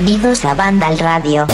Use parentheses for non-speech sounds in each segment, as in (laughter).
Bienvenidos a Banda al Radio.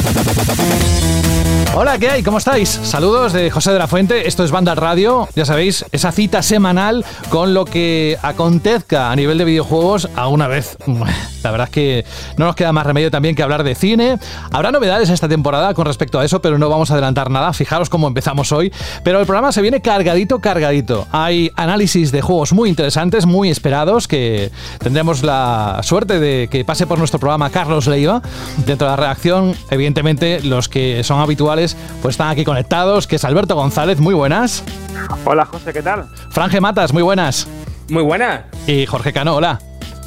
Hola, ¿qué hay? ¿Cómo estáis? Saludos de José de la Fuente. Esto es Banda Radio. Ya sabéis, esa cita semanal con lo que acontezca a nivel de videojuegos alguna vez. (laughs) La verdad es que no nos queda más remedio también que hablar de cine. Habrá novedades esta temporada con respecto a eso, pero no vamos a adelantar nada. Fijaros cómo empezamos hoy. Pero el programa se viene cargadito, cargadito. Hay análisis de juegos muy interesantes, muy esperados, que tendremos la suerte de que pase por nuestro programa Carlos Leiva. Dentro de la redacción, evidentemente, los que son habituales pues están aquí conectados, que es Alberto González, muy buenas. Hola José, ¿qué tal? Franje Matas, muy buenas. Muy buenas. Y Jorge Cano, hola.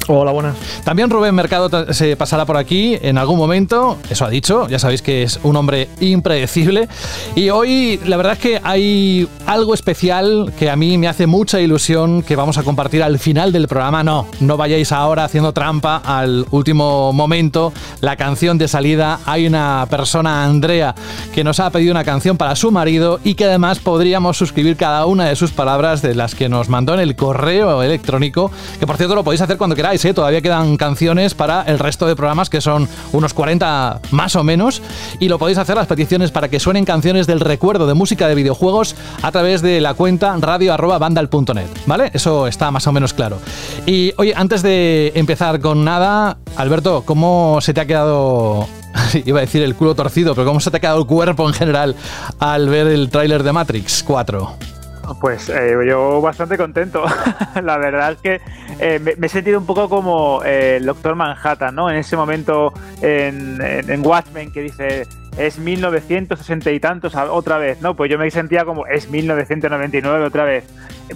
Hola, buenas. También Rubén Mercado se pasará por aquí en algún momento, eso ha dicho, ya sabéis que es un hombre impredecible. Y hoy la verdad es que hay algo especial que a mí me hace mucha ilusión que vamos a compartir al final del programa. No, no vayáis ahora haciendo trampa al último momento, la canción de salida. Hay una persona, Andrea, que nos ha pedido una canción para su marido y que además podríamos suscribir cada una de sus palabras de las que nos mandó en el correo electrónico, que por cierto lo podéis hacer cuando queráis todavía quedan canciones para el resto de programas, que son unos 40 más o menos, y lo podéis hacer las peticiones para que suenen canciones del recuerdo de música de videojuegos a través de la cuenta radio.bandal.net, ¿vale? Eso está más o menos claro. Y oye, antes de empezar con nada, Alberto, ¿cómo se te ha quedado (laughs) iba a decir el culo torcido, pero ¿cómo se te ha quedado el cuerpo en general al ver el tráiler de Matrix 4? Pues eh, yo bastante contento. (laughs) la verdad es que eh, me, he sentido un poco como eh, el Doctor Manhattan, ¿no? En ese momento en, en, Watchmen que dice es 1960 y tantos otra vez, ¿no? Pues yo me sentía como es 1999 otra vez.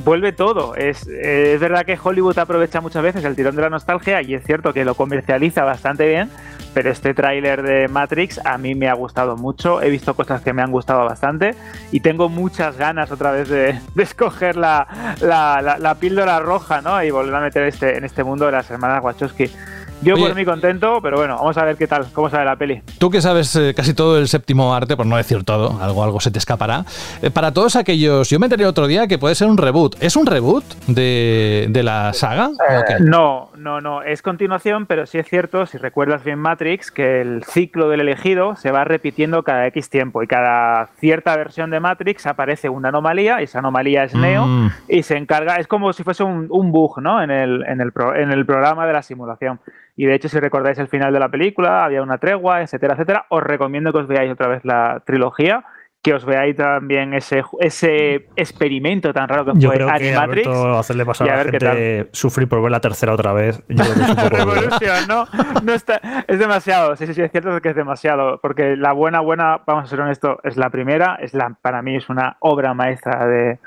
Vuelve todo. Es, es verdad que Hollywood aprovecha muchas veces el tirón de la nostalgia y es cierto que lo comercializa bastante bien pero este tráiler de Matrix a mí me ha gustado mucho, he visto cosas que me han gustado bastante y tengo muchas ganas otra vez de, escoger la, la, píldora roja ¿no? y volver a meter este, en este mundo de las hermanas Wachowski. Yo por mí contento, pero bueno, vamos a ver qué tal, cómo sale la peli. Tú que sabes eh, casi todo el séptimo arte, por no decir todo, algo, algo se te escapará. Eh, para todos aquellos, yo me enteré otro día que puede ser un reboot. ¿Es un reboot de, la saga? Eh, no, no, no, es continuación, pero sí es cierto, si recuerdas bien Matrix, que el ciclo del elegido se va repitiendo cada X tiempo y cada cierta versión de Matrix aparece una anomalía, y esa anomalía es Neo, mm. y se encarga, es como si fuese un, bug, ¿no? En el, en, el en el programa de la simulación. Y de hecho, si recordáis el final de la película, había una tregua, etcétera, etcétera. Os recomiendo que os veáis otra vez la trilogía que os veáis también ese, ese experimento tan raro que yo fue creo que Animatrix. hacerle pasar a, la gente sufrir por ver la tercera otra vez. Yo creo que es, un poco (laughs) ¿no? no está, es demasiado, sí, sí, sí, es cierto que es demasiado, porque la buena, buena, vamos a ser honestos, es la primera, es la, para mí es una obra maestra de,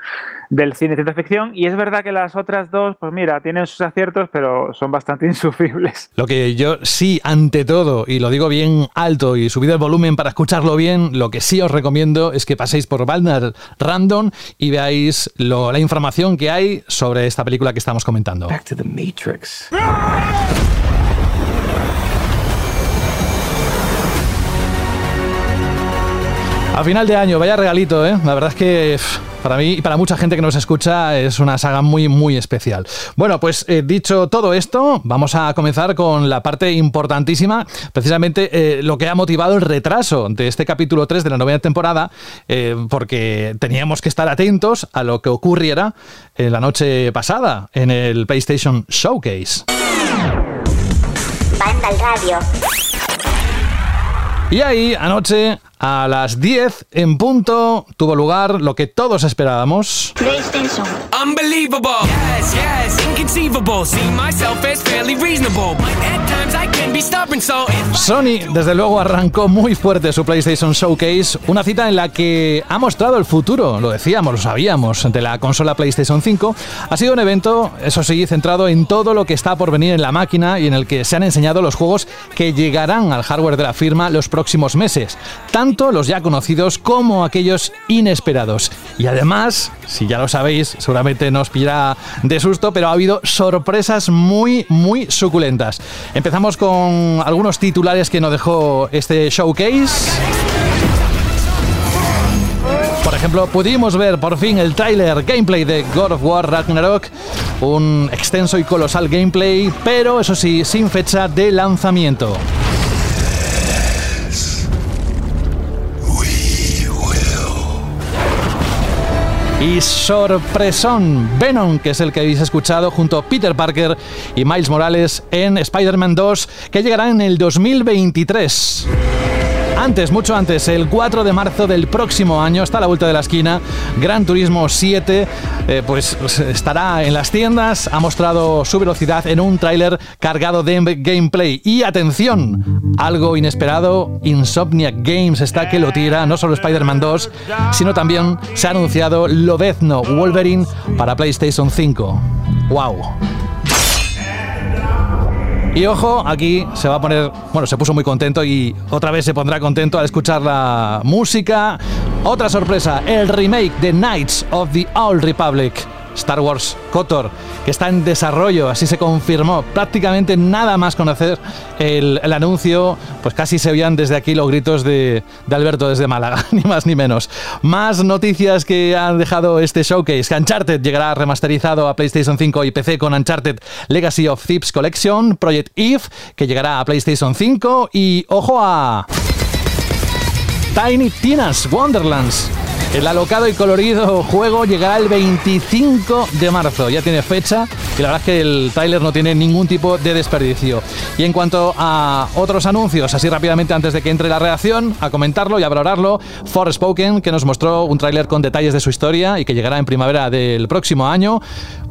del cine de ciencia ficción, y es verdad que las otras dos, pues mira, tienen sus aciertos, pero son bastante (laughs) insufribles. Lo que yo sí, ante todo, y lo digo bien alto y subido el volumen para escucharlo bien, lo que sí os recomiendo es que paséis por Valnar Random y veáis la información que hay sobre esta película que estamos comentando. Back to the Matrix. A final de año, vaya regalito, ¿eh? La verdad es que para mí y para mucha gente que nos escucha es una saga muy, muy especial. Bueno, pues eh, dicho todo esto, vamos a comenzar con la parte importantísima, precisamente eh, lo que ha motivado el retraso de este capítulo 3 de la novena temporada, eh, porque teníamos que estar atentos a lo que ocurriera en la noche pasada en el PlayStation Showcase. Banda al radio. Y ahí, anoche, a las 10 en punto, tuvo lugar lo que todos esperábamos. PlayStation. Unbelievable. Yes, yes, inconceivable. See myself as fairly reasonable. At times I can be stubborn, so Sony, desde luego, arrancó muy fuerte su PlayStation Showcase, una cita en la que ha mostrado el futuro, lo decíamos, lo sabíamos, de la consola PlayStation 5. Ha sido un evento, eso sí, centrado en todo lo que está por venir en la máquina y en el que se han enseñado los juegos que llegarán al hardware de la firma los próximos meses, los ya conocidos como aquellos inesperados. Y además, si ya lo sabéis, seguramente nos pillará de susto, pero ha habido sorpresas muy, muy suculentas. Empezamos con algunos titulares que nos dejó este showcase. Por ejemplo, pudimos ver por fin el tráiler gameplay de God of War Ragnarok, un extenso y colosal gameplay, pero eso sí, sin fecha de lanzamiento. Y sorpresón Venom, que es el que habéis escuchado junto a Peter Parker y Miles Morales en Spider-Man 2, que llegará en el 2023. Antes, mucho antes, el 4 de marzo del próximo año, está a la vuelta de la esquina, Gran Turismo 7, eh, pues estará en las tiendas, ha mostrado su velocidad en un tráiler cargado de gameplay. Y atención, algo inesperado, Insomniac Games está que lo tira, no solo Spider-Man 2, sino también se ha anunciado Lobezno Wolverine para PlayStation 5. ¡Wow! Y ojo, aquí se va a poner, bueno, se puso muy contento y otra vez se pondrá contento al escuchar la música. Otra sorpresa, el remake de Knights of the Old Republic. Star Wars KOTOR, que está en desarrollo, así se confirmó. Prácticamente nada más conocer el, anuncio, pues casi se oían desde aquí los gritos de, de, Alberto desde Málaga, (laughs) ni más ni menos. Más noticias que han dejado este showcase. Uncharted llegará remasterizado a PlayStation 5 y PC con Uncharted Legacy of Thieves Collection, Project Eve, que llegará a PlayStation 5 y ojo a... Tiny Tina's Wonderlands el alocado y colorido juego llegará el 25 de marzo. Ya tiene fecha y la verdad es que el tráiler no tiene ningún tipo de desperdicio. Y en cuanto a otros anuncios, así rápidamente antes de que entre la reacción, a comentarlo y a valorarlo, Forspoken, que nos mostró un tráiler con detalles de su historia y que llegará en primavera del próximo año.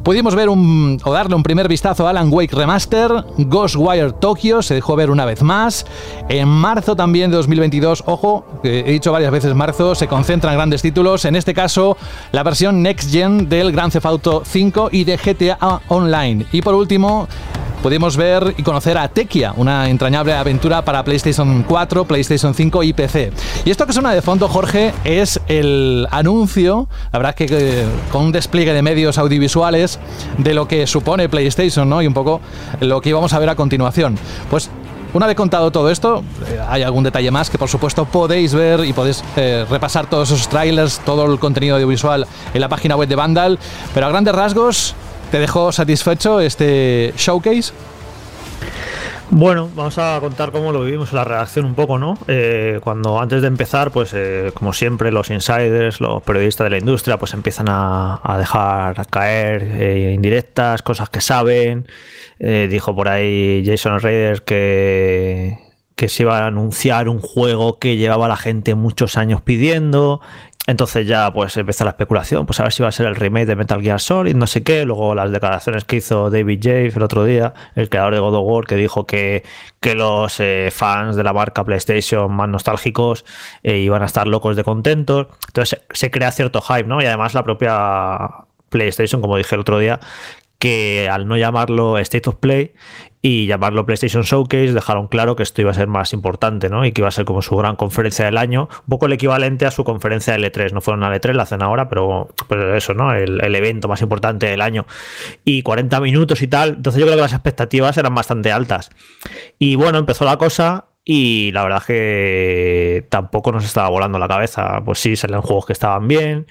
Pudimos ver un, o darle un primer vistazo a Alan Wake Remaster, Ghostwire Tokyo se dejó ver una vez más. En marzo también de 2022, ojo, he dicho varias veces marzo, se concentran grandes títulos, en este caso la versión Next Gen del Grand Theft Auto 5 y de GTA Online. Y por último, pudimos ver y conocer a Tekia, una entrañable aventura para PlayStation 4, PlayStation 5 y PC. Y esto que suena de fondo, Jorge, es el anuncio, la verdad que eh, con un despliegue de medios audiovisuales de lo que supone PlayStation, ¿no? Y un poco lo que íbamos a ver a continuación. Pues una vez contado todo esto, eh, hay algún detalle más que por supuesto podéis ver y podéis eh, repasar todos esos trailers, todo el contenido audiovisual en la página web de Vandal, pero a grandes rasgos, ¿te dejó satisfecho este showcase? Bueno, vamos a contar cómo lo vivimos en la redacción un poco, ¿no? Eh, cuando antes de empezar, pues como siempre, los insiders, los periodistas de la industria, pues empiezan a, dejar caer indirectas, cosas que saben, eh, dijo por ahí Jason Raiders que, que se iba a anunciar un juego que llevaba la gente muchos años pidiendo. Entonces ya pues empezó la especulación, pues a ver si va a ser el remake de Metal Gear Solid, no sé qué. Luego las declaraciones que hizo David James el otro día, el creador de God of War, que dijo que, que los eh, fans de la marca PlayStation más nostálgicos eh, iban a estar locos de contentos. Entonces se crea cierto hype, ¿no? Y además la propia PlayStation, como dije el otro día, que al no llamarlo State of Play y llamarlo PlayStation Showcase dejaron claro que esto iba a ser más importante, ¿no? Y que iba a ser como su gran conferencia del año, un poco el equivalente a su conferencia de L3. No fueron a L3, la hacen ahora, pero, eso, ¿no? El, evento más importante del año. Y 40 minutos y tal. Entonces yo creo que las expectativas eran bastante altas. Y bueno, empezó la cosa y la verdad que tampoco nos estaba volando la cabeza. Pues sí, salían juegos que estaban bien.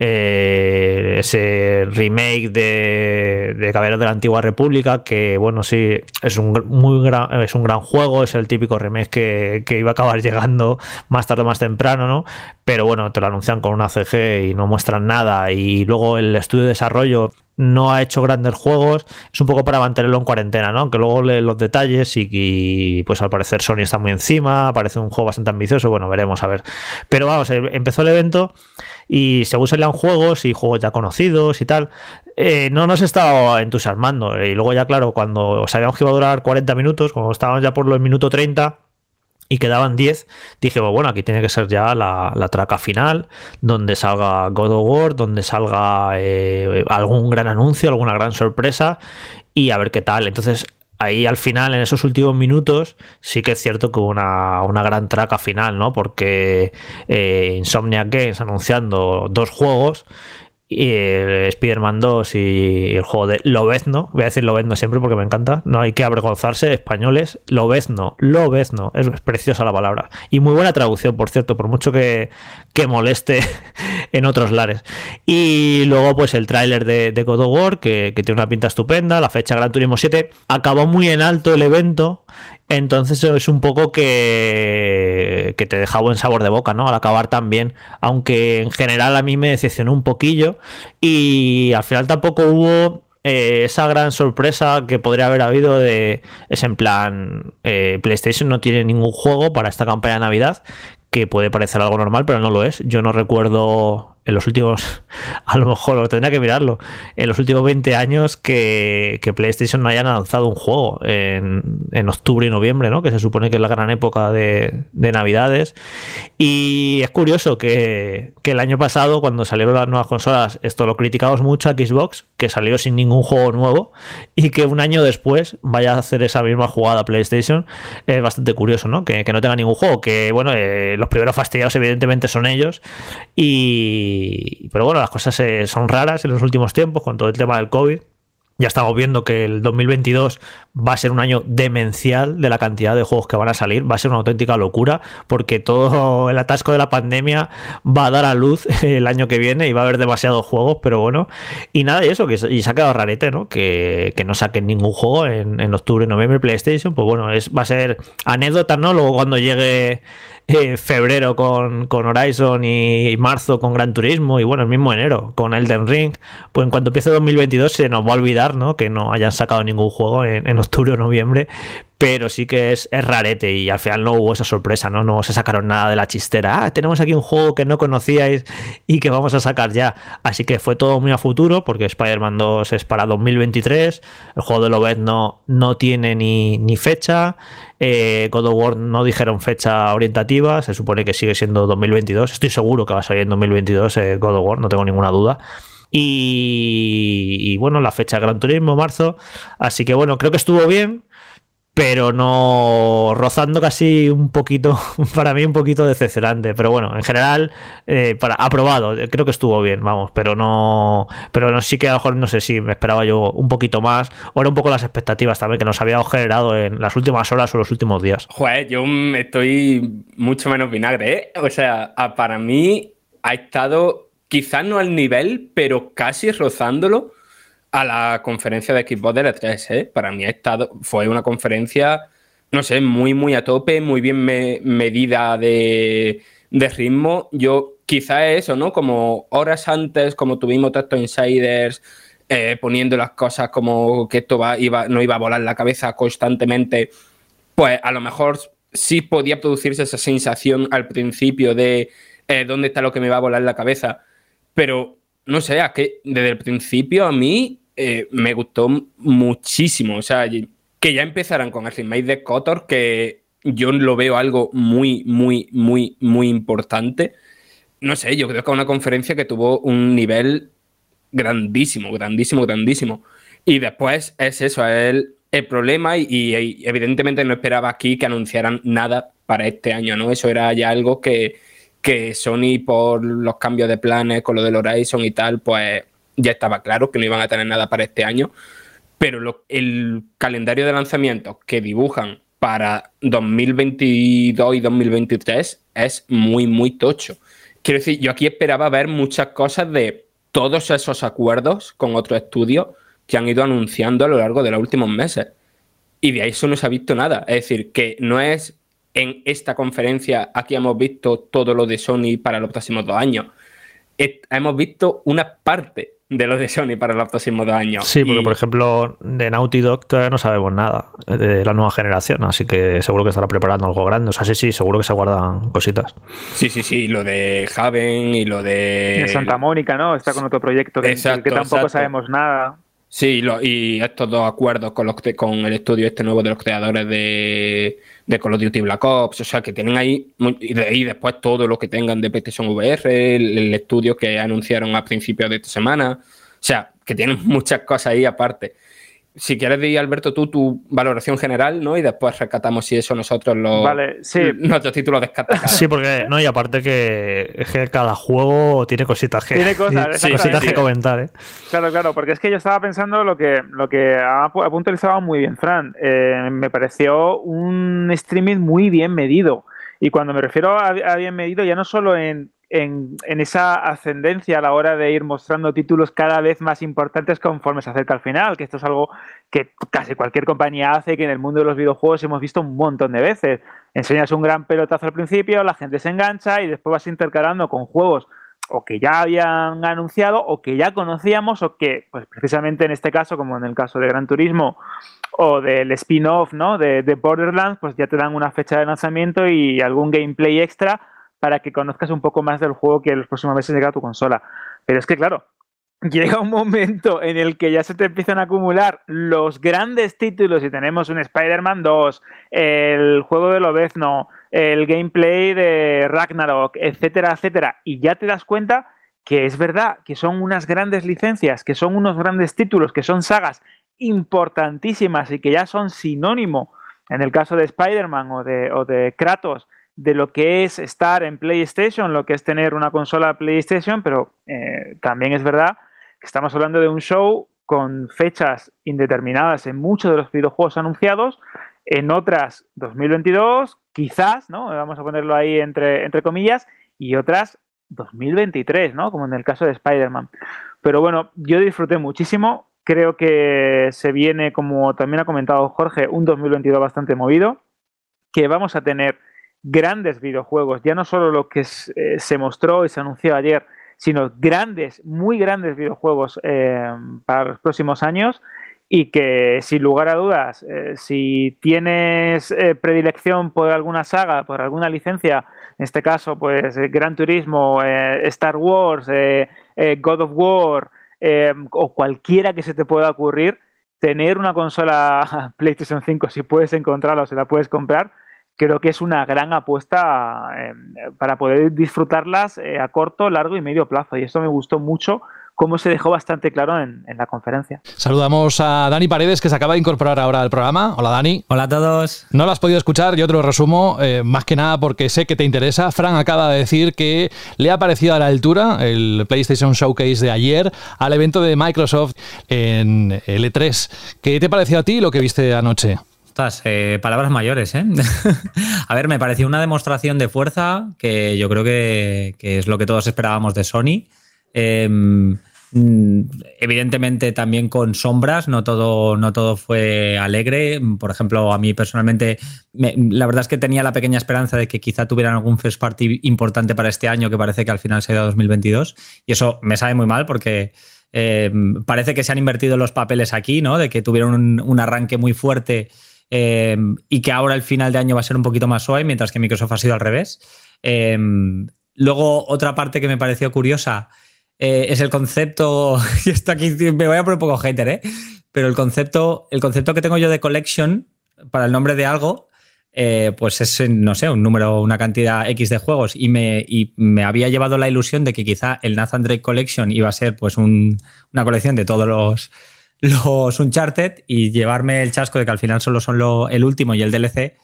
Eh, ese remake de, de Caballeros de la Antigua República, que bueno, sí, es un, muy gran, es un gran juego, es el típico remake que, que, iba a acabar (laughs) llegando más tarde o más temprano, ¿no? Pero bueno, te lo anuncian con una CG y no muestran nada. Y luego el estudio de desarrollo no ha hecho grandes juegos, es un poco para mantenerlo en cuarentena, ¿no? Aunque luego lee los detalles y, pues al parecer Sony está muy encima, parece un juego bastante ambicioso, bueno, veremos a ver. Pero vamos, eh, empezó el evento y según salían juegos y juegos ya conocidos y tal, eh, no nos estaba entusiasmando. Y luego ya, claro, cuando sabíamos que iba a durar 40 minutos, cuando estábamos ya por los minuto 30, y quedaban 10, dije, bueno, aquí tiene que ser ya la, traca final, donde salga God of War, donde salga eh, algún gran anuncio, alguna gran sorpresa y a ver qué tal. Entonces, ahí al final, en esos últimos minutos, sí que es cierto que hubo una, una gran traca final, ¿no? Porque eh, Insomniac Games anunciando dos juegos el Spider-Man 2 y el juego de Lobezno, voy a decir Lobezno siempre porque me encanta, no hay que avergonzarse, españoles, Lobezno, Lobezno, es preciosa la palabra. Y muy buena traducción, por cierto, por mucho que, que moleste (laughs) en otros lares. Y luego pues el tráiler de, de, God of War, que, que tiene una pinta estupenda, la fecha Gran Turismo 7, acabó muy en alto el evento Entonces es un poco que, que te deja buen sabor de boca, ¿no? Al acabar también, aunque en general a mí me decepcionó un poquillo. Y al final tampoco hubo eh, esa gran sorpresa que podría haber habido de es en plan eh, PlayStation no tiene ningún juego para esta campaña de Navidad que puede parecer algo normal pero no lo es. Yo no recuerdo en los últimos, (laughs) a lo mejor lo tendría que mirarlo, en los últimos 20 años que, PlayStation no hayan lanzado un juego en, en, octubre y noviembre, ¿no? que se supone que es la gran época de, de Navidades. Y es curioso que, que, el año pasado, cuando salieron las nuevas consolas, esto lo criticamos mucho a Xbox, que salió sin ningún juego nuevo, y que un año después vaya a hacer esa misma jugada PlayStation. Es bastante curioso, ¿no? Que, que no tenga ningún juego, que bueno, eh, los primeros fastidiados evidentemente son ellos, y pero bueno, las cosas eh, son raras en los últimos tiempos con todo el tema del COVID. Ya estamos viendo que el 2022 va a ser un año demencial de la cantidad de juegos que van a salir. Va a ser una auténtica locura porque todo el atasco de la pandemia va a dar a luz (laughs) el año que viene y va a haber demasiados juegos, pero bueno. Y nada, y eso, que y se ha quedado rarete, ¿no? Que, no saquen ningún juego en, en octubre, noviembre PlayStation. Pues bueno, es, va a ser anécdota, ¿no? Luego cuando llegue febrero con, Horizon y, marzo con Gran Turismo y bueno, el mismo enero con Elden Ring, pues en cuanto empiece 2022 se nos va a olvidar ¿no? que no hayan sacado ningún juego en, octubre o noviembre, pero sí que es, rarete y al final no hubo esa sorpresa, ¿no? No se sacaron nada de la chistera. Ah, tenemos aquí un juego que no conocíais y que vamos a sacar ya. Así que fue todo muy a futuro porque Spider-Man 2 es para 2023, el juego de Lobet no, no tiene ni, ni fecha. Eh, God of War no dijeron fecha orientativa, se supone que sigue siendo 2022. Estoy seguro que va a salir en 2022 eh, God of War, no tengo ninguna duda. Y, y, bueno, la fecha Gran Turismo, marzo. Así que bueno, creo que estuvo bien pero no rozando casi un poquito, (laughs) para mí un poquito decepcionante, pero bueno, en general, eh, para, aprobado, creo que estuvo bien, vamos, pero no, pero no, sí que a lo mejor no sé si me esperaba yo un poquito más, o era un poco las expectativas también que nos había generado en las últimas horas o los últimos días. Joder, yo estoy mucho menos vinagre, ¿eh? O sea, para mí ha estado quizás no al nivel, pero casi rozándolo a la conferencia de Xbox de 3 ¿eh? Para mí ha estado, fue una conferencia, no sé, muy, muy a tope, muy bien medida de, ritmo. Yo, quizá eso, ¿no? Como horas antes, como tuvimos estos insiders, eh, poniendo las cosas como que esto va, iba, no iba a volar la cabeza constantemente, pues a lo mejor sí podía producirse esa sensación al principio de eh, dónde está lo que me va a volar la cabeza. Pero no sé, es que desde el principio a mí eh, me gustó muchísimo. O sea, que ya empezaran con el remake de Kotor, que yo lo veo algo muy, muy, muy, muy importante. No sé, yo creo que es una conferencia que tuvo un nivel grandísimo, grandísimo, grandísimo. Y después es eso, el, el problema y, evidentemente no esperaba aquí que anunciaran nada para este año, ¿no? Eso era ya algo que, que Sony por los cambios de planes con lo del Horizon y tal, pues ya estaba claro que no iban a tener nada para este año, pero el calendario de lanzamientos que dibujan para 2022 y 2023 es muy, muy tocho. Quiero decir, yo aquí esperaba ver muchas cosas de todos esos acuerdos con otros estudios que han ido anunciando a lo largo de los últimos meses. Y de ahí eso no se ha visto nada. Es decir, que no es en esta conferencia aquí hemos visto todo lo de Sony para los próximos dos años. hemos visto una parte de los de Sony para los próximos dos años. Sí, porque por ejemplo de Naughty Dog todavía no sabemos nada de la nueva generación, así que seguro que estará preparando algo grande. O sea, sí, sí, seguro que se guardan cositas. Sí, sí, sí, lo de Haven y lo de... Santa Mónica, ¿no? Está con otro proyecto que, que tampoco sabemos nada. Sí, y estos dos acuerdos con, los, con el estudio este nuevo de los creadores de, de Call of Duty Black Ops, o sea, que tienen ahí, y, después todo lo que tengan de PlayStation VR, el, estudio que anunciaron a principios de esta semana, o sea, que tienen (laughs) muchas cosas ahí aparte si quieres decir, Alberto, tú tu valoración general, ¿no? Y después rescatamos si eso nosotros los vale, sí. nuestros títulos descartados. (laughs) Sí, porque no, y aparte que, es que cada juego tiene cositas que, tiene cosas, (laughs) cositas que comentar, ¿eh? Claro, claro, porque es que yo estaba pensando lo que, lo que ha, puntualizado muy bien, Fran. Eh, me pareció un streaming muy bien medido. Y cuando me refiero a, bien medido, ya no solo en en, esa ascendencia a la hora de ir mostrando títulos cada vez más importantes conforme se acerca al final, que esto es algo que casi cualquier compañía hace, que en el mundo de los videojuegos hemos visto un montón de veces. Enseñas un gran pelotazo al principio, la gente se engancha y después vas intercalando con juegos o que ya habían anunciado o que ya conocíamos o que, pues precisamente en este caso, como en el caso de Gran Turismo o del spin-off ¿no? de, de Borderlands, pues ya te dan una fecha de lanzamiento y algún gameplay extra para que conozcas un poco más del juego que los próximos meses llega a tu consola. Pero es que, claro, llega un momento en el que ya se te empiezan a acumular los grandes títulos y tenemos un Spider-Man 2, el juego de Lobezno, el gameplay de Ragnarok, etcétera, etcétera, y ya te das cuenta que es verdad que son unas grandes licencias, que son unos grandes títulos, que son sagas importantísimas y que ya son sinónimo, en el caso de Spider-Man o de, o de Kratos, de lo que es estar en PlayStation, lo que es tener una consola PlayStation, pero eh, también es verdad que estamos hablando de un show con fechas indeterminadas en muchos de los videojuegos anunciados, en otras 2022, quizás, ¿no? Vamos a ponerlo ahí entre, entre comillas, y otras 2023, ¿no? Como en el caso de Spider-Man. Pero bueno, yo disfruté muchísimo. Creo que se viene, como también ha comentado Jorge, un 2022 bastante movido, que vamos a tener grandes videojuegos, ya no solo lo que eh, se mostró y se anunció ayer, sino grandes, muy grandes videojuegos eh, para los próximos años y que sin lugar a dudas, eh, si tienes predilección por alguna saga, por alguna licencia, en este caso pues Gran Turismo, Star Wars, God of War o cualquiera que se te pueda ocurrir, tener una consola (laughs) PlayStation 5 si puedes encontrarla o si la puedes comprar, creo que es una gran apuesta eh, para poder disfrutarlas eh, a corto, largo y medio plazo. Y eso me gustó mucho cómo se dejó bastante claro en, la conferencia. Saludamos a Dani Paredes, que se acaba de incorporar ahora al programa. Hola, Dani. Hola a todos. No lo has podido escuchar, yo te lo resumo, eh, más que nada porque sé que te interesa. Fran acaba de decir que le ha parecido a la altura el PlayStation Showcase de ayer al evento de Microsoft en L3. ¿Qué te pareció a ti lo que viste anoche? Eh, palabras mayores, ¿eh? (laughs) a ver, me pareció una demostración de fuerza que yo creo que, es lo que todos esperábamos de Sony. Em, mm, evidentemente también con sombras, no todo, no todo fue alegre. Por ejemplo, a mí personalmente, la verdad es que tenía la pequeña esperanza de que quizá tuvieran algún first party importante para este año, que parece que al final se ha ido a 2022. Y eso me sabe muy mal porque em, parece que se han invertido los papeles aquí, ¿no? De que tuvieron un arranque muy fuerte Em, y que ahora el final de año va a ser un poquito más suave, mientras que Microsoft ha sido al revés. Em, luego, otra parte que me pareció curiosa eh, es el concepto, (laughs) y esto aquí me voy a poner un poco hater, ¿eh? pero el concepto, el concepto que tengo yo de collection para el nombre de algo, eh, pues es, no sé, un número, una cantidad X de juegos y me, y me había llevado la ilusión de que quizá el Nathan Drake Collection iba a ser pues una colección de todos los los Uncharted y llevarme el chasco de que al final solo son el último y el DLC,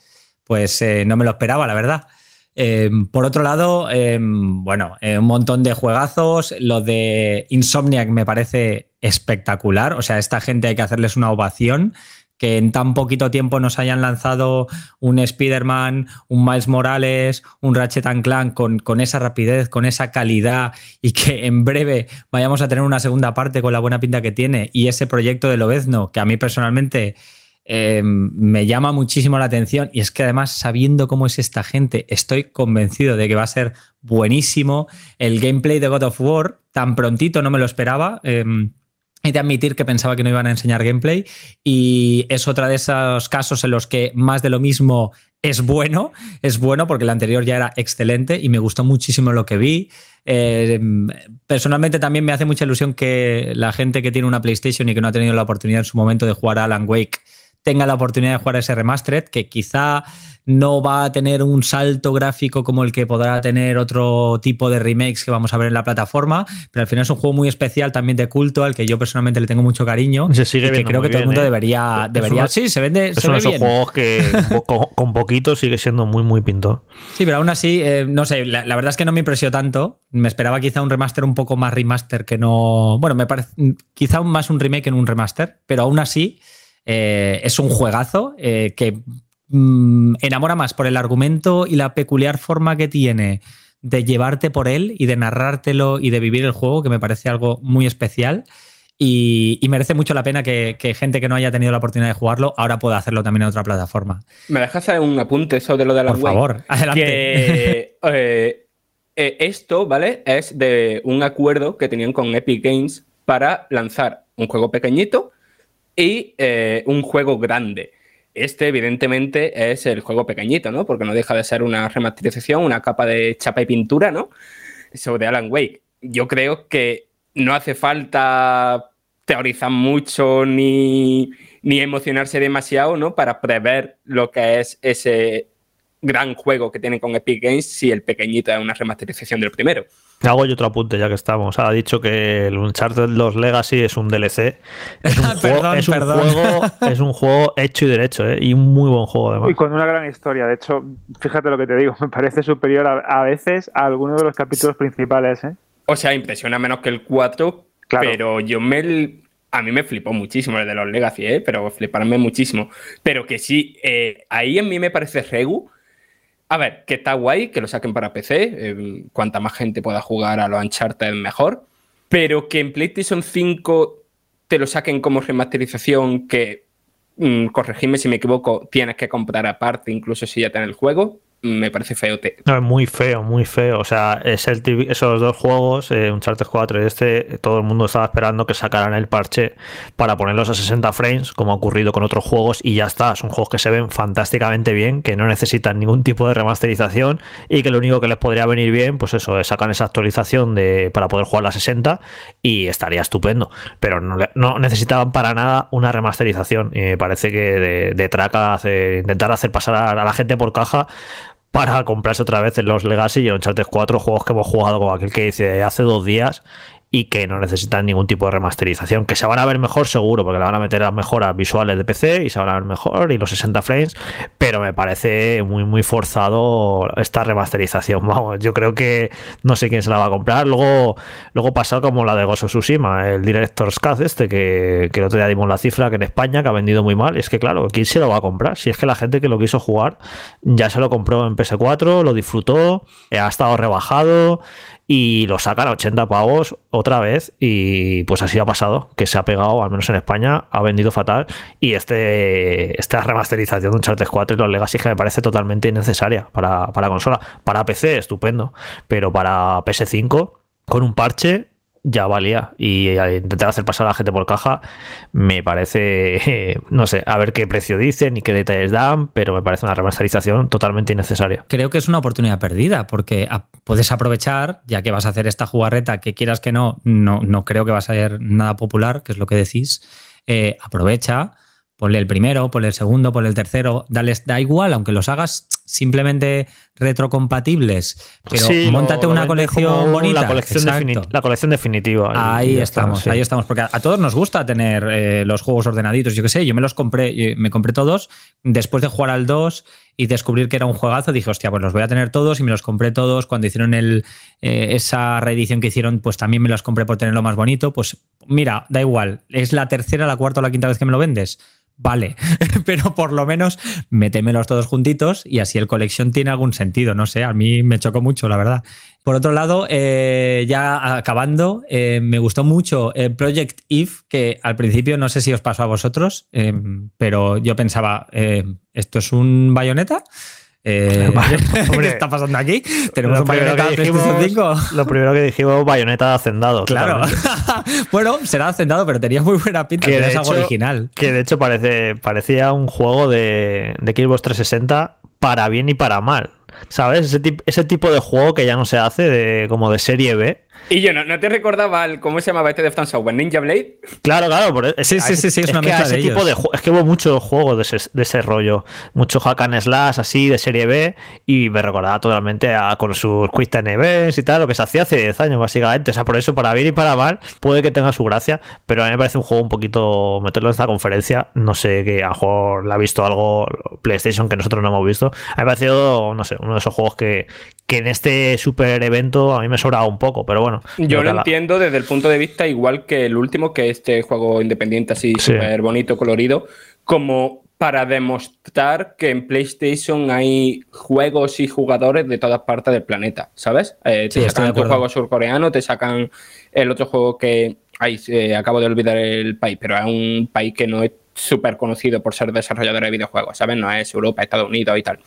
pues eh, no me lo esperaba, la verdad. Em, por otro lado, em, bueno, eh, un montón de juegazos. Lo de Insomniac me parece espectacular. O sea, esta gente hay que hacerles una ovación que en tan poquito tiempo nos hayan lanzado un Spider-Man, un Miles Morales, un Ratchet Clank con, con esa rapidez, con esa calidad y que en breve vayamos a tener una segunda parte con la buena pinta que tiene y ese proyecto de Lobezno que a mí personalmente eh, me llama muchísimo la atención. Y es que además sabiendo cómo es esta gente estoy convencido de que va a ser buenísimo el gameplay de God of War. Tan prontito no me lo esperaba em, He de admitir que pensaba que no iban a enseñar gameplay y es otra de esos casos en los que más de lo mismo es bueno, es bueno porque el anterior ya era excelente y me gustó muchísimo lo que vi. Eh, personalmente también me hace mucha ilusión que la gente que tiene una PlayStation y que no ha tenido la oportunidad en su momento de jugar a Alan Wake tenga la oportunidad de jugar ese remastered, que quizá no va a tener un salto gráfico como el que podrá tener otro tipo de remakes que vamos a ver en la plataforma, pero al final es un juego muy especial también de culto al que yo personalmente le tengo mucho cariño. Se sigue y que creo que todo el mundo ¿eh? debería, debería sí, se vende. Es uno de esos juegos que (laughs) con, poquito sigue siendo muy, muy pintor. Sí, pero aún así, eh, no sé, la, verdad es que no me impresionó tanto. Me esperaba quizá un remaster un poco más remaster que no. Bueno, me parece quizá más un remake que en un remaster, pero aún así. Eh, es un juegazo que mm, enamora más por el argumento y la peculiar forma que tiene de llevarte por él y de narrártelo y de vivir el juego, que me parece algo muy especial. Y, merece mucho la pena que, gente que no haya tenido la oportunidad de jugarlo ahora pueda hacer también en otra plataforma. ¿Me dejas hacer un apunte sobre lo de la Por favor, adelante. (laughs) Eh, eh, esto, ¿vale? Es de un acuerdo que tenían con Epic Games para lanzar un juego pequeñito y eh, un juego grande. Este, evidentemente, es el juego pequeñito, ¿no? Porque no deja de ser una remasterización, una capa de chapa y pintura, ¿no? Sobre Alan Wake. Yo creo que no hace falta teorizar mucho ni, ni emocionarse demasiado, ¿no? Para prever lo que es ese gran juego que tienen con Epic Games si el pequeñito es una remasterización del primero. Hago yo otro apunte ya que estamos. Ha dicho que el Uncharted 2 Legacy es un DLC. (laughs) Es un, juego, es un, juego, es un juego hecho y derecho, ¿eh? y un muy buen juego además. Y con una gran historia. De hecho, fíjate lo que te digo, (laughs) me parece superior a, veces a algunos de los capítulos principales. ¿eh? O sea, impresiona menos que el 4, pero yo me a mí me flipó muchísimo el de los Legacy, ¿eh? pero fliparme muchísimo. Pero que sí, eh, ahí a mí me parece Regu a ver, que está guay que lo saquen para PC. Eh, cuanta más gente pueda jugar a los Uncharted, mejor. Pero que en PlayStation 5 te lo saquen como remasterización, que, mm, si me equivoco, tienes que comprar aparte, incluso si ya tienes el juego me parece feo. No, es muy feo, muy feo. O sea, es el esos dos juegos, eh, Uncharted 4 y este, todo el mundo estaba esperando que sacaran el parche para ponerlos a 60 frames, como ha ocurrido con otros juegos, y ya está. Son juegos que se ven fantásticamente bien, que no necesitan ningún tipo de remasterización y que lo único que les podría venir bien, pues eso, es sacar esa actualización de, para poder jugar a 60 y estaría estupendo. Pero no, necesitaban para nada una remasterización. Y me parece que de, traca hace, intentar hacer pasar a la gente por caja para comprarse otra vez en los Legacy y en Uncharted 4, juegos que hemos jugado como aquel que dice hace dos días y que no necesitan ningún tipo de remasterización, que se van a ver mejor seguro, porque le van a meter las mejoras visuales de PC y se van a ver mejor y los 60 frames, pero me parece muy muy forzado esta remasterización. (laughs) Vamos, yo creo que no sé quién se la va a comprar. Luego, luego pasa como la de Ghost of Tsushima, el Director's Cut este, que, que el otro día dimos la cifra que en España que ha vendido muy mal. Es que claro, ¿quién se lo va a comprar? Si es que la gente que lo quiso jugar ya se lo compró en PS4, lo disfrutó, ha estado rebajado y lo sacan a 80 pavos otra vez y pues así ha pasado, que se ha pegado, al menos en España, ha vendido fatal y este esta remasterización de Uncharted 4 y los Legacy que me parece totalmente innecesaria para, para consola. Para PC, estupendo, pero para PS5, con un parche, ya valía. Y intentar hacer pasar a la gente por caja me parece, (laughs) no sé, a ver qué precio dicen y qué detalles dan, pero me parece una remasterización totalmente innecesaria. Creo que es una oportunidad perdida porque puedes aprovechar, ya que vas a hacer esta jugarreta que quieras que no, no, no creo que va a ser nada popular, que es lo que decís, eh, aprovecha ponle el primero, ponle el segundo, ponle el tercero, dales, da igual, aunque los hagas simplemente retrocompatibles, pero sí, montate una colección bonita. La colección, la colección definitiva. Ahí, estamos, ahí estamos, porque a, todos nos gusta tener eh, los juegos ordenaditos. Yo qué sé, yo me los compré, me compré todos después de jugar al 2 y descubrir que era un juegazo, dije, hostia, pues los voy a tener todos y me los compré todos. Cuando hicieron el, eh, esa reedición que hicieron, pues también me los compré por tenerlo más bonito. Pues mira, da igual, es la tercera, la cuarta o la quinta vez que me lo vendes vale, (laughs) pero por lo menos métemelos todos juntitos y así el colección tiene algún sentido, no sé, a mí me chocó mucho, la verdad. Por otro lado, eh, ya acabando, eh, me gustó mucho el Project If, que al principio no sé si os pasó a vosotros, eh, pero yo pensaba, ¿esto es un bayoneta? Eh, (laughs) (laughs) ¿Qué está pasando aquí? Tenemos lo un bayoneta dijimos, 5. Lo primero que dijimos, bayoneta de hacendado. Claro. (laughs) bueno, será hacendado, pero tenía muy buena pinta. Que es algo original. Que de hecho parece, parecía un juego de, de Xbox 360 para bien y para mal. ¿Sabes? Ese, ese tipo de juego que ya no se hace de, como de serie B y yo, ¿no, te recordaba el, cómo se llamaba este Deftown Software? ¿Ninja Blade? Claro, claro. Por, e-, sí, sí, sí, sí, es, una que de tipo de Es que hubo muchos juegos de ese, de ese, rollo. Mucho hack and slash así de serie B y me recordaba totalmente a, con sus Quick Time Events y tal, lo que se hacía hace 10 años básicamente. O sea, por eso, para bien y para mal, puede que tenga su gracia, pero a mí me parece un juego un poquito meterlo en esta conferencia. No sé, que a lo mejor la ha visto algo PlayStation que nosotros no hemos visto. A mí me ha parecido, no sé, uno de esos juegos que, que en este super evento a mí me sobraba un poco, pero bueno. Yo lo entiendo desde el punto de vista igual que el último, que este juego independiente así súper bonito, colorido, como para demostrar que en PlayStation hay juegos y jugadores de todas partes del planeta, ¿sabes? Eh, te sacan tu juego surcoreano, te sacan el otro juego que... Ay, eh, acabo de olvidar el país, pero es un país que no es súper conocido por ser desarrollador de videojuegos, ¿sabes? No es Europa, Estados Unidos y tal.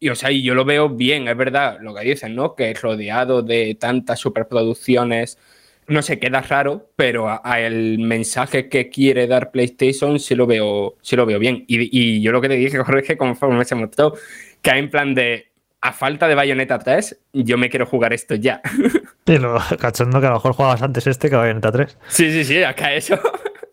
Y o sea, y yo lo veo bien, es verdad lo que dicen, ¿no? Que es rodeado de tantas superproducciones no sé, queda raro, pero el mensaje que quiere dar PlayStation sí lo veo, sí lo veo bien. Y, yo lo que te dije, (laughs) Jorge, conforme se mostró, que en plan de, a falta de Bayonetta 3, yo me quiero jugar esto ya. (laughs) Y lo (laughs) cachondo que a lo mejor jugabas antes este que Bayonetta 3. Sí, sí, sí, acá eso.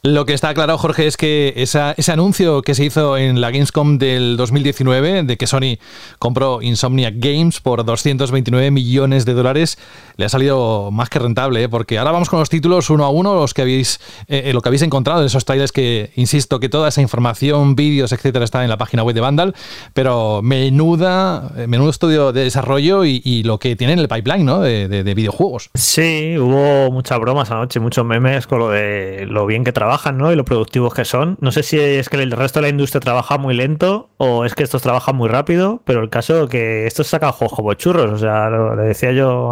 Lo que está claro, Jorge, es que ese anuncio que se hizo en la Gamescom del 2019 de que Sony compró Insomniac Games por 229 millones de dólares le ha salido más que rentable, ¿eh? porque ahora vamos con los títulos uno a uno, los que habéis, eh, eh, lo que habéis encontrado en esos trailers que, insisto, que toda esa información, vídeos, etcétera, está en la página web de Vandal, pero menuda, menudo estudio de desarrollo y, lo que tienen en el pipeline, ¿no? De, de videojuegos. Sí, hubo muchas bromas anoche, muchos memes con lo de lo bien que trabaja trabajan, ¿no? Y lo productivos que son. No sé si es que el resto de la industria trabaja muy lento o es que estos trabajan muy rápido, pero el caso es que estos sacan juegos como churros. O sea, le decía yo,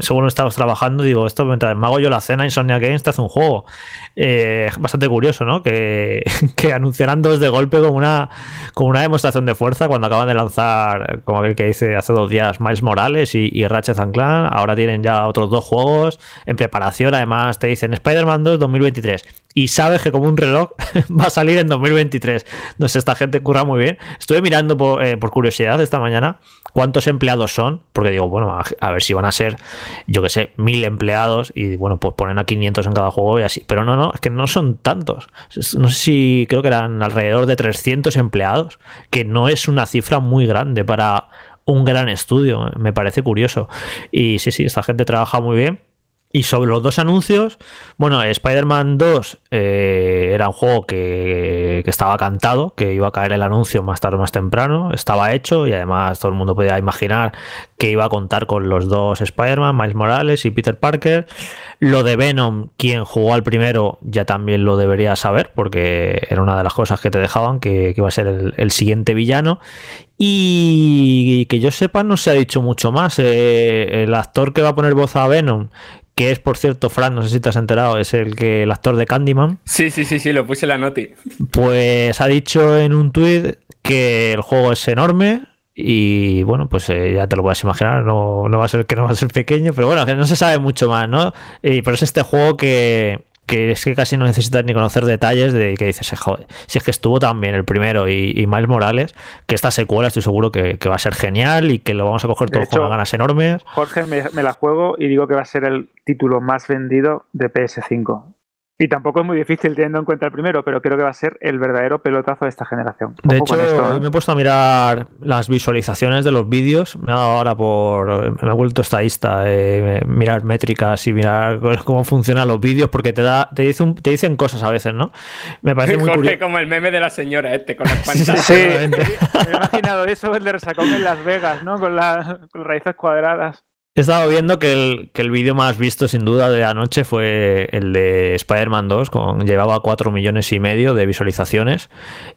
según estamos trabajando, digo, esto mientras me hago yo la cena, Insomnia Games te hace un juego. Eh, bastante curioso, ¿no? Que, (laughs) que anunciarán dos de golpe como una, como una demostración de fuerza cuando acaban de lanzar, como aquel que dice hace dos días, Miles Morales y, y Ratchet Clank. Ahora tienen ya otros dos juegos en preparación. Además, te dicen Spider-Man 2 2023 y sabes que como un reloj (laughs) va a salir en 2023. No sé, esta gente curra muy bien. Estuve mirando por, eh, curiosidad esta mañana cuántos empleados son, porque digo, bueno, a, ver si van a ser, yo que sé, mil empleados y bueno, pues ponen a 500 en cada juego y así. Pero no, no, es que no son tantos. No sé si creo que eran alrededor de 300 empleados, que no es una cifra muy grande para un gran estudio. Me parece curioso. Y sí, sí, esta gente trabaja muy bien. Y sobre los dos anuncios, bueno, Spider-Man 2 eh, era un juego que, estaba cantado, que iba a caer el anuncio más tarde o más temprano, estaba hecho y además todo el mundo podía imaginar que iba a contar con los dos Spider-Man, Miles Morales y Peter Parker. Lo de Venom, quien jugó al primero ya también lo debería saber, porque era una de las cosas que te dejaban, que, iba a ser el, siguiente villano. Y que yo sepa, no se ha dicho mucho más. Eh, el actor que va a poner voz a Venom, que es, por cierto, Fran, no sé si te has enterado, es el que el actor de Candyman. Sí, sí, sí, sí, lo puse en la noti. Pues ha dicho en un tuit que el juego es enorme y bueno, pues eh, ya te lo puedes imaginar, no, no, va a ser que no va a ser pequeño, pero bueno, que no se sabe mucho más, ¿no? Y por eso este juego que, que es que casi no necesitas ni conocer detalles de que dices, joder, si es que estuvo tan bien el primero y, y Miles Morales, que esta secuela estoy seguro que, va a ser genial y que lo vamos a coger todos con ganas enormes. Jorge, me, me, la juego y digo que va a ser el título más vendido de PS5. Y tampoco es muy difícil teniendo en cuenta el primero, pero creo que va a ser el verdadero pelotazo de esta generación. De hecho, ¿eh? me he puesto a mirar las visualizaciones de los vídeos. Me ha dado ahora por. Me ha vuelto estadista eh, mirar métricas y mirar (laughs) cómo funcionan los vídeos, porque te da te, dicen, te dicen cosas a veces, ¿no? Me parece muy Jorge, como el meme de la señora este con las (laughs) pantallas. Sí, me he imaginado eso, el de resacón en Las Vegas, ¿no? Con, la, con raíces cuadradas. He estado viendo que el, que el vídeo más visto sin duda de anoche fue el de Spider-Man 2, con, llevaba 4 millones y medio de visualizaciones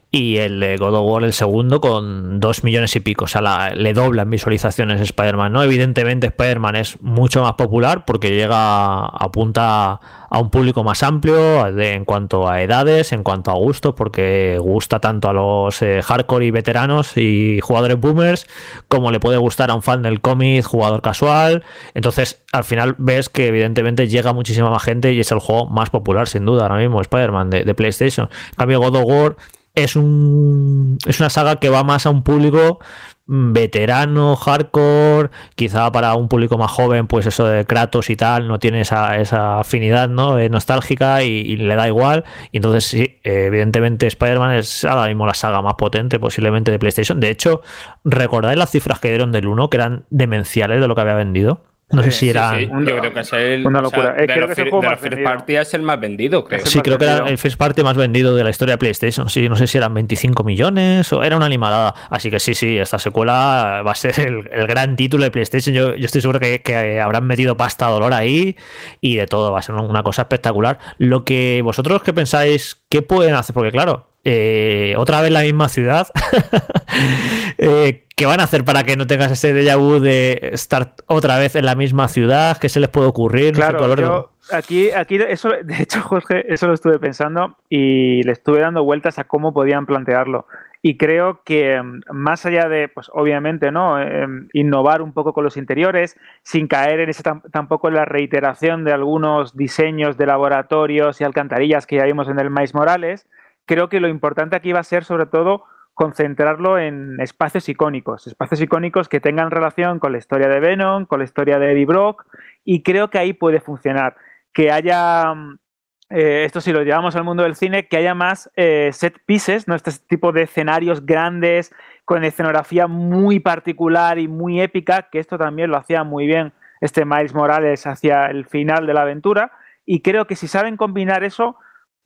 y el de God of War el segundo con 2 millones y pico, o sea, le doblan visualizaciones Spider-Man, ¿no? Evidentemente Spider-Man es mucho más popular porque llega, apunta a un público más amplio en cuanto a edades, en cuanto a gustos, porque gusta tanto a los eh, hardcore y veteranos y jugadores boomers, como le puede gustar a un fan del cómic, jugador casual, entonces al final ves que evidentemente llega muchísima más gente y es el juego más popular sin duda ahora mismo, Spider-Man de, de PlayStation. En cambio God of War es, un, es una saga que va más a un público veterano, hardcore, quizá para un público más joven, pues eso de Kratos y tal, no tiene esa, esa afinidad ¿no? nostálgica y, le da igual. Y entonces sí, evidentemente Spider-Man es ahora mismo la saga más potente posiblemente de PlayStation. De hecho, ¿recordáis las cifras que dieron del 1 que eran demenciales de lo que había vendido? No sé si era. Yo creo que es el. Una locura. de, los, first party es el más vendido, creo. Sí, creo que era el first party más vendido de la historia de PlayStation. Sí, no sé si eran 25 millones o era una animada. Así que sí, sí, esta secuela va a ser el, gran título de PlayStation. Yo, yo estoy seguro que, que, habrán metido pasta dolor ahí y de todo. Va a ser una cosa espectacular. Lo que vosotros que pensáis, ¿qué pueden hacer? Porque claro, eh, otra vez la misma ciudad. (laughs) Eh, ¿Qué van a hacer para que no tengas ese déjà vu de estar otra vez en la misma ciudad? ¿Qué se les puede ocurrir? Claro, yo aquí, aquí eso, (laughs) de hecho, Jorge, eso lo estuve pensando y le estuve dando vueltas a cómo podían plantearlo. Y creo que mm, más allá de, pues obviamente, ¿no? Em, innovar un poco con los interiores, sin caer en ese tampoco en la reiteración de algunos diseños de laboratorios y alcantarillas que ya vimos en el Mais Morales, creo que lo importante aquí va a ser sobre todo concentrarlo en espacios icónicos, espacios icónicos que tengan relación con la historia de Venom, con la historia de Eddie Brock, y creo que ahí puede funcionar. Que haya, eh, esto si lo llevamos al mundo del cine, que haya más eh, set pieces, ¿no? este tipo de escenarios grandes, con escenografía muy particular y muy épica, que esto también lo hacía muy bien este Miles Morales hacia el final de la aventura, y creo que si saben combinar eso,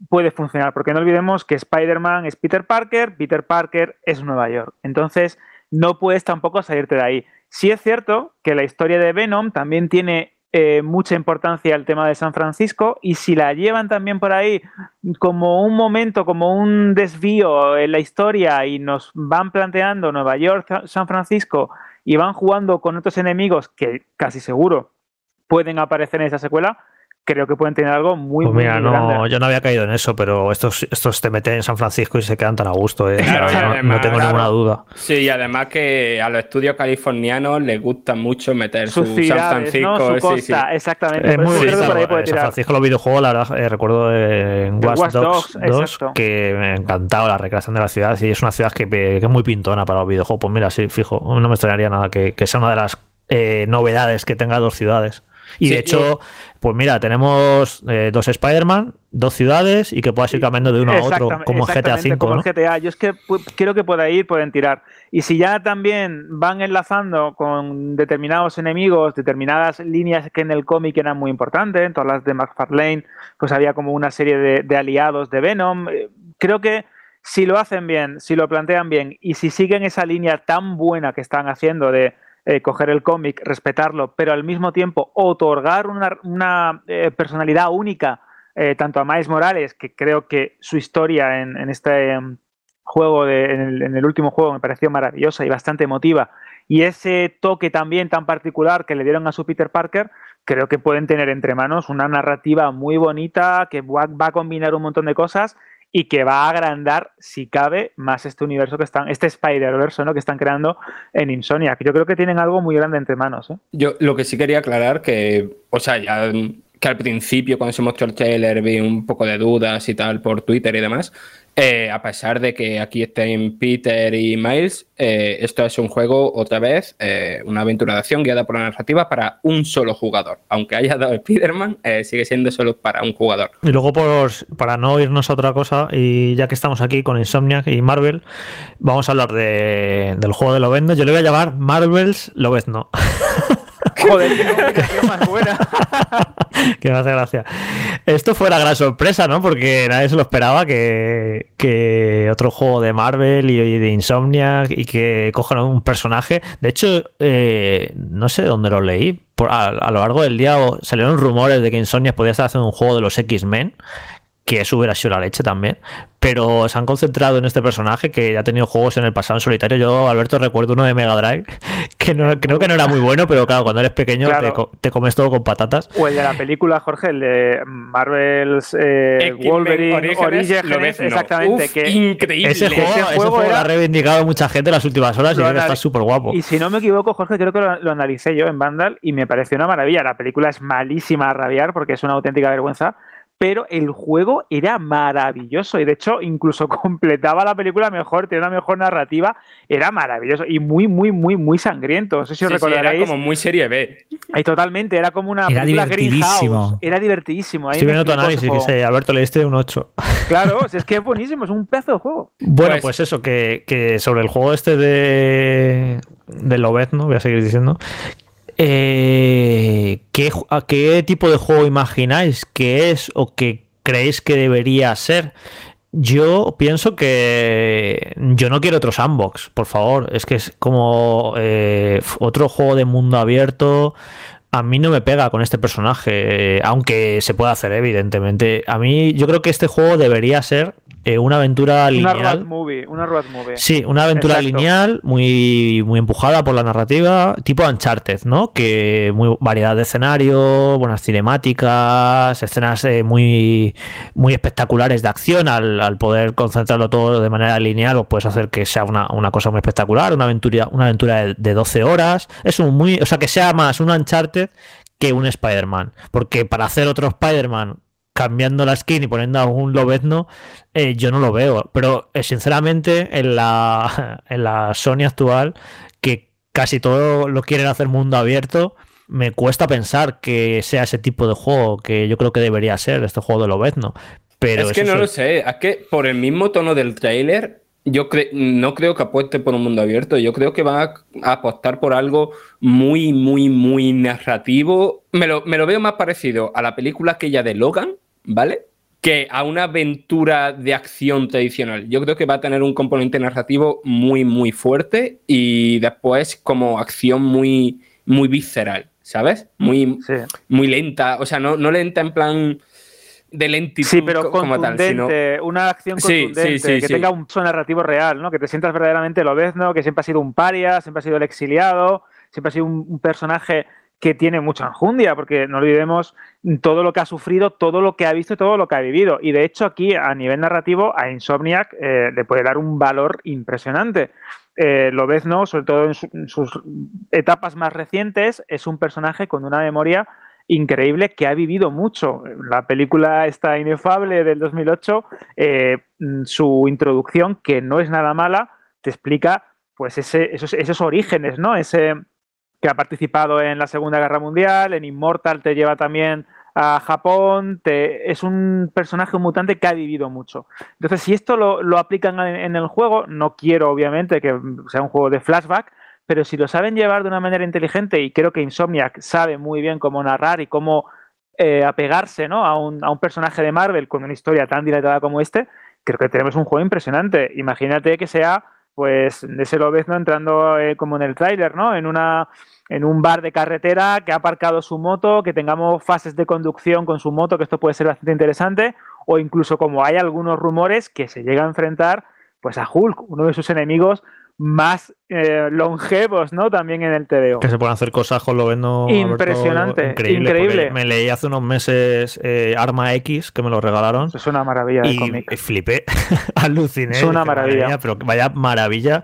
puede funcionar, porque no olvidemos que Spider-Man es Peter Parker, Peter Parker es Nueva York. Entonces, no puedes tampoco salirte de ahí. Sí es cierto que la historia de Venom también tiene eh, mucha importancia el tema de San Francisco y si la llevan también por ahí como un momento, como un desvío en la historia y nos van planteando Nueva York, San Francisco y van jugando con otros enemigos que casi seguro pueden aparecer en esa secuela, creo que pueden tener algo muy, pues mira, no, Yo no había caído en eso, pero estos, estos te meten en San Francisco y se quedan tan a gusto. ¿eh? no, tengo ninguna duda. Sí, y además que a los estudios californianos les gusta mucho meter su San Francisco. Su costa, exactamente. Es muy San Francisco los videojuegos, la verdad, eh, recuerdo en Watch, Dogs, 2 que me ha encantado la recreación de la ciudad y es una ciudad que, es muy pintona para los videojuegos. Pues mira, sí, fijo, no me extrañaría nada que, sea una de las eh, novedades que tenga dos ciudades. Y de hecho, pues mira, tenemos eh, dos Spider-Man, dos ciudades y que puedas ir cambiando de uno a otro, como GTA V. Como el GTA. Yo es que quiero que pueda ir, pueden tirar. Y si ya también van enlazando con determinados enemigos, determinadas líneas que en el cómic eran muy importantes, en todas las de McFarlane, pues había como una serie de, de aliados de Venom. Eh, creo que si lo hacen bien, si lo plantean bien y si siguen esa línea tan buena que están haciendo de eh, coger el cómic, respetarlo, pero al mismo tiempo otorgar una, eh, personalidad única eh, tanto a Miles Morales, que creo que su historia en, este em, juego, en, el, último juego, me pareció maravillosa y bastante emotiva, y ese toque también tan particular que le dieron a su Peter Parker, creo que pueden tener entre manos una narrativa muy bonita que va a combinar un montón de cosas y que va a agrandar, si cabe, más este universo que están, este Spider-Verse ¿no? que están creando en Insomnia. Yo creo que tienen algo muy grande entre manos. ¿eh? Yo lo que sí quería aclarar que, o sea, ya que al principio cuando se mostró el trailer vi un poco de dudas y tal por Twitter y demás, eh, a pesar de que aquí estén Peter y Miles, eh, esto es un juego, otra vez, eh, una aventura de acción guiada por la narrativa para un solo jugador. Aunque haya dado Spider-Man, sigue siendo solo para un jugador. Y luego, por, para no irnos a otra cosa, y ya que estamos aquí con Insomniac y Marvel, vamos a hablar de, del juego de Lobezno. Yo le voy a llamar Marvel's Lobezno. (laughs) Joder, qué, más buena. (laughs) (laughs) que me hace gracia. Esto fue la gran sorpresa, ¿no? Porque nadie se lo esperaba que, otro juego de Marvel y, de Insomnia y que cojan un personaje. De hecho, eh, no sé dónde lo leí. a, lo largo del día salieron rumores de que Insomnia podía estar haciendo un juego de los X-Men que eso hubiera sido la leche también, pero se han concentrado en este personaje que ha tenido juegos en el pasado en solitario. Yo, Alberto, recuerdo uno de Mega Drive, (laughs) que no, creo que no era muy bueno, pero claro, cuando eres pequeño te, comes todo con patatas. O el de la película, Jorge, el de Marvel's eh, Wolverine Origins, exactamente. que increíble. Ese juego, lo ha reivindicado mucha gente en las últimas horas y está súper guapo. Y si no me equivoco, Jorge, creo que lo, lo, analicé yo en Vandal y me pareció una maravilla. La película es malísima a rabiar porque es una auténtica vergüenza pero el juego era maravilloso y de hecho incluso (laughs) completaba la película mejor, tenía una mejor narrativa, era maravilloso y muy, muy, muy, muy sangriento. No sé si os recordaréis. era como muy serie B. Ahí totalmente, era como una era película divertidísimo. Era divertidísimo. Ahí Estoy viendo tu análisis, que sé, Alberto le diste un 8. (laughs) Claro, es que es buenísimo, es un pedazo de juego. Bueno, pues, pues eso, que, que, sobre el juego este de, de Lobet, ¿no? Voy a seguir diciendo, eh, ¿qué, ¿A qué tipo de juego imagináis que es o que creéis que debería ser? Yo pienso que yo no quiero otro sandbox, por favor. Es que es como eh, otro juego de mundo abierto. A mí no me pega con este personaje, aunque se pueda hacer, evidentemente. A mí, yo creo que este juego debería ser eh, una aventura Una road lineal. movie, una road movie. Sí, una aventura Exacto. lineal muy, muy empujada por la narrativa, tipo Uncharted, ¿no? Que muy variedad de escenarios, buenas cinemáticas, escenas eh, muy, muy espectaculares de acción. Al, al poder concentrarlo todo de manera lineal, pues puedes hacer que sea una, una cosa muy espectacular, una aventura, una aventura de, de 12 horas. Es un muy, o sea, que sea más un Uncharted que un Spider-Man. Porque para hacer otro Spider-Man cambiando la skin y poniendo algún lobezno, eh, yo no lo veo. Pero eh, sinceramente, en la, (laughs) en la Sony actual, que casi todo lo quieren hacer mundo abierto, me cuesta pensar que sea ese tipo de juego que yo creo que debería ser este juego de lobezno. Pero es que no lo sé, es que por el mismo tono del trailer, yo cre- no creo que apueste por un mundo abierto, yo creo que va a, apostar por algo muy, muy, muy narrativo. Me lo, me lo veo más parecido a la película aquella de Logan, ¿vale? Que a una aventura de acción tradicional. Yo creo que va a tener un componente narrativo muy, muy fuerte y después como acción muy, muy visceral, ¿sabes? Muy, Sí. muy lenta, o sea, no, no lenta en plan de lentitud Sí, pero co- como tal, sino contundente, una acción contundente, sí, sí, que tenga un narrativo real, ¿no? Que te sientas verdaderamente lobezno, que siempre ha sido un paria, siempre ha sido el exiliado, siempre ha sido un, un personaje que tiene mucha enjundia, porque no olvidemos todo lo que ha sufrido, todo lo que ha visto y todo lo que ha vivido. Y de hecho aquí, a nivel narrativo, a Insomniac eh, le puede dar un valor impresionante. Eh, Lobezno, sobre todo en, su- en sus etapas más recientes, es un personaje con una memoria increíble que ha vivido mucho. La película esta inefable del 2008, eh, mm, su introducción, que no es nada mala, te explica pues ese, esos, esos orígenes, ¿no? Ese que ha participado en la Segunda Guerra Mundial, en Immortal te lleva también a Japón, es un personaje mutante que ha vivido mucho. Entonces, si esto lo, aplican en el juego, no quiero obviamente que sea un juego de flashback, pero si lo saben llevar de una manera inteligente, y creo que Insomniac sabe muy bien cómo narrar y cómo eh, apegarse ¿no? a, un, a un personaje de Marvel con una historia tan dilatada como este, creo que tenemos un juego impresionante. Imagínate que sea, pues, de ese lobezno entrando eh, como en el tráiler, ¿no? En una en un bar de carretera que ha aparcado su moto, que tengamos fases de conducción con su moto, que esto puede ser bastante interesante, o incluso como hay algunos rumores que se llega a enfrentar pues a Hulk, uno de sus enemigos más eh, longevos, ¿no? También en el TVO. Que se pueden hacer cosas con lo vendo Impresionante, increíble. increíble. Me leí hace unos meses eh, Arma X, que me lo regalaron. Es una maravilla de y cómic. flipé, (laughs) aluciné. Es una dije, "Madre maravilla". pero vaya maravilla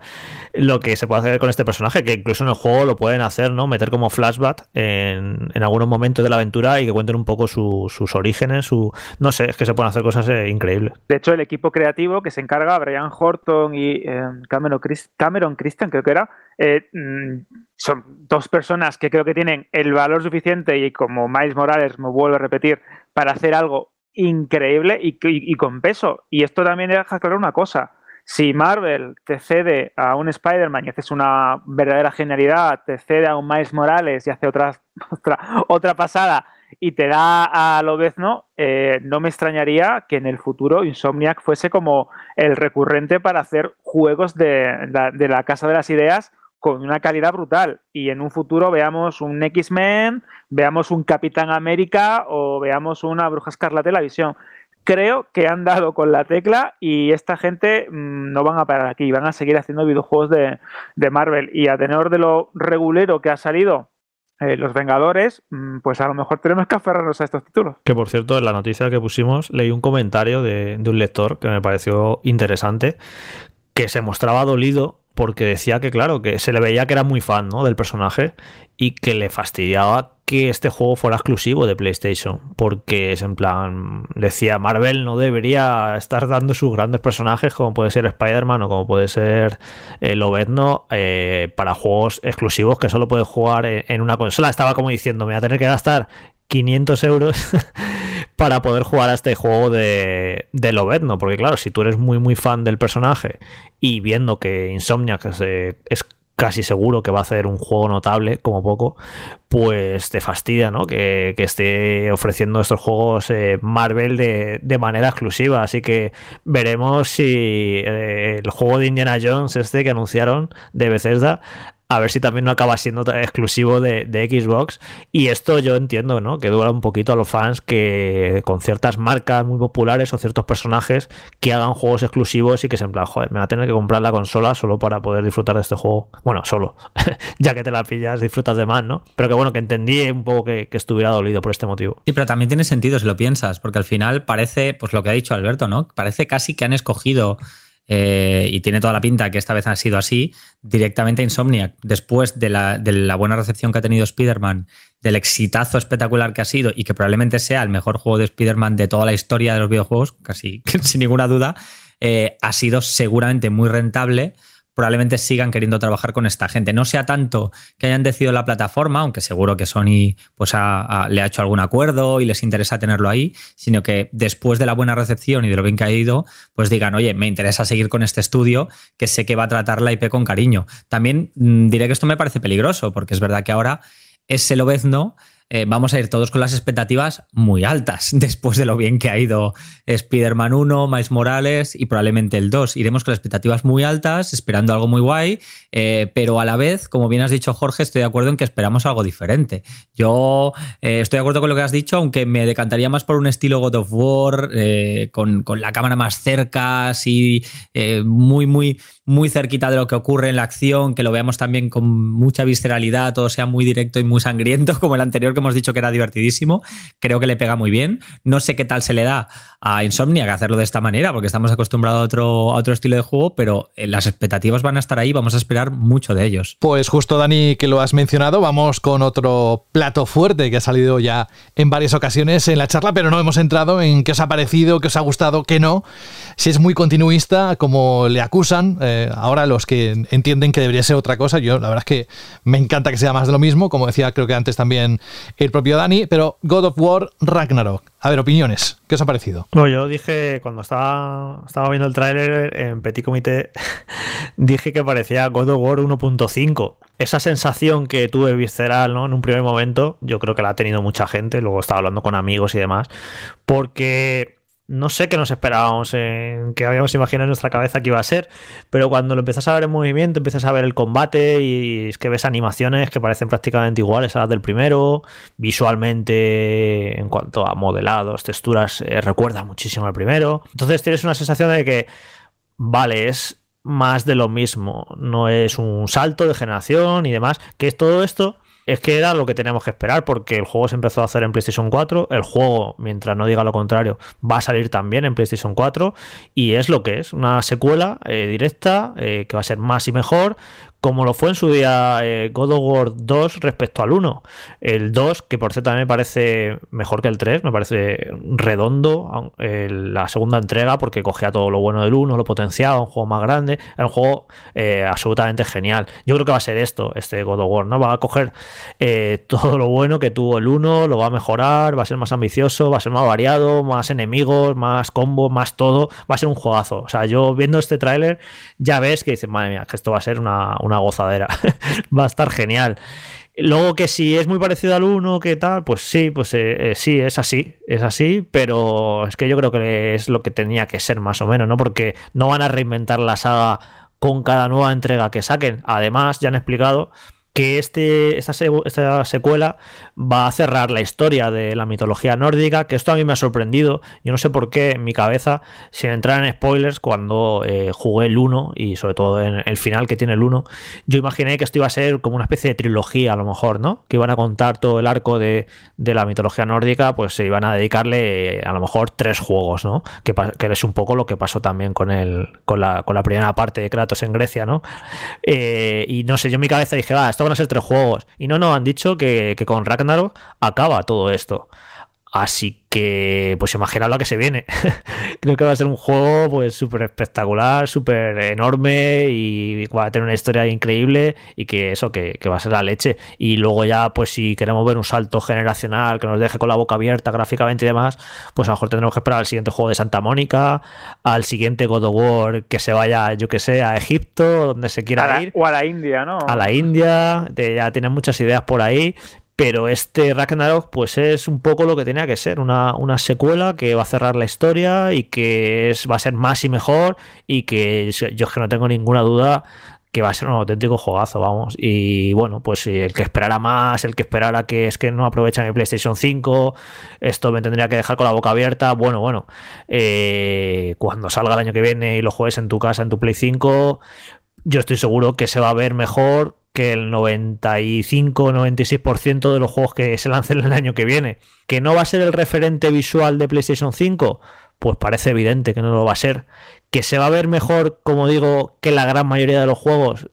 lo que se puede hacer con este personaje, que incluso en el juego lo pueden hacer, ¿no? Meter como flashback en, en algunos momentos de la aventura y que cuenten un poco su- sus orígenes, su. No sé, es que se pueden hacer cosas eh, increíbles. De hecho, el equipo creativo que se encarga, Brian Horton y Cameron, Chris- Cameron Christian, creo que era, eh, mm, son dos personas que creo que tienen el valor suficiente y como Miles Morales, me vuelvo a repetir, para hacer algo increíble y, y- y con peso. Y esto también deja claro una cosa. Si Marvel te cede a un Spider-Man y haces una verdadera genialidad, te cede a un Miles Morales y hace otra, (laughs) otra, otra pasada y te da a Lobezno, eh, no me extrañaría que en el futuro Insomniac fuese como el recurrente para hacer juegos de la, Casa de las Ideas con una calidad brutal. Y en un futuro veamos un X-Men, veamos un Capitán América o veamos una Bruja Escarlata de la visión. Creo que han dado con la tecla y esta gente mmm, no van a parar aquí, van a seguir haciendo videojuegos de, de Marvel. Y a tenor de lo regulero que ha salido eh, los Vengadores, mmm, pues a lo mejor tenemos que aferrarnos a estos títulos. Que por cierto, en la noticia que pusimos, leí un comentario de, de un lector que me pareció interesante, que se mostraba dolido porque decía que, claro, que se le veía que era muy fan ¿no? del personaje y que le fastidiaba que este juego fuera exclusivo de PlayStation. Porque es en plan, decía, Marvel no debería estar dando sus grandes personajes, como puede ser Spider-Man o como puede ser eh, Lobezno, eh, para juegos exclusivos que solo puedes jugar en, una consola. Estaba como diciendo, me voy a tener que gastar 500 euros (laughs) para poder jugar a este juego de, de Lobezno. Porque claro, si tú eres muy muy fan del personaje y viendo que Insomniac es, eh, es casi seguro que va a hacer un juego notable, como poco, pues te fastidia, ¿no? Que, que esté ofreciendo estos juegos eh, Marvel de, de, manera exclusiva. Así que veremos si eh, el juego de Indiana Jones, este que anunciaron de Bethesda, a ver si también no acaba siendo exclusivo de, Xbox. Y esto yo entiendo, ¿no? Que dura un poquito a los fans que con ciertas marcas muy populares o ciertos personajes que hagan juegos exclusivos y que se en plan, joder, me va a tener que comprar la consola solo para poder disfrutar de este juego. Bueno, solo, (laughs) ya que te la pillas, disfrutas de más, ¿no? Pero que bueno, que entendí un poco que, que estuviera dolido por este motivo. Sí, pero también tiene sentido si lo piensas, porque al final parece, pues lo que ha dicho Alberto, ¿no? Parece casi que han escogido eh, y tiene toda la pinta que esta vez ha sido así, directamente a Insomniac, después de la, de la buena recepción que ha tenido Spider-Man, del exitazo espectacular que ha sido y que probablemente sea el mejor juego de Spider-Man de toda la historia de los videojuegos, casi (laughs) sin ninguna duda, eh, ha sido seguramente muy rentable probablemente sigan queriendo trabajar con esta gente. No sea tanto que hayan decidido la plataforma, aunque seguro que Sony pues, le ha hecho algún acuerdo y les interesa tenerlo ahí, sino que después de la buena recepción y de lo bien que ha ido, pues digan, oye, me interesa seguir con este estudio que sé que va a tratar la IP con cariño. También mm, diré que esto me parece peligroso, porque es verdad que ahora es el obezno eh, vamos a ir todos con las expectativas muy altas (laughs) después de lo bien que ha ido Spider-Man 1, Miles Morales y probablemente el 2. Iremos con las expectativas muy altas, esperando algo muy guay, eh, pero a la vez, como bien has dicho Jorge, estoy de acuerdo en que esperamos algo diferente. Yo eh, estoy de acuerdo con lo que has dicho, aunque me decantaría más por un estilo God of War, con, con, la cámara más cerca, así muy, muy muy cerquita de lo que ocurre en la acción, que lo veamos también con mucha visceralidad, todo sea muy directo y muy sangriento, (laughs) como el anterior que hemos dicho que era divertidísimo. Creo que le pega muy bien. No sé qué tal se le da a Insomnia que hacerlo de esta manera, porque estamos acostumbrados a otro, a otro estilo de juego, pero eh, las expectativas van a estar ahí, vamos a esperar mucho de ellos. Pues justo, Dani, que lo has mencionado, vamos con otro plato fuerte que ha salido ya en varias ocasiones en la charla, pero no hemos entrado en qué os ha parecido, qué os ha gustado, qué no. Si es muy continuista, como le acusan. Eh, ahora los que entienden que debería ser otra cosa, yo la verdad es que me encanta que sea más de lo mismo, como decía creo que antes también el propio Dani, pero God of War Ragnarok. A ver, opiniones, ¿qué os ha parecido? Bueno, yo dije cuando estaba, estaba viendo el tráiler en Petit Comité, (laughs) dije que parecía God of War 1.5 esa sensación que tuve visceral ¿no? en un primer momento, yo creo que la ha tenido mucha gente, luego estaba hablando con amigos y demás, porque no sé qué nos esperábamos, en, que habíamos imaginado en nuestra cabeza que iba a ser, pero cuando lo empiezas a ver en movimiento, empiezas a ver el combate y es que ves animaciones que parecen prácticamente iguales a las del primero, visualmente, en cuanto a modelados, texturas, eh, recuerda muchísimo al primero. Entonces tienes una sensación de que, vale, es más de lo mismo, no es un salto de generación y demás, que es todo esto es que era lo que teníamos que esperar porque el juego se empezó a hacer en PlayStation 4, el juego, mientras no diga lo contrario, va a salir también en PlayStation 4 y es lo que es, una secuela eh, directa eh, que va a ser más y mejor, como lo fue en su día eh, God of War 2 respecto al 1. El 2, que por cierto también me parece mejor que el 3, me parece redondo la segunda entrega porque cogía todo lo bueno del 1, lo potenciaba, un juego más grande, era un juego eh, absolutamente genial. Yo creo que va a ser esto, este God of War, ¿no? Va a coger eh, (laughs) todo lo bueno que tuvo el 1, lo va a mejorar, va a ser más ambicioso, va a ser más variado, más enemigos, más combos, más todo, va a ser un juegazo. O sea, yo viendo este tráiler ya ves que dices, madre mía, que esto va a ser una gozadera. (laughs) Va a estar genial. Luego que si es muy parecido al 1, que tal, pues sí, pues eh, eh, sí, es así, es así, pero es que yo creo que es lo que tenía que ser más o menos, ¿no? Porque no van a reinventar la saga con cada nueva entrega que saquen. Además, ya han explicado que este, esta, esta, secuela va a cerrar la historia de la mitología nórdica, que esto a mí me ha sorprendido. Yo no sé por qué en mi cabeza, sin entrar en spoilers, cuando eh, jugué el 1 y sobre todo en el final que tiene el 1, yo imaginé que esto iba a ser como una especie de trilogía a lo mejor, ¿no? Que iban a contar todo el arco de, la mitología nórdica, pues se iban a dedicarle a lo mejor tres juegos, ¿no? Que, es un poco lo que pasó también con, el, con, la, con la primera parte de Kratos en Grecia, ¿no? Eh, y no sé, yo en mi cabeza dije, va, esto van a ser tres juegos. Y no, no, han dicho que, con Acaba todo esto. Así que, pues imagina lo que se viene. (laughs) Creo que va a ser un juego pues súper espectacular, súper enorme y va a tener una historia increíble y que eso, que, va a ser la leche. Y luego ya, pues si queremos ver un salto generacional que nos deje con la boca abierta gráficamente y demás, pues a lo mejor tendremos que esperar al siguiente juego de Santa Mónica, al siguiente God of War que se vaya, yo que sé, a Egipto, donde se quiera ir. O a la India, ¿no? A la India, ya tienen muchas ideas por ahí, pero este Ragnarok, pues es un poco lo que tenía que ser, una, una secuela que va a cerrar la historia y que es, va a ser más y mejor y que yo es que no tengo ninguna duda que va a ser un auténtico juegazo, vamos. Y bueno, pues el que esperara más, el que esperara que es que no aprovecha mi PlayStation 5, esto me tendría que dejar con la boca abierta. Bueno, bueno, eh, cuando salga el año que viene y lo juegues en tu casa, en tu Play 5, yo estoy seguro que se va a ver mejor que el 95-96% de los juegos que se lancen el año que viene. ¿Que no va a ser el referente visual de PlayStation 5? Pues parece evidente que no lo va a ser. ¿Que se va a ver mejor, como digo, que la gran mayoría de los juegos?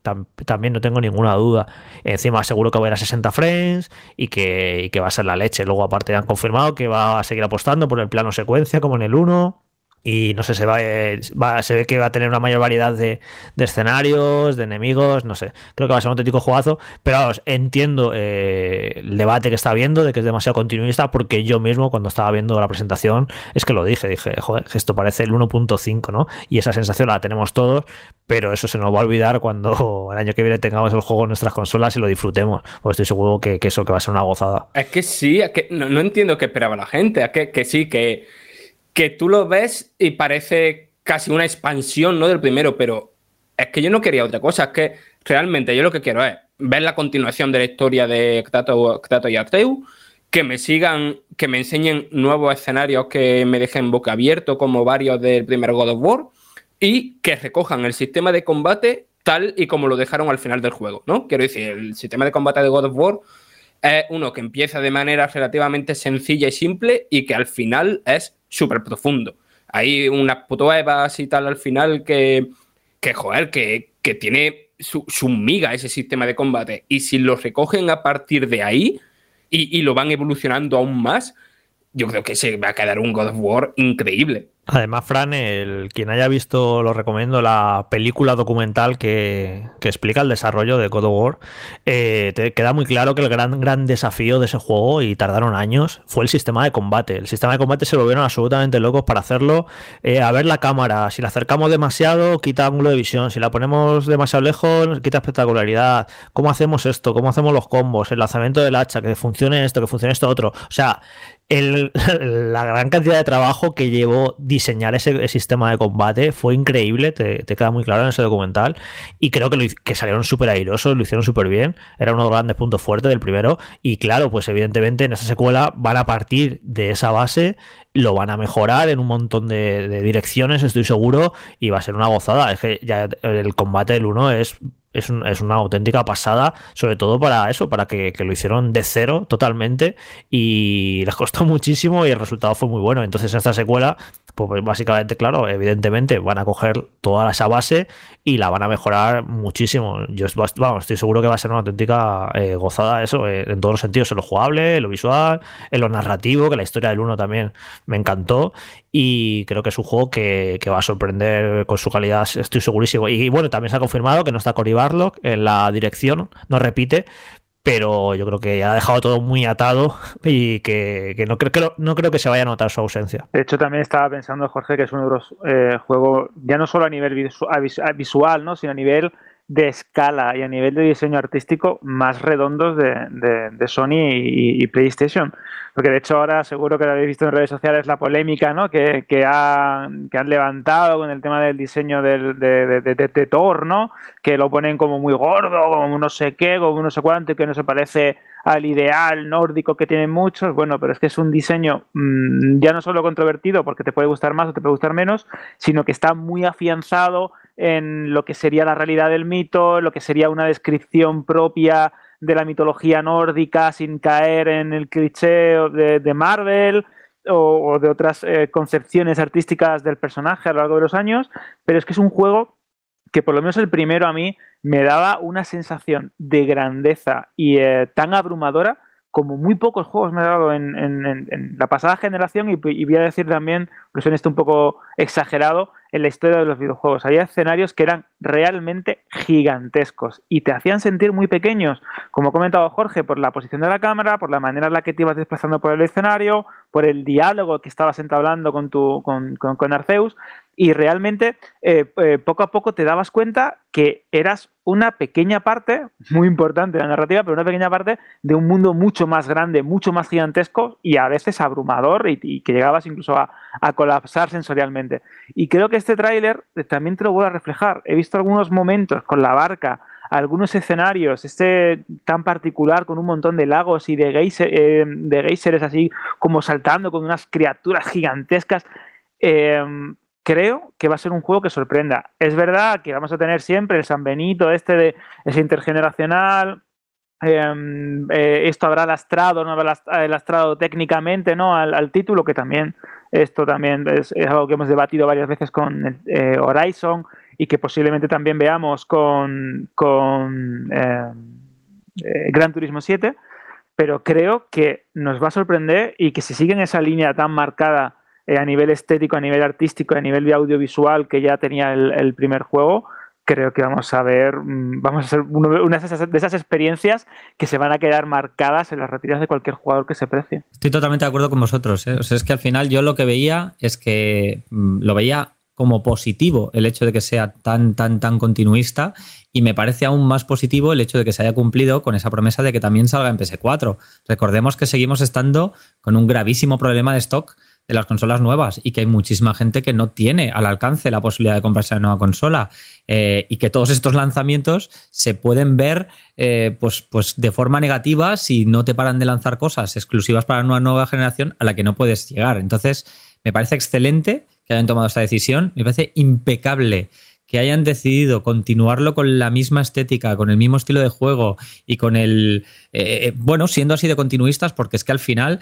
también no tengo ninguna duda. Encima seguro que va a ir a 60 frames y que, y que va a ser la leche. Luego aparte han confirmado que va a seguir apostando por el plano secuencia como en el 1 y no sé, se, eh, va, se ve que va a tener una mayor variedad de, escenarios, de enemigos, no sé. Creo que va a ser un auténtico jugazo, pero entiendo eh, el debate que está habiendo de que es demasiado continuista, porque yo mismo cuando estaba viendo la presentación es que lo dije, dije, joder, esto parece el 1.5, ¿no? Y esa sensación la tenemos todos, pero eso se nos va a olvidar cuando (laughs) el año que viene tengamos el juego en nuestras consolas y lo disfrutemos, porque estoy seguro que, eso va a ser una gozada. Es que sí, es que no, entiendo qué esperaba la gente, es que, que sí, que que tú lo ves y parece casi una expansión ¿no? del primero, pero es que yo no quería otra cosa, es que realmente yo lo que quiero es ver la continuación de la historia de Kratos, y Atreus, que me sigan, que me enseñen nuevos escenarios que me dejen boca abierto, como varios del primer God of War, y que recojan el sistema de combate tal y como lo dejaron al final del juego, ¿no? Quiero decir, el sistema de combate de God of War es uno que empieza de manera relativamente sencilla y simple y que al final es súper profundo. Hay unas putoevas y tal al final que, que joder, que, tiene su, su, miga ese sistema de combate. Y si lo recogen a partir de ahí y, y lo van evolucionando aún más, yo creo que se va a quedar un God of War increíble. Además, Fran, el, quien haya visto, lo recomiendo, la película documental que, explica el desarrollo de God of War, eh, te queda muy claro que el gran, gran desafío de ese juego, y tardaron años, fue el sistema de combate. El sistema de combate se volvieron absolutamente locos para hacerlo. Eh, a ver la cámara, si la acercamos demasiado, quita ángulo de visión. Si la ponemos demasiado lejos, quita espectacularidad. ¿Cómo hacemos esto? ¿Cómo hacemos los combos? El lanzamiento del hacha, que funcione esto, que funcione esto otro. O sea, (laughs) la gran cantidad de trabajo que llevó diseñar ese, sistema de combate fue increíble, te, queda muy claro en ese documental. Y creo que, salieron súper airosos, lo hicieron súper bien. Era uno de los grandes puntos fuertes del primero. Y claro, pues evidentemente en esa secuela van a partir de esa base, lo van a mejorar en un montón de, direcciones, estoy seguro, y va a ser una gozada. Es que ya el combate del 1 es es, una auténtica pasada, sobre todo para eso, para que, lo hicieron de cero totalmente y les costó (laughs) muchísimo y el resultado fue muy bueno. Entonces, esta secuela, pues básicamente, claro, evidentemente van a coger toda esa base y la van a mejorar muchísimo. Yo vamos, estoy seguro que va a ser una auténtica eh, gozada eso, eh, en todos los sentidos, en lo jugable, en lo visual, en lo narrativo, que la historia del 1 también me encantó y creo que es un juego que, va a sorprender con su calidad, estoy segurísimo. Y, bueno, también se ha confirmado que no está Cory Barlock en la dirección, no repite, pero yo creo que ha dejado todo muy atado y que, no, creo, que no creo que se vaya a notar su ausencia. De hecho, también estaba pensando, Jorge, que es los eh, juegos, ya no solo a nivel visual, ¿no? sino a nivel de escala y a nivel de diseño artístico más redondos de, Sony y, PlayStation. Porque de hecho ahora seguro que lo habéis visto en redes sociales la polémica ¿no? que, que, han levantado con el tema del diseño del, de, de, Thor, ¿no? que lo ponen como muy gordo, como no sé qué, como no sé cuánto, que no se parece al ideal nórdico que tienen muchos. Bueno, pero es que es un diseño mm, ya no solo controvertido porque te puede gustar más o te puede gustar menos, sino que está muy afianzado en lo que sería la realidad del mito, lo que sería una descripción propia de la mitología nórdica sin caer en el cliché de, Marvel o, de otras eh, concepciones artísticas del personaje a lo largo de los años, pero es que es un juego que por lo menos el primero a mí me daba una sensación de grandeza y eh, tan abrumadora como muy pocos juegos me ha dado en, la pasada generación y, voy a decir también, pues en esto un poco exagerado, en la historia de los videojuegos. Había escenarios que eran realmente gigantescos y te hacían sentir muy pequeños, como ha comentado Jorge, por la posición de la cámara, por la manera en la que te ibas desplazando por el escenario, por el diálogo que estabas entablando con, tu, con, con Arceus, y realmente eh, eh, poco a poco te dabas cuenta que eras una pequeña parte, muy importante la narrativa, pero una pequeña parte de un mundo mucho más grande, mucho más gigantesco y a veces abrumador y, que llegabas incluso a, colapsar sensorialmente. Y creo que este tráiler también te lo vuelve a reflejar. He visto algunos momentos con la barca, algunos escenarios, este tan particular con un montón de lagos y de, geyser, eh, de geysers así como saltando con unas criaturas gigantescas, eh, creo que va a ser un juego que sorprenda. Es verdad que vamos a tener siempre el San Benito, este de ese intergeneracional, Em, eh, esto habrá lastrado, no habrá eh, lastrado técnicamente ¿no? Al, título, que también esto también es, algo que hemos debatido varias veces con eh, Horizon y que posiblemente también veamos con, em, Gran Turismo 7, pero creo que nos va a sorprender y que si siguen esa línea tan marcada a nivel estético, a nivel artístico, a nivel audiovisual que ya tenía el primer juego, creo que vamos a ver, mm, vamos a ser una de esas experiencias que se van a quedar marcadas en las retiras de cualquier jugador que se precie. Estoy totalmente de acuerdo con vosotros. ¿eh? O sea, es que al final yo lo que veía es que mm, lo veía como positivo el hecho de que sea tan, tan, tan continuista y me parece aún más positivo el hecho de que se haya cumplido con esa promesa de que también salga en PS4. Recordemos que seguimos estando con un gravísimo problema de stock de las consolas nuevas y que hay muchísima gente que no tiene al alcance la posibilidad de comprarse la nueva consola eh, y que todos estos lanzamientos se pueden ver eh, pues, pues de forma negativa si no te paran de lanzar cosas exclusivas para una nueva generación a la que no puedes llegar. Entonces, me parece excelente que hayan tomado esta decisión, me parece impecable que hayan decidido continuarlo con la misma estética, con el mismo estilo de juego y con el, eh, bueno, siendo así de continuistas, porque es que al final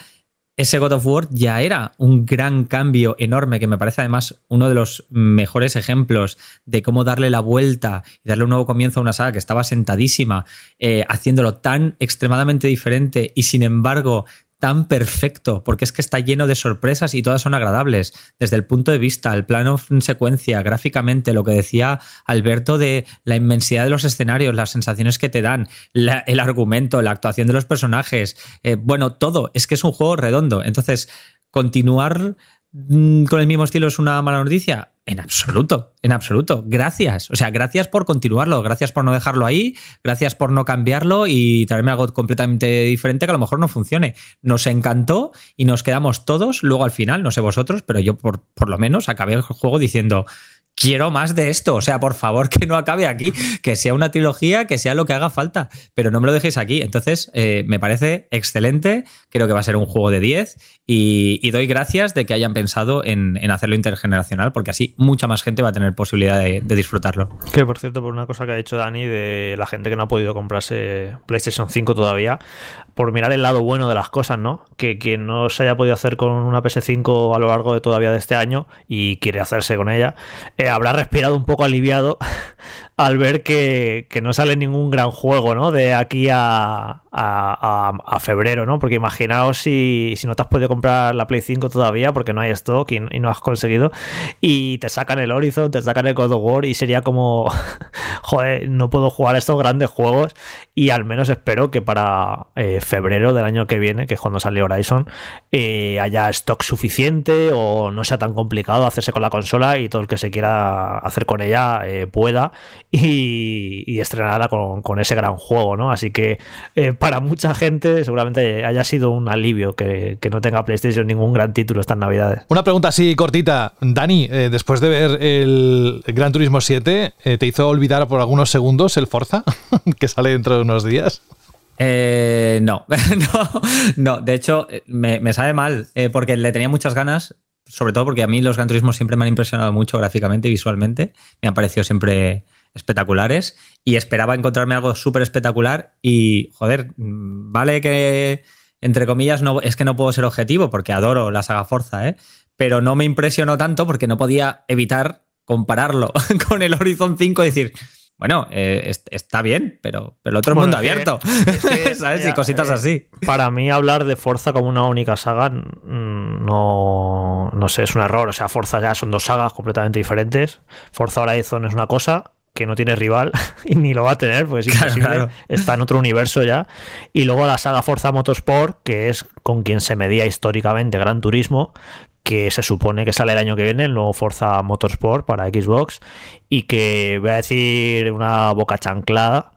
ese God of War ya era un gran cambio enorme, que me parece además uno de los mejores ejemplos de cómo darle la vuelta y darle un nuevo comienzo a una saga que estaba sentadísima, eh, haciéndolo tan extremadamente diferente y sin embargo tan perfecto, porque es que está lleno de sorpresas y todas son agradables. Desde el punto de vista, el plano en secuencia, gráficamente, lo que decía Alberto de la inmensidad de los escenarios, las sensaciones que te dan, el argumento, la actuación de los personajes, eh, bueno, todo, es que es un juego redondo. Entonces, continuar mm, con el mismo estilo es una mala noticia. En absoluto, en absoluto. Gracias. O sea, gracias por continuarlo, gracias por no dejarlo ahí, gracias por no cambiarlo y traerme algo completamente diferente que a lo mejor no funcione. Nos encantó y nos quedamos todos, luego al final, no sé vosotros, pero yo por, por lo menos acabé el juego diciendo, quiero más de esto. O sea, por favor, (laughs) que no acabe aquí, que sea una trilogía, que sea lo que haga falta, pero no me lo dejéis aquí. Entonces, eh, me parece excelente, creo que va a ser un juego de 10 y, doy gracias de que hayan pensado en, hacerlo intergeneracional, porque así mucha más gente va a tener posibilidad de, disfrutarlo. Que por cierto, por una cosa que ha dicho Dani de la gente que no ha podido comprarse PlayStation 5 todavía, por mirar el lado bueno de las cosas, ¿no? Que quien no se haya podido hacer con una PS5 a lo largo de todavía de este año y quiere hacerse con ella, eh, habrá respirado un poco aliviado al ver que, no sale ningún gran juego, ¿no? De aquí a, a, febrero, ¿no? Porque imaginaos si, si, no te has podido comprar la Play 5 todavía porque no hay stock y, no has conseguido y te sacan el Horizon, te sacan el God of War y sería como, (laughs) joder, no puedo jugar estos grandes juegos y al menos espero que para eh, febrero del año que viene, que es cuando sale Horizon, eh, haya stock suficiente o no sea tan complicado hacerse con la consola y todo el que se quiera hacer con ella eh, pueda y, estrenarla con, ese gran juego, ¿no? Así que eh, para mucha gente seguramente haya sido un alivio que, no tenga PlayStation ningún gran título estas navidades. Una pregunta así cortita. Dani, eh, después de ver el Gran Turismo 7, eh, ¿te hizo olvidar por algunos segundos el Forza (laughs) que sale dentro de unos días? no, (laughs) no, no, de hecho me, me sabe mal porque le tenía muchas ganas sobre todo porque a mí los Gran Turismo siempre me han impresionado mucho gráficamente y visualmente. Me han parecido siempre espectaculares y esperaba encontrarme algo súper espectacular y, joder, vale que, entre comillas, no, es que no puedo ser objetivo porque adoro la saga Forza, ¿eh? pero no me impresionó tanto porque no podía evitar compararlo (laughs) con el Horizon 5 y decir, bueno, eh, está bien, pero, pero el otro mundo abierto, (laughs) ¿sabes? y cositas eh, así. Para mí hablar de Forza como una única saga, no, no sé, es un error. O sea, Forza ya son dos sagas completamente diferentes. Forza Horizon es una cosa que no tiene rival (laughs) y ni lo va a tener, pues es está en otro universo ya. Y luego la saga Forza Motorsport, que es con quien se medía históricamente Gran Turismo, que se supone que sale el año que viene, el nuevo Forza Motorsport para Xbox, y que voy a decir una boca chanclada,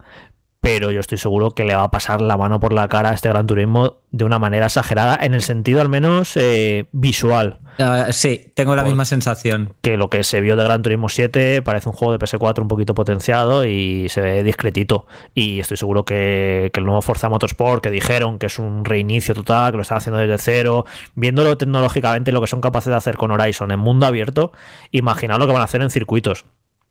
pero yo estoy seguro que le va a pasar la mano por la cara a este Gran Turismo de una manera exagerada, en el sentido al menos eh, visual. Uh, sí, tengo la misma sensación. Que lo que se vio de Gran Turismo 7 parece un juego de PS4 un poquito potenciado y se ve discretito. Y estoy seguro que, que el nuevo Forza Motorsport, que dijeron que es un reinicio total, que lo están haciendo desde cero, viéndolo tecnológicamente lo que son capaces de hacer con Horizon en mundo abierto, imaginad lo que van a hacer en circuitos.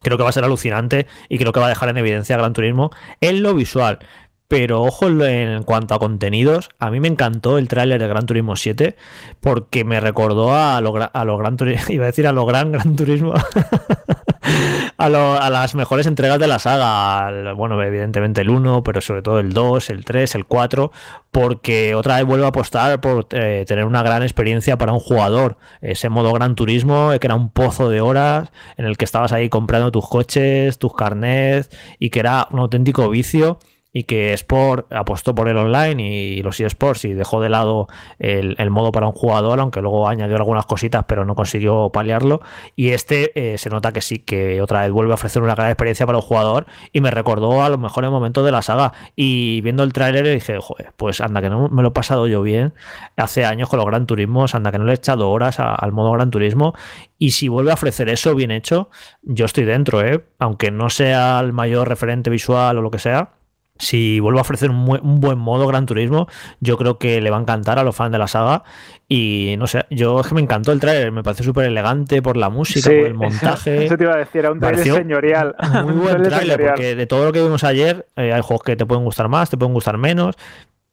Creo que va a ser alucinante y creo que va a dejar en evidencia Gran Turismo en lo visual. Pero ojo en cuanto a contenidos, a mí me encantó el tráiler de Gran Turismo 7 porque me recordó a lo, gra- a lo Gran Turismo, (laughs) iba a decir a lo Gran Gran Turismo, (laughs) a, lo- a las mejores entregas de la saga. Bueno, evidentemente el 1, pero sobre todo el 2, el 3, el 4, porque otra vez vuelvo a apostar por eh, tener una gran experiencia para un jugador. Ese modo Gran Turismo, eh, que era un pozo de horas en el que estabas ahí comprando tus coches, tus carnets y que era un auténtico vicio y que Sport apostó por el online y los eSports y dejó de lado el, modo para un jugador, aunque luego añadió algunas cositas, pero no consiguió paliarlo. Y este eh, se nota que sí, que otra vez vuelve a ofrecer una gran experiencia para un jugador y me recordó a los mejores momentos de la saga. Y viendo el tráiler dije, joder, pues anda que no me lo he pasado yo bien hace años con los Gran Turismos, anda que no le he echado horas al modo Gran Turismo. Y si vuelve a ofrecer eso bien hecho, yo estoy dentro, ¿eh? aunque no sea el mayor referente visual o lo que sea si vuelve a ofrecer un, buen- un buen modo Gran Turismo, yo creo que le va a encantar a los fans de la saga. Y no sé, yo es que me encantó el trailer, me parece súper elegante por la música, por el montaje. (laughs) Eso te iba a decir, era un trailer Pareció señorial. Muy (laughs) buen trailer porque de todo lo que vimos ayer, eh, hay juegos que te pueden gustar más, te pueden gustar menos.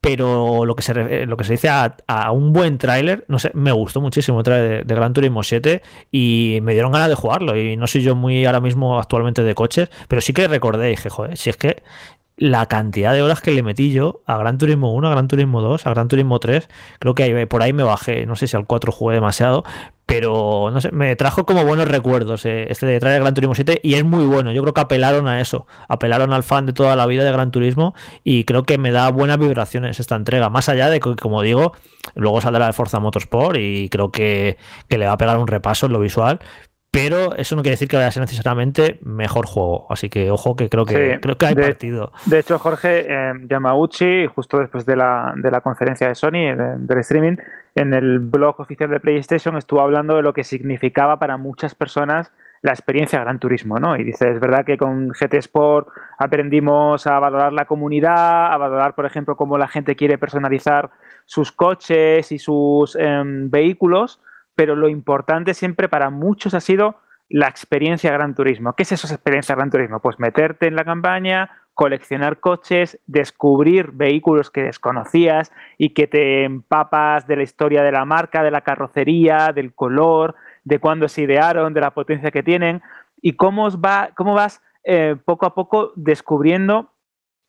Pero lo que se, lo que se dice a, a un buen tráiler, no sé, me gustó muchísimo el tráiler de, de Gran Turismo 7 y me dieron ganas de jugarlo. Y no soy yo muy ahora mismo actualmente de coches, pero sí que recordé, dije, joder, si es que la cantidad de horas que le metí yo a Gran Turismo 1, a Gran Turismo 2, a Gran Turismo 3, creo que ahí, por ahí me bajé, no sé si al 4 jugué demasiado, pero no sé, me trajo como buenos recuerdos eh, este de traer Gran Turismo 7 y es muy bueno, yo creo que apelaron a eso, apelaron al fan de toda la vida de Gran Turismo y creo que me da buenas vibraciones esta entrega, más allá de que, como digo, luego saldrá de Forza Motorsport y creo que, que le va a pegar un repaso en lo visual, pero eso no quiere decir que vaya a ser necesariamente mejor juego. Así que ojo que creo que Sí, creo que hay de- partido. De hecho, Jorge eh, Yamauchi, justo después de la, de la conferencia de Sony, de- del streaming, en el blog oficial de PlayStation estuvo hablando de lo que significaba para muchas personas la experiencia Gran Turismo, ¿no? Y dice, es verdad que con GT Sport aprendimos a valorar la comunidad, a valorar, por ejemplo, cómo la gente quiere personalizar sus coches y sus em, vehículos, pero lo importante siempre para muchos ha sido la experiencia Gran Turismo. ¿Qué es eso, experiencia Gran Turismo? Pues meterte en la campaña, coleccionar coches, descubrir vehículos que desconocías y que te empapas de la historia de la marca, de la carrocería, del color, de cuándo se idearon, de la potencia que tienen y cómo, os va, cómo vas eh, poco a poco descubriendo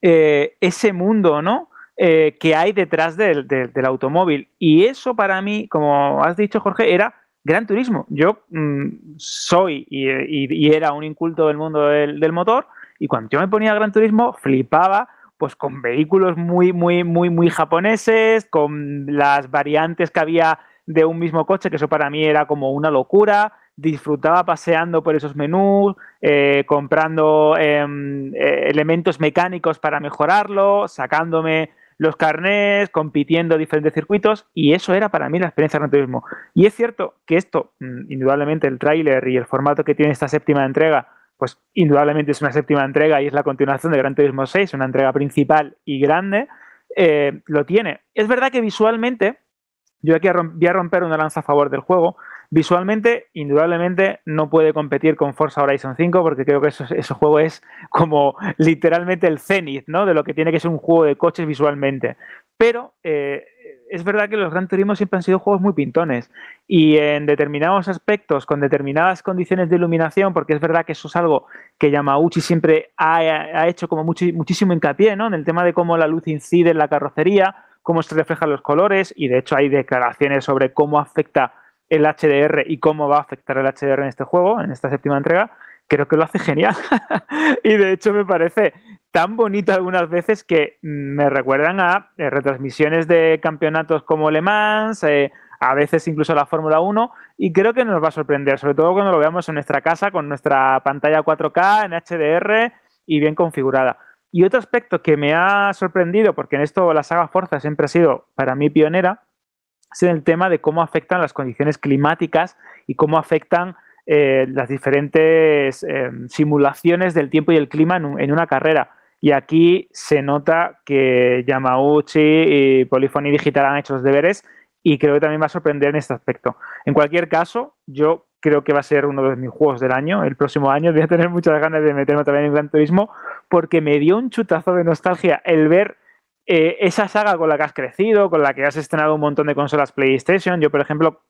eh, ese mundo, ¿no? Eh, que hay detrás del, del- automóvil. Y eso para mí, como has dicho, Jorge, era Gran Turismo. Yo mm, soy y, era un inculto del mundo del, del motor y cuando yo me ponía Gran Turismo flipaba pues con vehículos muy, muy, muy, muy japoneses, con las variantes que había de un mismo coche, que eso para mí era como una locura. Disfrutaba paseando por esos menús, eh, comprando em, eh, elementos mecánicos para mejorarlo, sacándome los carnés, compitiendo en diferentes circuitos, y eso era para mí la experiencia de Gran Turismo. Y es cierto que esto, mm, indudablemente, el tráiler y el formato que tiene esta séptima entrega, pues indudablemente es una séptima entrega y es la continuación de Gran Turismo 6, una entrega principal y grande, eh, lo tiene. Es verdad que visualmente, yo aquí voy a romper una lanza a favor del juego, visualmente, indudablemente, no puede competir con Forza Horizon 5 porque creo que ese juego es como literalmente el cenit, ¿no? De lo que tiene que ser un juego de coches visualmente. Pero eh, es verdad que los Gran Turismo siempre han sido juegos muy pintones y en determinados aspectos, con determinadas condiciones de iluminación, porque es verdad que eso es algo que Yamauchi siempre ha, hecho como muchísimo hincapié, ¿no? En el tema de cómo la luz incide en la carrocería, cómo se reflejan los colores y de hecho hay declaraciones sobre cómo afecta el HDR y cómo va a afectar el HDR en este juego, en esta séptima entrega, creo que lo hace genial. (laughs) y de hecho me parece tan bonito algunas veces que me recuerdan a eh, retransmisiones de campeonatos como Le Mans, eh, a veces incluso la Fórmula 1, y creo que nos va a sorprender, sobre todo cuando lo veamos en nuestra casa con nuestra pantalla 4K en HDR y bien configurada. Y otro aspecto que me ha sorprendido, porque en esto la saga Forza siempre ha sido para mí pionera, es el tema de cómo afectan las condiciones climáticas y cómo afectan eh, las diferentes eh, simulaciones del tiempo y el clima en, una carrera. Y aquí se nota que Yamauchi y Polyphony Digital han hecho los deberes y creo que también va a sorprender en este aspecto. En cualquier caso, yo creo que va a ser uno de mis juegos del año. El próximo año voy a tener muchas ganas de meterme también en Gran Turismo porque me dio un chutazo de nostalgia el ver eh, esa saga con la que has crecido, con la que has estrenado un montón de consolas PlayStation. Yo, por ejemplo,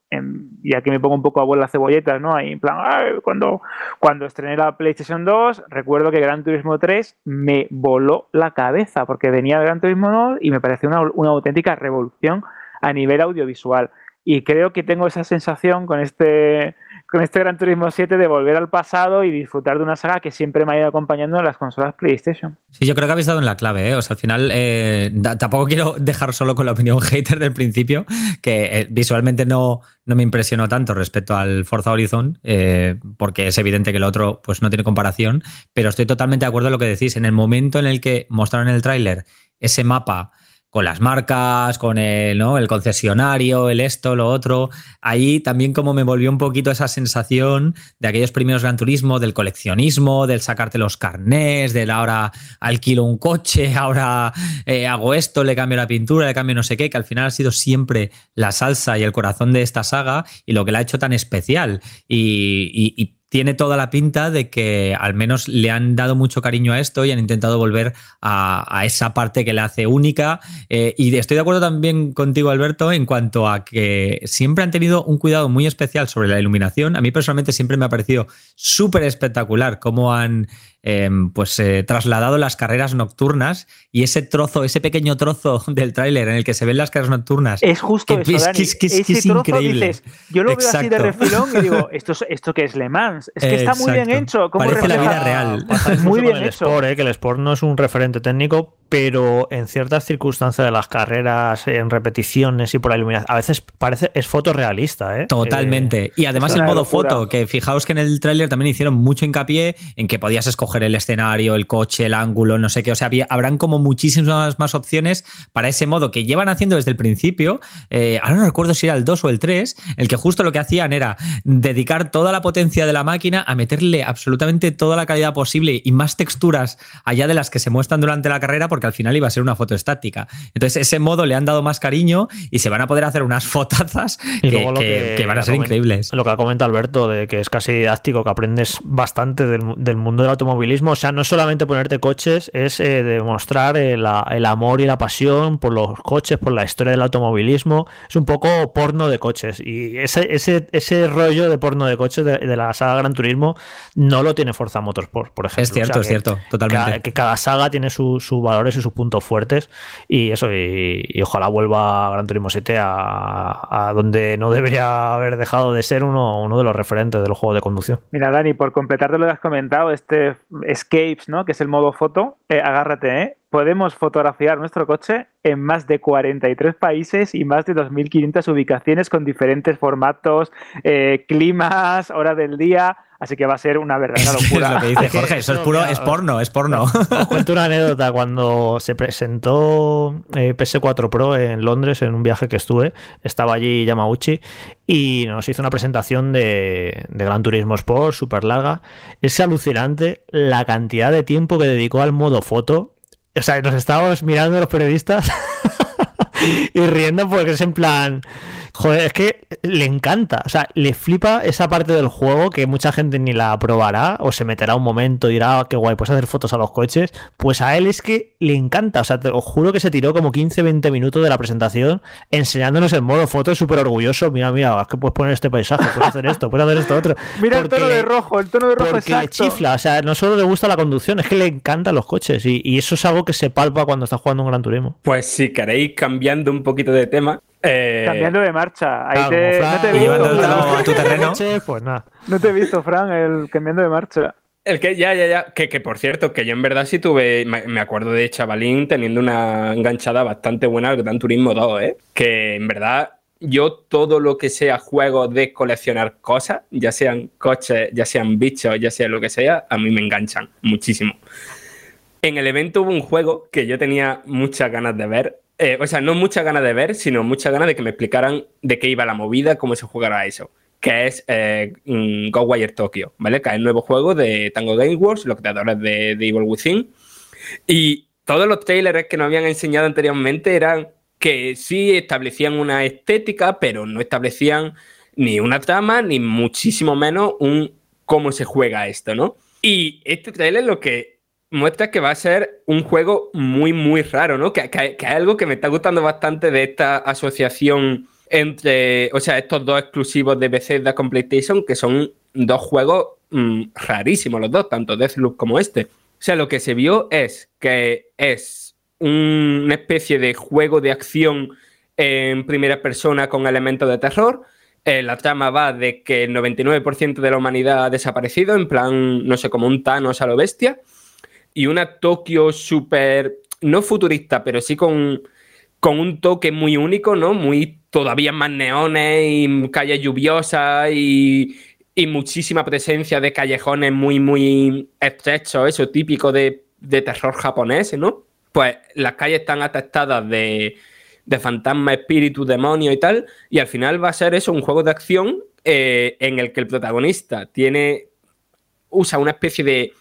y aquí me pongo un poco a vuelo cebolletas, ¿no? Ahí en plan, cuando, cuando estrené la PlayStation 2, recuerdo que Gran Turismo 3 me voló la cabeza porque venía Gran Turismo 2 y me pareció una auténtica revolución a nivel audiovisual. Y creo que tengo esa sensación con este, con este Gran Turismo 7 de volver al pasado y disfrutar de una saga que siempre me ha ido acompañando en las consolas PlayStation. Sí, yo creo que habéis dado en la clave, ¿eh? O sea, al final eh, tampoco quiero (laughs) dejar solo con la opinión hater del principio, que eh, visualmente no, no me impresionó tanto respecto al Forza Horizon, eh, porque es evidente que el otro pues no tiene comparación, pero estoy totalmente de acuerdo en lo que decís. En el momento en el que mostraron el tráiler ese mapa con las marcas, con el, ¿no? el concesionario, el esto, lo otro. Ahí también como me volvió un poquito esa sensación de aquellos primeros Gran Turismo, del coleccionismo, del sacarte los carnés, del ahora alquilo un coche, (laughs) ahora eh, hago esto, le cambio la pintura, le cambio no sé qué, que al final ha sido siempre la salsa y el corazón de esta saga y lo que la ha hecho tan especial. y, y tiene toda la pinta de que al menos le han dado mucho cariño a esto y han intentado volver a, esa parte que le hace única. Eh, y estoy de acuerdo también contigo, Alberto, en cuanto a que siempre han tenido un cuidado muy especial sobre la iluminación. A mí personalmente siempre me ha parecido súper espectacular cómo han Em, pues eh, trasladado las carreras nocturnas y ese trozo, ese pequeño trozo (laughs) del tráiler en el que se ven las carreras nocturnas. Es justo eso, Dani. es increíble. yo lo veo así de refilón y digo, (laughs) ¿esto, esto que es Le Mans? Es que está muy bien hecho. Parece la vida real. muy bien hecho. Sport, eh, que el Sport no es un referente técnico, pero en ciertas circunstancias de las carreras, en repeticiones y por la iluminación, a veces parece es fotorrealista. ¿eh? Totalmente. Eh, y además el modo foto, que fijaos que en el tráiler también hicieron mucho hincapié en que podías escoger el escenario, el coche, el ángulo, no sé qué. O sea, habrán como muchísimas más opciones para ese modo que llevan haciendo desde el principio. Eh, ahora no recuerdo si era el 2 o el 3, el que justo lo que hacían era dedicar toda la potencia de la máquina a meterle absolutamente toda la calidad posible y más texturas allá de las que se muestran durante la carrera, porque al final iba a ser una foto estática. Entonces, ese modo le han dado más cariño y se van a poder hacer unas (laughs) fotazas que, van a ser increíbles. Lo que ha comentado Alberto, de que es casi didáctico, que aprendes bastante del, mundo del automovilismo. O sea, no es solamente ponerte coches, es eh, demostrar el, amor y la pasión por los coches, por la historia del automovilismo. Es un poco porno de coches. Y ese, ese, ese rollo de porno de coches de, la saga Gran Turismo no lo tiene Forza Motorsport, por ejemplo. Es cierto, es cierto, totalmente. Que, cada saga tiene sus su valores y sus puntos fuertes. Y eso, y, ojalá vuelva Gran Turismo 7 a, donde no debería haber dejado de ser uno, uno de los referentes del juego de conducción. Mira, Dani, por completarte lo que has comentado, este Escapes, ¿no? Que es el modo foto, eh, agárrate, ¿eh? Podemos fotografiar nuestro coche en más de 43 países y más de 2.500 ubicaciones con diferentes formatos, eh, climas, hora del día. Así que va a ser una verdadera locura. (laughs) es lo que dice Jorge, eso es puro, es porno, es porno. Os cuento una anécdota. Cuando se presentó eh, PS4 Pro en Londres, en un viaje que estuve, estaba allí Yamauchi y nos hizo una presentación de, Gran Turismo Sport, súper larga. Es alucinante la cantidad de tiempo que dedicó al modo foto. O sea, nos estábamos mirando los periodistas (laughs) y riendo porque es en plan Joder, es que le encanta. O sea, le flipa esa parte del juego que mucha gente ni la probará o se meterá un momento y dirá, ah, qué guay, puedes hacer fotos a los coches. Pues a él es que le encanta. O sea, te lo juro que se tiró como 15-20 minutos de la presentación enseñándonos el modo foto, súper orgulloso. Mira, mira, es que puedes poner este paisaje, puedes hacer esto, puedes hacer esto otro. (laughs) Mira el tono de rojo, el tono de rojo porque le chifla. O sea, no solo le gusta la conducción, es que le encantan los coches. Y, y eso es algo que se palpa cuando estás jugando un Gran Turismo. Pues si queréis, cambiando un poquito de tema, eh, Cambiando de marcha. Ahí te, no te he visto. tu terreno. (laughs) Pues nada. No te he visto, Fran, el cambiando de marcha. El que, ya, ya, ya. Que, que, por cierto, que yo en verdad sí tuve. Me acuerdo de Chavalín teniendo una enganchada bastante buena al Gran Turismo 2, ¿eh? Que en verdad yo todo lo que sea juego de coleccionar cosas, ya sean coches, ya sean bichos, ya sea lo que sea, a mí me enganchan muchísimo. en el evento hubo un juego que yo tenía muchas ganas de ver. Eh, o sea, no muchas ganas de ver, sino muchas ganas de que me explicaran de qué iba la movida, cómo se jugara eso. Que es eh, mm, Ghostwire Tokyo, ¿vale? Que es el nuevo juego de Tango Gameworks, los creadores de, de Evil Within. Y todos los trailers que nos habían enseñado anteriormente eran que sí establecían una estética, pero no establecían ni una trama, ni muchísimo menos un cómo se juega esto, ¿no? Y este trailer lo que muestra que va a ser un juego muy, muy raro, ¿no? Que, que, algo que me está gustando bastante de esta asociación entre, o sea, estos dos exclusivos de Bethesda con PlayStation, que son dos juegos mmm, rarísimos los dos, tanto Deathloop como este. O sea, lo que se vio es que es un, una especie de juego de acción en primera persona con elementos de terror. Eh, la trama va de que el 99% de la humanidad ha desaparecido, en plan, no sé, como un Thanos a lo bestia. Y una Tokio súper, no futurista, pero sí con, con un toque muy único, ¿no? Muy todavía más neones y calles lluviosas y, y muchísima presencia de callejones muy, muy estrechos, eso típico de, de terror japonés, ¿no? Pues las calles están atestadas de, de fantasmas, espíritus, demonios y tal, y al final va a ser eso, un juego de acción eh, en el que el protagonista tiene, usa una especie de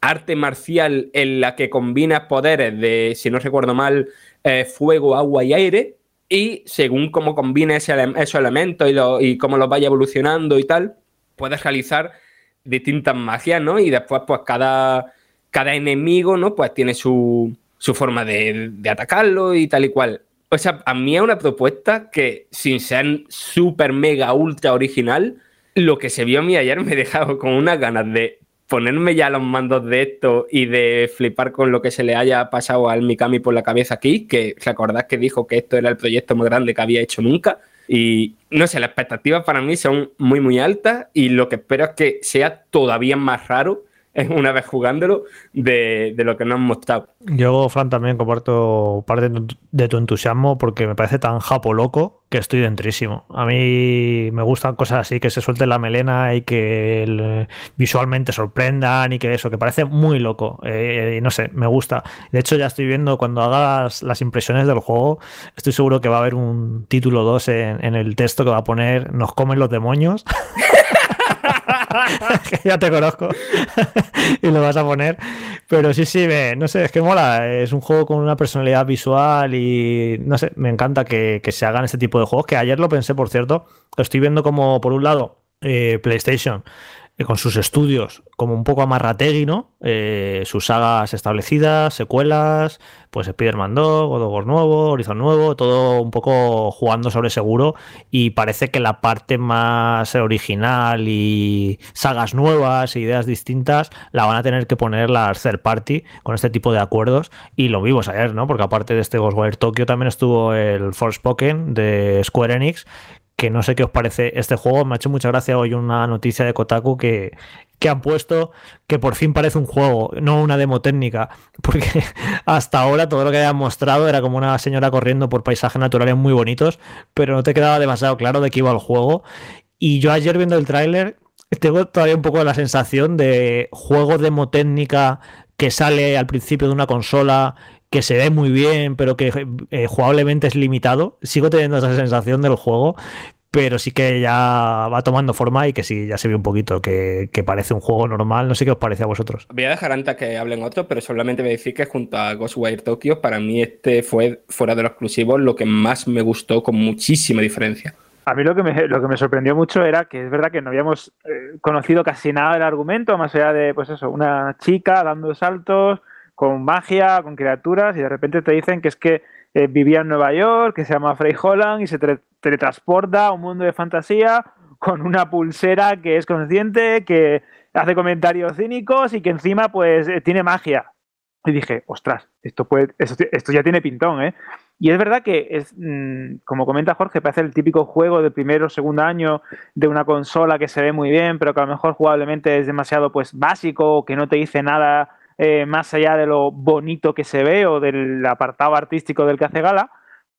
arte marcial en la que combina poderes de, si no recuerdo mal, eh, fuego, agua y aire, y según cómo combina ese, esos elementos y, lo, cómo los vaya evolucionando y tal, puedes realizar distintas magias, ¿no? Y después, pues cada, cada enemigo, ¿no? Pues tiene su, su forma de, de, atacarlo y tal y cual. O sea, a mí es una propuesta que, sin ser súper, mega, ultra original, lo que se vio a mí ayer (laughs) me dejaba con unas ganas de ponerme ya los mandos de esto y de flipar con lo que se le haya pasado al Mikami por la cabeza aquí, que recordad que dijo que esto era el proyecto más grande que había hecho nunca. Y no sé, las expectativas para mí son muy, muy altas y lo que espero es que sea todavía más raro una vez jugándolo de, de, lo que nos han mostrado. Yo, Fran, también comparto parte de tu entusiasmo porque me parece tan japo loco que estoy dentrísimo. A mí me gustan cosas así, que se suelte la melena y que el, visualmente sorprendan y que eso, que parece muy loco. Eh, y no sé, me gusta. De hecho, ya estoy viendo cuando hagas las impresiones del juego, estoy seguro que va a haber un título 2 en, en el texto que va a poner Nos comen los demonios. (laughs) (laughs) ya te conozco (laughs) y lo vas a poner. Pero sí, sí, me, no sé, es que mola. Es un juego con una personalidad visual y no sé, me encanta que, se hagan este tipo de juegos. Que ayer lo pensé, por cierto. Lo estoy viendo como, por un lado, eh, PlayStation con sus estudios como un poco amarrategui, ¿no? Eh, sus sagas establecidas, secuelas, pues Spider-Man 2, God of War nuevo, Horizon nuevo, todo un poco jugando sobre seguro y parece que la parte más original y sagas nuevas, ideas distintas, la van a tener que poner las third party con este tipo de acuerdos y lo vimos ayer, ¿no? Porque aparte de este Ghostwire Tokyo también estuvo el Forspoken de Square Enix que no sé qué os parece este juego. Me ha hecho mucha gracia hoy una noticia de Kotaku que, que han puesto que por fin parece un juego, no una demo técnica, (laughs) porque hasta ahora todo lo que habían mostrado era como una señora corriendo por paisajes naturales muy bonitos, pero no te quedaba demasiado claro de qué iba el juego. Y yo ayer viendo el tráiler tengo todavía un poco la sensación de juego demo técnica que sale al principio de una consola que se ve muy bien, pero que eh, jugablemente es limitado. Sigo teniendo esa sensación del juego, pero sí que ya va tomando forma y que sí, ya se ve un poquito que, que, parece un juego normal. No sé qué os parece a vosotros. Voy a dejar antes que hablen otros, pero solamente voy a decir que junto a Ghostwire Tokyo, para mí este fue, fuera de los exclusivos, lo que más me gustó con muchísima diferencia. A mí lo que, me, lo que me sorprendió mucho era que es verdad que no habíamos eh, conocido casi nada del argumento, más allá de, pues eso, una chica dando saltos, con magia, con criaturas, y de repente te dicen que es que eh, vivía en Nueva York, que se llama Frey Holland, y se teletransporta a un mundo de fantasía con una pulsera que es consciente, que hace comentarios cínicos y que encima pues eh, tiene magia. Y dije, ostras, esto, puede, esto, ya tiene pintón, ¿eh? Y es verdad que, es, mmm, como comenta Jorge, parece el típico juego de primero o segundo año de una consola que se ve muy bien, pero que a lo mejor jugablemente es demasiado pues básico, que no te dice nada eh, más allá de lo bonito que se ve o del apartado artístico del que hace gala,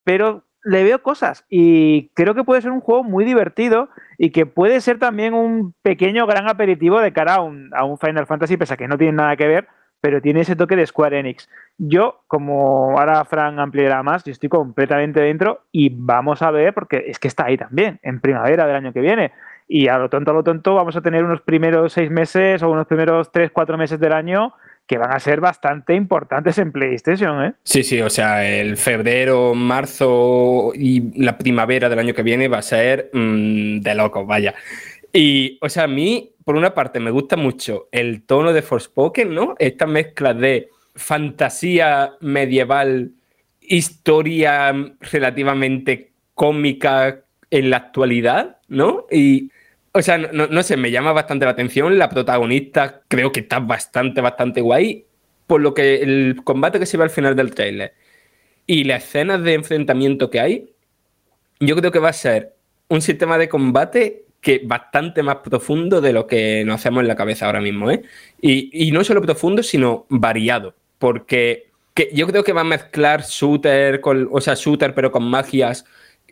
pero le veo cosas y creo que puede ser un juego muy divertido y que puede ser también un pequeño gran aperitivo de cara a un, a un Final Fantasy, pese a que no tiene nada que ver, pero tiene ese toque de Square Enix. Yo, como ahora Frank ampliará más, yo estoy completamente dentro y vamos a ver, porque es que está ahí también, en primavera del año que viene. Y a lo tonto, a lo tonto, vamos a tener unos primeros seis meses o unos primeros tres, cuatro meses del año que van a ser bastante importantes en PlayStation, ¿eh? Sí, sí, o sea, el febrero, marzo y la primavera del año que viene va a ser mmm, de loco, vaya. Y, o sea, a mí, por una parte, me gusta mucho el tono de Forspoken, ¿no? Esta mezcla de fantasía medieval, historia relativamente cómica en la actualidad, ¿no? Y o sea, no, no, sé, me llama bastante la atención. La protagonista creo que está bastante, bastante guay. Por lo que el combate que se ve al final del trailer y las escenas de enfrentamiento que hay, yo creo que va a ser un sistema de combate que bastante más profundo de lo que nos hacemos en la cabeza ahora mismo, ¿eh? Y, y no solo profundo, sino variado. Porque que yo creo que va a mezclar shooter, con, o sea, shooter, pero con magias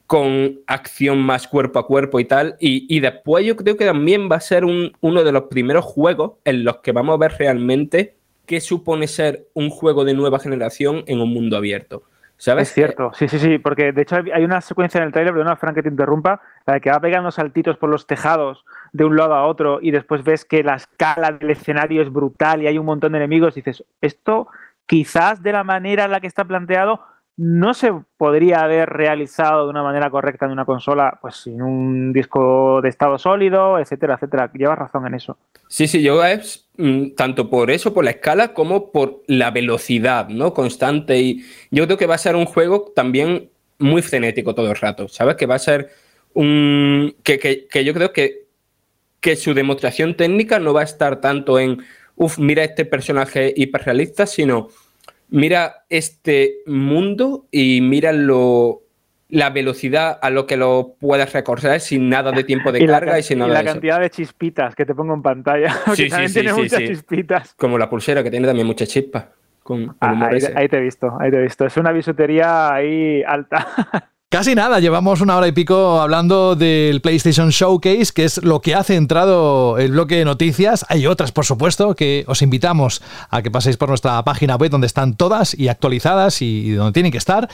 con acción más cuerpo a cuerpo y tal. Y, y después yo creo que también va a ser un, uno de los primeros juegos en los que vamos a ver realmente qué supone ser un juego de nueva generación en un mundo abierto. ¿Sabes? Es cierto, sí, sí, sí, porque de hecho hay una secuencia en el trailer, una Frank que te interrumpa, la que va pegando saltitos por los tejados de un lado a otro y después ves que la escala del escenario es brutal y hay un montón de enemigos dices, esto quizás de la manera en la que está planteado no se podría haber realizado de una manera correcta en una consola, pues sin un disco de estado sólido, etcétera, etcétera. Llevas razón en eso. Sí, sí, yo es mm, tanto por eso, por la escala, como por la velocidad, ¿no? Constante. Y yo creo que va a ser un juego también muy frenético todo el rato, ¿sabes? Que va a ser un. que, que, que yo creo que, que su demostración técnica no va a estar tanto en. Uf, mira este personaje hiperrealista, sino mira este mundo y mira lo, la velocidad a lo que lo puedes recorrer sin nada de tiempo de (laughs) y carga la, y sin nada y la de cantidad eso. de chispitas que te pongo en pantalla. (laughs) Porque Sí, también sí, tiene sí, muchas sí. chispitas. Como la pulsera que tiene también muchas chispas. Con, con Ah, ahí, ahí te he visto, ahí te he visto. Es una bisutería ahí alta. (laughs) Casi nada, llevamos una hora y pico hablando del PlayStation Showcase, que es lo que ha centrado el bloque de noticias. Hay otras, por supuesto, que os invitamos a que paséis por nuestra página web donde están todas y actualizadas y donde tienen que estar.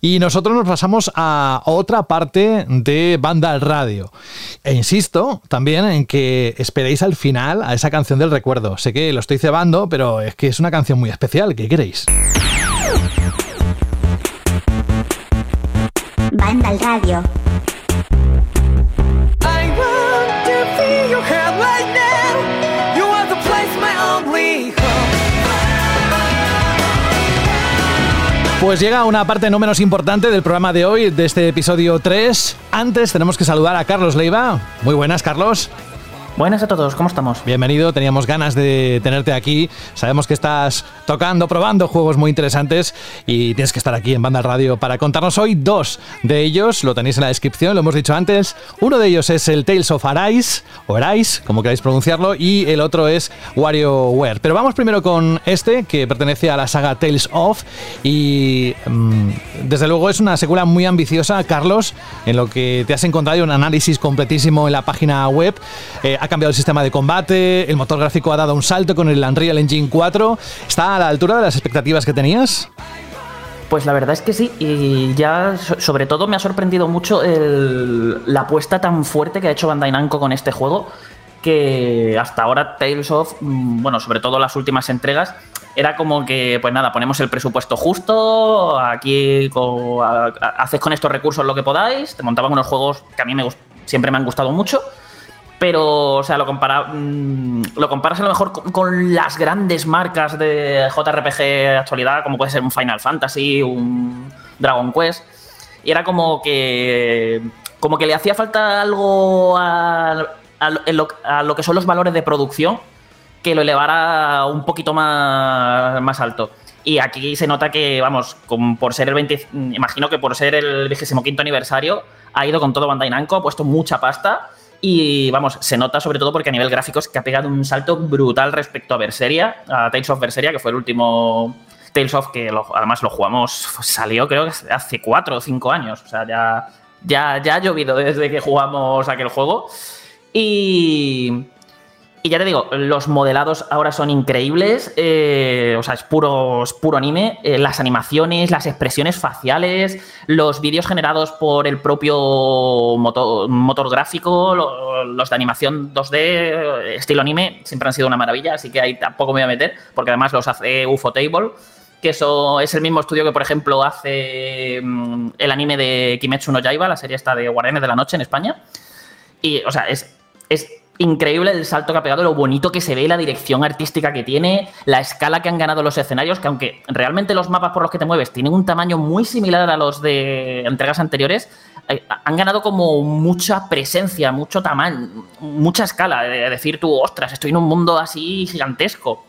Y nosotros nos pasamos a otra parte de Banda al Radio. E insisto también en que esperéis al final a esa canción del recuerdo. Sé que lo estoy cebando, pero es que es una canción muy especial. ¿Qué queréis? Banda al radio. I want to feel your hand right now. You are the place my only home. Pues llega una parte no menos importante del programa de hoy, de este episodio 3. Antes tenemos que saludar a Carlos Leiva. Muy buenas, Carlos. Buenas a todos, ¿cómo estamos? Bienvenido, teníamos ganas de tenerte aquí. Sabemos que estás tocando, probando juegos muy interesantes y tienes que estar aquí en Banda Radio para contarnos hoy dos de ellos. Lo tenéis en la descripción, lo hemos dicho antes. Uno de ellos es el Tales of Arise, o Arise, como queráis pronunciarlo, y el otro es WarioWare. Pero vamos primero con este, que pertenece a la saga Tales of, y mm, desde luego es una secuela muy ambiciosa, Carlos, en lo que te has encontrado un análisis completísimo en la página web. Eh, ha cambiado el sistema de combate, el motor gráfico ha dado un salto con el Unreal Engine 4. ¿Está a la altura de las expectativas que tenías? Pues la verdad es que sí, y ya so- sobre todo me ha sorprendido mucho el- la apuesta tan fuerte que ha hecho Bandai Namco con este juego, que hasta ahora Tales of, mm, bueno, sobre todo las últimas entregas, era como que, pues nada, ponemos el presupuesto justo, aquí haces con estos recursos lo que podáis, te montaban unos juegos que a mí me siempre me han gustado mucho, pero, o sea, lo, compara, mm, lo comparas a lo mejor con, las grandes marcas de JRPG de actualidad, como puede ser un Final Fantasy, un Dragon Quest. Y era como que. Como que le hacía falta algo a, a lo- que son los valores de producción que lo elevara un poquito más, más alto. Y aquí se nota que, vamos, con- por ser el 20, imagino que por ser el 25 aniversario, ha ido con todo Bandai Namco, ha puesto mucha pasta. Y vamos, se nota sobre todo porque a nivel gráficos que ha pegado un salto brutal respecto a Berseria, a Tales of Berseria, que fue el último Tales of que lo- además lo jugamos, salió creo que hace cuatro o cinco años. O sea, ya, ya, ya ha llovido desde que jugamos aquel juego. Y, Y ya te digo, los modelados ahora son increíbles. eh, o sea, es puro, puro anime. Eh, las animaciones, las expresiones faciales, los vídeos generados por el propio motor, motor gráfico, lo- los de animación 2D, eh, estilo anime, siempre han sido una maravilla. Así que ahí tampoco me voy a meter, porque además los hace Ufotable, que eso es el mismo estudio que, por ejemplo, hace mm, el anime de Kimetsu no Yaiba, la serie esta de Guardianes de la Noche en España. Y, o sea, es, es increíble el salto que ha pegado, lo bonito que se ve, la dirección artística que tiene, la escala que han ganado los escenarios, que aunque realmente los mapas por los que te mueves tienen un tamaño muy similar a los de entregas anteriores, eh, han ganado como mucha presencia, mucho tamaño, mucha escala. De decir tú, ostras, estoy en un mundo así gigantesco.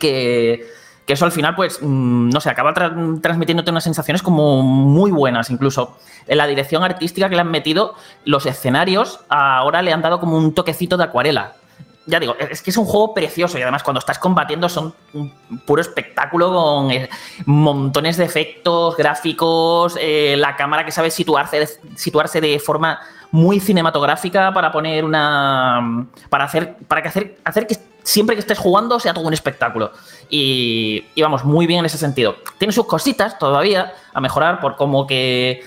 Que, que eso al final, pues, mm, no sé, acaba tra- transmitiéndote unas sensaciones como muy buenas, incluso en la dirección artística que le han metido, los escenarios ahora le han dado como un toquecito de acuarela. Ya digo, es que es un juego precioso y además cuando estás combatiendo son un puro espectáculo con eh, montones de efectos gráficos, eh, la cámara que sabe situarse, situarse de forma muy cinematográfica para poner una. para hacer. para que hacer, hacer que siempre que estés jugando sea todo un espectáculo. Y, y vamos, muy bien en ese sentido. Tiene sus cositas todavía a mejorar por como que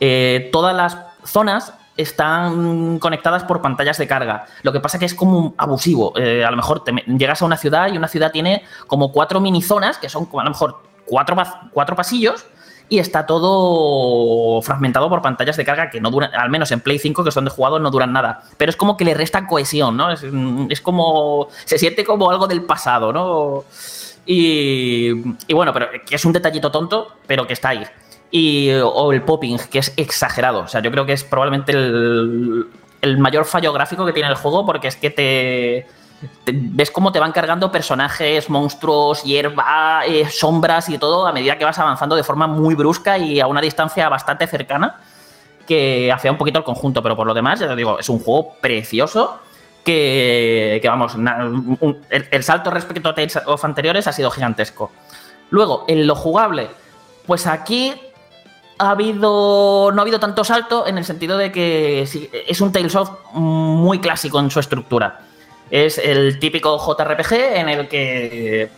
eh, todas las zonas están conectadas por pantallas de carga. Lo que pasa que es como abusivo. Eh, a lo mejor llegas a una ciudad y una ciudad tiene como cuatro mini zonas, que son a lo mejor cuatro, cuatro pasillos, y está todo fragmentado por pantallas de carga que no duran, al menos en Play 5, que son de jugado, no duran nada. Pero es como que le restan cohesión, ¿no? Es, es como. Se siente como algo del pasado, ¿no? Y, y bueno, pero que es un detallito tonto, pero que está ahí. Y, o el popping, que es exagerado. O sea, yo creo que es probablemente el, el mayor fallo gráfico que tiene el juego, porque es que te, ves cómo te van cargando personajes, monstruos, hierba, eh, sombras y todo a medida que vas avanzando de forma muy brusca y a una distancia bastante cercana que hacía un poquito el conjunto, pero por lo demás, ya te digo, es un juego precioso que, que vamos, el, salto respecto a Tales of anteriores ha sido gigantesco. Luego, en lo jugable, pues aquí ha habido no ha habido tanto salto en el sentido de que es un Tales of muy clásico en su estructura. Es el típico JRPG en el que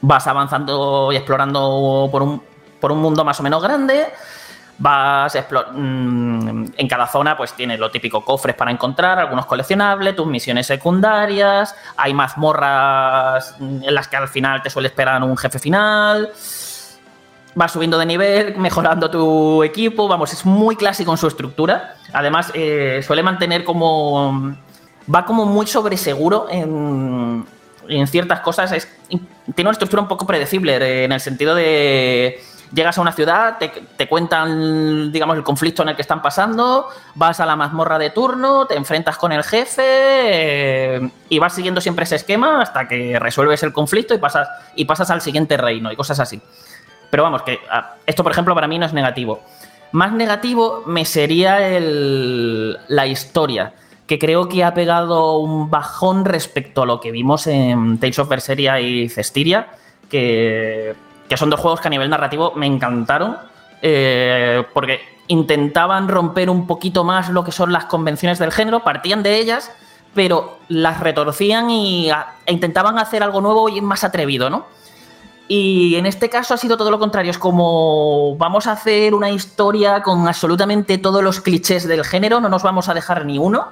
vas avanzando y explorando por un, por un mundo más o menos grande. Vas mm, en cada zona, pues tienes lo típico cofres para encontrar, algunos coleccionables, tus misiones secundarias, hay mazmorras mm, en las que al final te suele esperar un jefe final vas subiendo de nivel, mejorando tu equipo, vamos, es muy clásico en su estructura. Además, eh, suele mantener como... Va como muy sobreseguro en, en ciertas cosas. Tiene una estructura un poco predecible, de- en el sentido de... Llegas a una ciudad, te, cuentan, digamos, el conflicto en el que están pasando, vas a la mazmorra de turno, te enfrentas con el jefe eh, y vas siguiendo siempre ese esquema hasta que resuelves el conflicto y pasas, y pasas al siguiente reino y cosas así. Pero vamos, que ah, esto, por ejemplo, para mí no es negativo. Más negativo me sería el- la historia, que creo que ha pegado un bajón respecto a lo que vimos en Tales of Berseria y Cestiria, que, que son dos juegos que a nivel narrativo me encantaron, eh, porque intentaban romper un poquito más lo que son las convenciones del género, partían de ellas, pero las retorcían y ah, e intentaban hacer algo nuevo y más atrevido, ¿no? Y en este caso ha sido todo lo contrario. Es como vamos a hacer una historia con absolutamente todos los clichés del género, no nos vamos a dejar ni uno.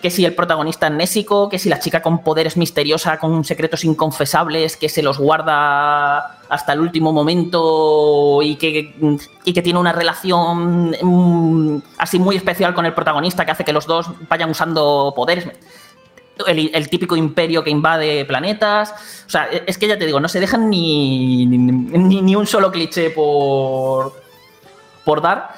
Que si el protagonista es Nésico, que si la chica con poderes misteriosa, con secretos inconfesables, que se los guarda hasta el último momento y que, y que tiene una relación mm, así muy especial con el protagonista que hace que los dos vayan usando poderes el, el típico imperio que invade planetas. O sea, es que ya te digo, no se dejan ni, ni, ni un solo cliché por, por dar.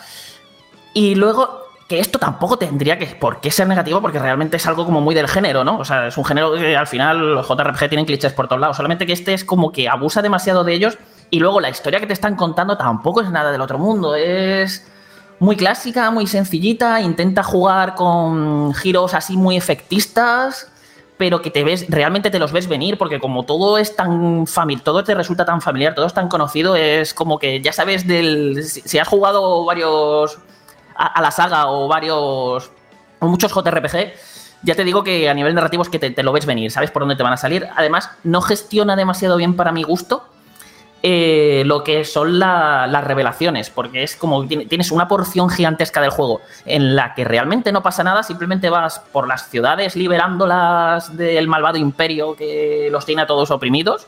Y luego, que esto tampoco tendría que por qué ser negativo, porque realmente es algo como muy del género, ¿no? O sea, es un género que al final los JRPG tienen clichés por todos lados. Solamente que este es como que abusa demasiado de ellos. Y luego la historia que te están contando tampoco es nada del otro mundo. Es muy clásica, muy sencillita, intenta jugar con giros así muy efectistas, pero que te ves, realmente te los ves venir, porque como todo es tan familiar, todo te resulta tan familiar, todo es tan conocido, es como que ya sabes del. Si, si has jugado varios. A, la saga o varios. o muchos JRPG. ya te digo que a nivel narrativo es que te, lo ves venir, sabes por dónde te van a salir. Además, no gestiona demasiado bien para mi gusto eh, lo que son la- las revelaciones, porque es como tiene- tienes una porción gigantesca del juego en la que realmente no pasa nada, simplemente vas por las ciudades liberándolas del malvado imperio que los tiene a todos oprimidos,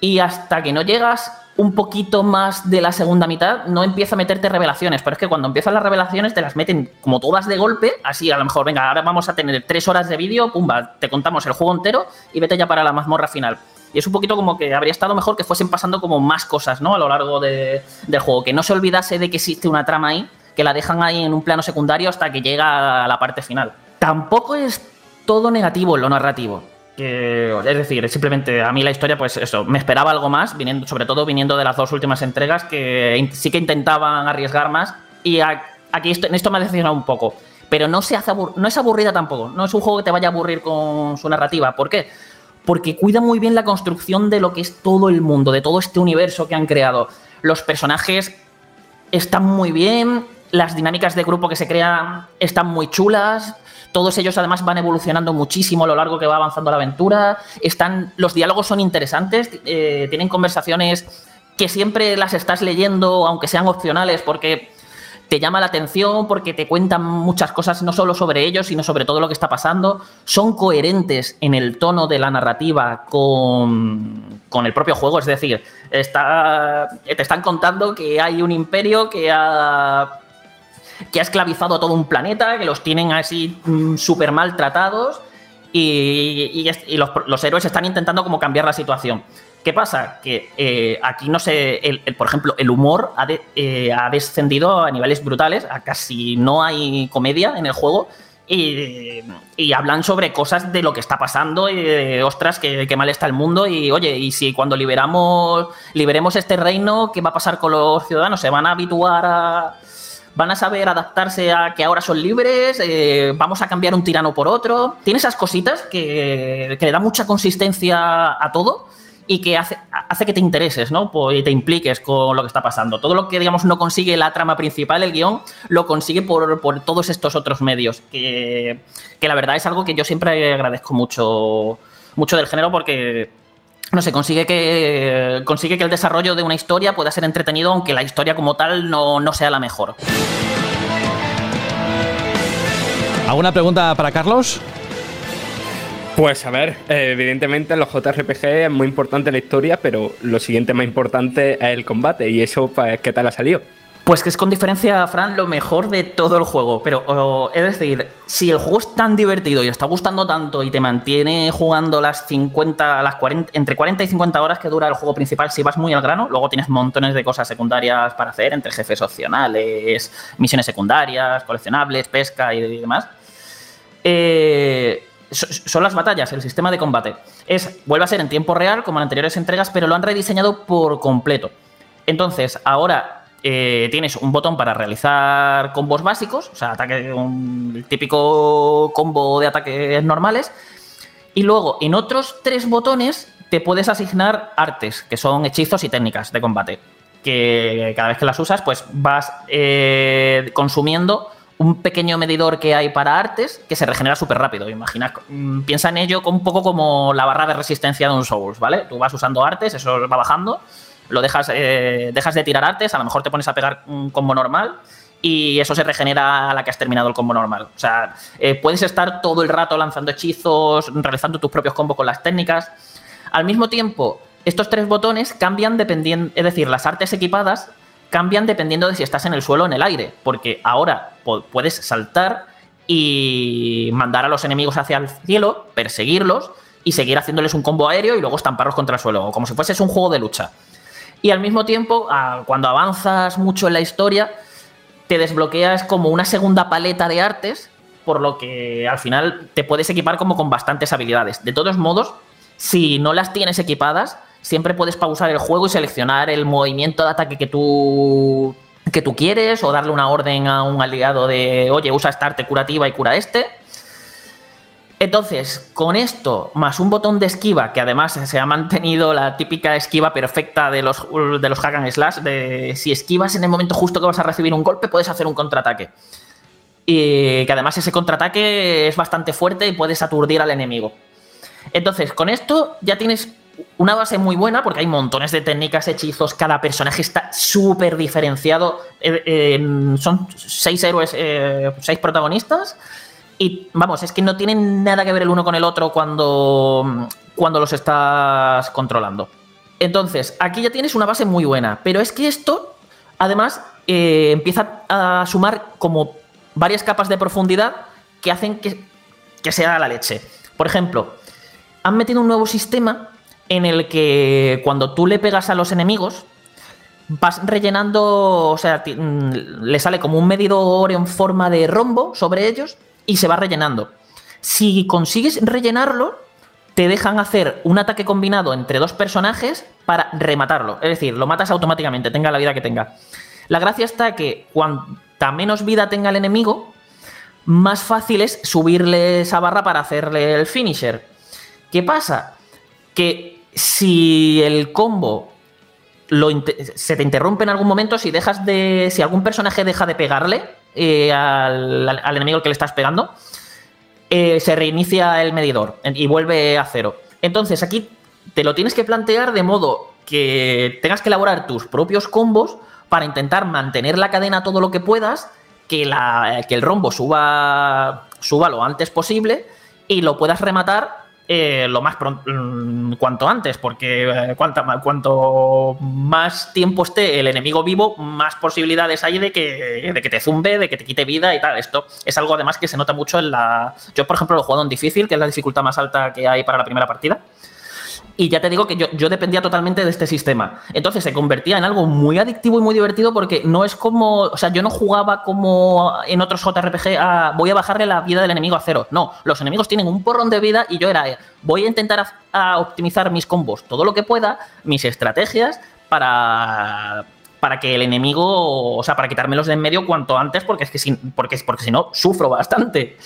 y hasta que no llegas un poquito más de la segunda mitad, no empieza a meterte revelaciones, pero es que cuando empiezan las revelaciones te las meten como todas de golpe, así a lo mejor, venga, ahora vamos a tener tres horas de vídeo, pumba, te contamos el juego entero y vete ya para la mazmorra final. Y es un poquito como que habría estado mejor que fuesen pasando como más cosas, ¿no? A lo largo de- del juego. Que no se olvidase de que existe una trama ahí, que la dejan ahí en un plano secundario hasta que llega a la parte final. Tampoco es todo negativo en lo narrativo. Es decir, simplemente a mí la historia, pues eso, me esperaba algo más, viniendo, sobre todo viniendo de las dos últimas entregas, que sí que intentaban arriesgar más. Y aquí esto- en esto me ha decepcionado un poco. Pero no, se hace no es aburrida tampoco. No es un juego que te vaya a aburrir con su narrativa. ¿Por qué? Porque cuida muy bien la construcción de lo que es todo el mundo, de todo este universo que han creado. Los personajes están muy bien, las dinámicas de grupo que se crean están muy chulas. Todos ellos además van evolucionando muchísimo a lo largo que va avanzando la aventura. Están, los diálogos son interesantes, eh, tienen conversaciones que siempre las estás leyendo, aunque sean opcionales, porque te llama la atención, porque te cuentan muchas cosas, no solo sobre ellos, sino sobre todo lo que está pasando. Son coherentes en el tono de la narrativa con, con el propio juego, es decir, está, te están contando que hay un imperio que ha que ha esclavizado a todo un planeta, que los tienen así súper maltratados y, y y los, los héroes están intentando como cambiar la situación. ¿Qué pasa? Que eh, aquí no sé, por ejemplo, el humor eh, ha descendido a niveles brutales, a casi no hay comedia en el juego y, hablan sobre cosas de lo que está pasando y de, ostras, que, que mal está el mundo y oye, y si cuando liberamos, liberemos este reino, ¿qué va a pasar con los ciudadanos? ¿Se van a habituar a, van a saber adaptarse a que ahora son libres, eh, vamos a cambiar un tirano por otro. Tiene esas cositas que, que le da mucha consistencia a todo y que hace, hace que te intereses, ¿no? Po- Y te impliques con lo que está pasando. Todo lo que, digamos, no consigue la trama principal, el guion, lo consigue por, por todos estos otros medios. Que, que la verdad es algo que yo siempre agradezco mucho, mucho del género porque no sé, consigue que, consigue que el desarrollo de una historia pueda ser entretenido, aunque la historia como tal no, no sea la mejor. ¿Alguna pregunta para Carlos? Pues a ver, eh, evidentemente en los JRPG es muy importante la historia, pero lo siguiente más importante es el combate. ¿Y eso, pues, qué tal ha salido? Pues que es con diferencia, Fran, lo mejor de todo el juego. Pero, es decir, si el juego es tan divertido y está gustando tanto y te mantiene jugando las 50, las 40, entre 40 y 50 horas que dura el juego principal, si vas muy al grano, luego tienes montones de cosas secundarias para hacer, entre jefes opcionales, misiones secundarias, coleccionables, pesca y demás. Eh, so- son las batallas, el sistema de combate. Es, vuelve a ser en tiempo real, como en anteriores entregas, pero lo han rediseñado por completo. Entonces, ahora eh, tienes un botón para realizar combos básicos, o sea, ataque, un típico combo de ataques normales. Y luego, en otros tres botones, te puedes asignar artes, que son hechizos y técnicas de combate. Que cada vez que las usas, pues vas eh, consumiendo un pequeño medidor que hay para artes que se regenera súper rápido. Imagina, mm, piensa en ello un poco como la barra de resistencia de un Souls, ¿vale? Tú vas usando artes, eso va bajando, lo dejas, eh, dejas de tirar artes, a lo mejor te pones a pegar un combo normal y eso se regenera a la que has terminado el combo normal. O sea, eh, puedes estar todo el rato lanzando hechizos, realizando tus propios combos con las técnicas. Al mismo tiempo, estos tres botones cambian dependiendo, es decir, las artes equipadas cambian dependiendo de si estás en el suelo o en el aire, porque ahora puedes saltar y mandar a los enemigos hacia el cielo, perseguirlos y seguir haciéndoles un combo aéreo y luego estamparlos contra el suelo, como si fueses un juego de lucha. Y al mismo tiempo, cuando avanzas mucho en la historia, te desbloqueas como una segunda paleta de artes, por lo que al final te puedes equipar como con bastantes habilidades. De todos modos, si no las tienes equipadas, siempre puedes pausar el juego y seleccionar el movimiento de ataque que tú que tú quieres o darle una orden a un aliado de, oye, usa esta arte curativa y cura este. Entonces, con esto, más un botón de esquiva, que además se ha mantenido la típica esquiva perfecta de los, de los slash, de si esquivas en el momento justo que vas a recibir un golpe, puedes hacer un contraataque. y que además ese contraataque es bastante fuerte y puedes aturdir al enemigo. Entonces, con esto ya tienes una base muy buena porque hay montones de técnicas, hechizos, cada personaje está súper diferenciado. Eh, eh, son seis héroes, eh, seis protagonistas. Y vamos, es que no tienen nada que ver el uno con el otro cuando, cuando los estás controlando. Entonces, aquí ya tienes una base muy buena. Pero es que esto, además, eh, empieza a sumar como varias capas de profundidad que hacen que, que sea la leche. Por ejemplo, han metido un nuevo sistema en el que cuando tú le pegas a los enemigos, vas rellenando, o sea, mm, le sale como un medidor en forma de rombo sobre ellos y se va rellenando. Si consigues rellenarlo, te dejan hacer un ataque combinado entre dos personajes para rematarlo. Es decir, lo matas automáticamente, tenga la vida que tenga. La gracia está que cuanta menos vida tenga el enemigo, más fácil es subirle esa barra para hacerle el finisher. ¿Qué pasa? Que si el combo se te interrumpe en algún momento, si dejas de. Si algún personaje deja de pegarle eh, al, al enemigo que le estás pegando, eh, se reinicia el medidor y vuelve a cero. Entonces aquí te lo tienes que plantear de modo que tengas que elaborar tus propios combos para intentar mantener la cadena todo lo que puedas, que, la- que el rombo suba, suba lo antes posible y lo puedas rematar eh, lo más pronto, cuanto antes, porque eh, cuanta cuanto más tiempo esté el enemigo vivo, más posibilidades hay de que, de que te zumbe, de que te quite vida y tal. Esto es algo además que se nota mucho en la... Yo, por ejemplo, lo he jugado en difícil, que es la dificultad más alta que hay para la primera partida. Y ya te digo que yo, yo dependía totalmente de este sistema. Entonces se convertía en algo muy adictivo y muy divertido porque no es como. O sea, yo no jugaba como en otros JRPG a voy a bajarle la vida del enemigo a cero. No, los enemigos tienen un porrón de vida y yo era. eh, Voy a intentar a, optimizar mis combos todo lo que pueda, mis estrategias para. Para que el enemigo, o sea, para quitármelos de en medio cuanto antes, porque es que si, porque, porque si no, sufro bastante.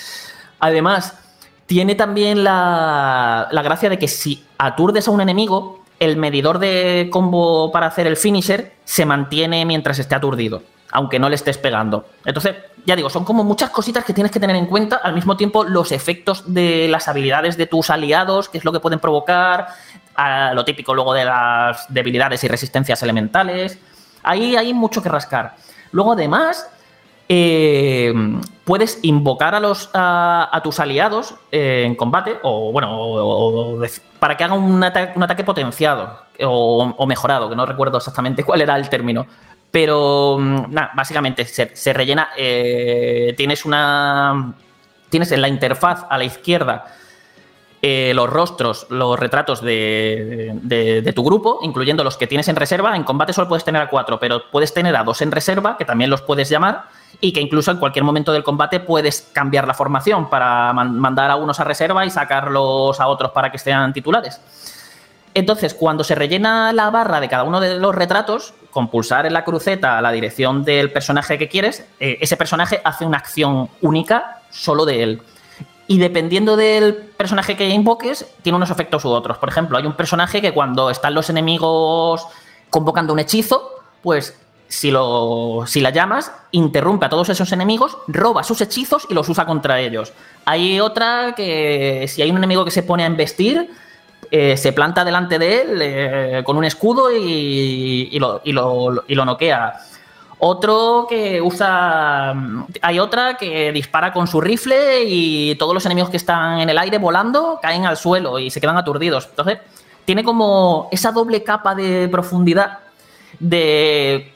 Además, tiene también la, la gracia de que si aturdes a un enemigo, el medidor de combo para hacer el finisher se mantiene mientras esté aturdido, aunque no le estés pegando. Entonces, ya digo, son como muchas cositas que tienes que tener en cuenta. Al mismo tiempo, los efectos de las habilidades de tus aliados, qué es lo que pueden provocar, a lo típico luego de las debilidades y resistencias elementales. Ahí hay mucho que rascar. Luego, además, eh, puedes invocar a, los, a, tus aliados eh, en combate, o bueno, para que hagan un, ata- un ataque potenciado o, mejorado, que no recuerdo exactamente (laughs) cuál era el término. Pero, mm, nada, básicamente se, rellena. eh, tienes una. Tienes en la interfaz a la izquierda eh, los rostros, los retratos de- de tu grupo, incluyendo los que tienes en reserva. En combate solo puedes tener a cuatro, pero puedes tener a dos en reserva, que también los puedes llamar, y que incluso en cualquier momento del combate puedes cambiar la formación para man- mandar a unos a reserva y sacarlos a otros para que estén titulares. Entonces, cuando se rellena la barra de cada uno de los retratos, con pulsar en la cruceta a la dirección del personaje que quieres, eh, ese personaje hace una acción única solo de él. Y dependiendo del personaje que invoques, tiene unos efectos u otros. Por ejemplo, hay un personaje que cuando están los enemigos convocando un hechizo, pues si, lo, si la llamas, interrumpe a todos esos enemigos, roba sus hechizos y los usa contra ellos. Hay otra que si hay un enemigo que se pone a embestir, eh, se planta delante de él eh, con un escudo y, y lo, y lo- y lo noquea. Otro que usa. Hay otra que dispara con su rifle y todos los enemigos que están en el aire volando caen al suelo y se quedan aturdidos. Entonces, tiene como esa doble capa de profundidad de,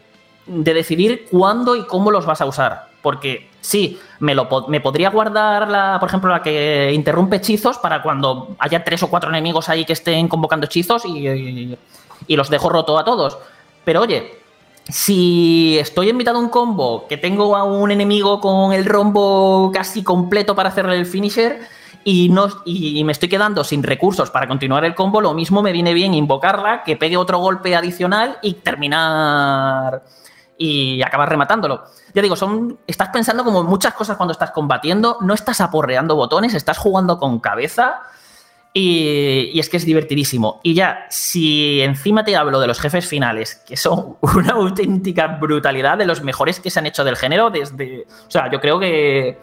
de decidir cuándo y cómo los vas a usar. Porque sí, me, lo, me podría guardar, la, por ejemplo, la que interrumpe hechizos para cuando haya tres o cuatro enemigos ahí que estén convocando hechizos y, y- y los dejo roto a todos. Pero oye, si estoy en mitad de un combo que tengo a un enemigo con el rombo casi completo para hacerle el finisher y, no, y me estoy quedando sin recursos para continuar el combo, lo mismo me viene bien invocarla, que pegue otro golpe adicional y terminar y acabar rematándolo. Ya digo, son, estás pensando como muchas cosas cuando estás combatiendo, no estás aporreando botones, estás jugando con cabeza Y, y es que es divertidísimo. Y ya, si encima te hablo de los jefes finales, que son (laughs) una auténtica brutalidad, de los mejores que se han hecho del género, desde. O sea, yo creo que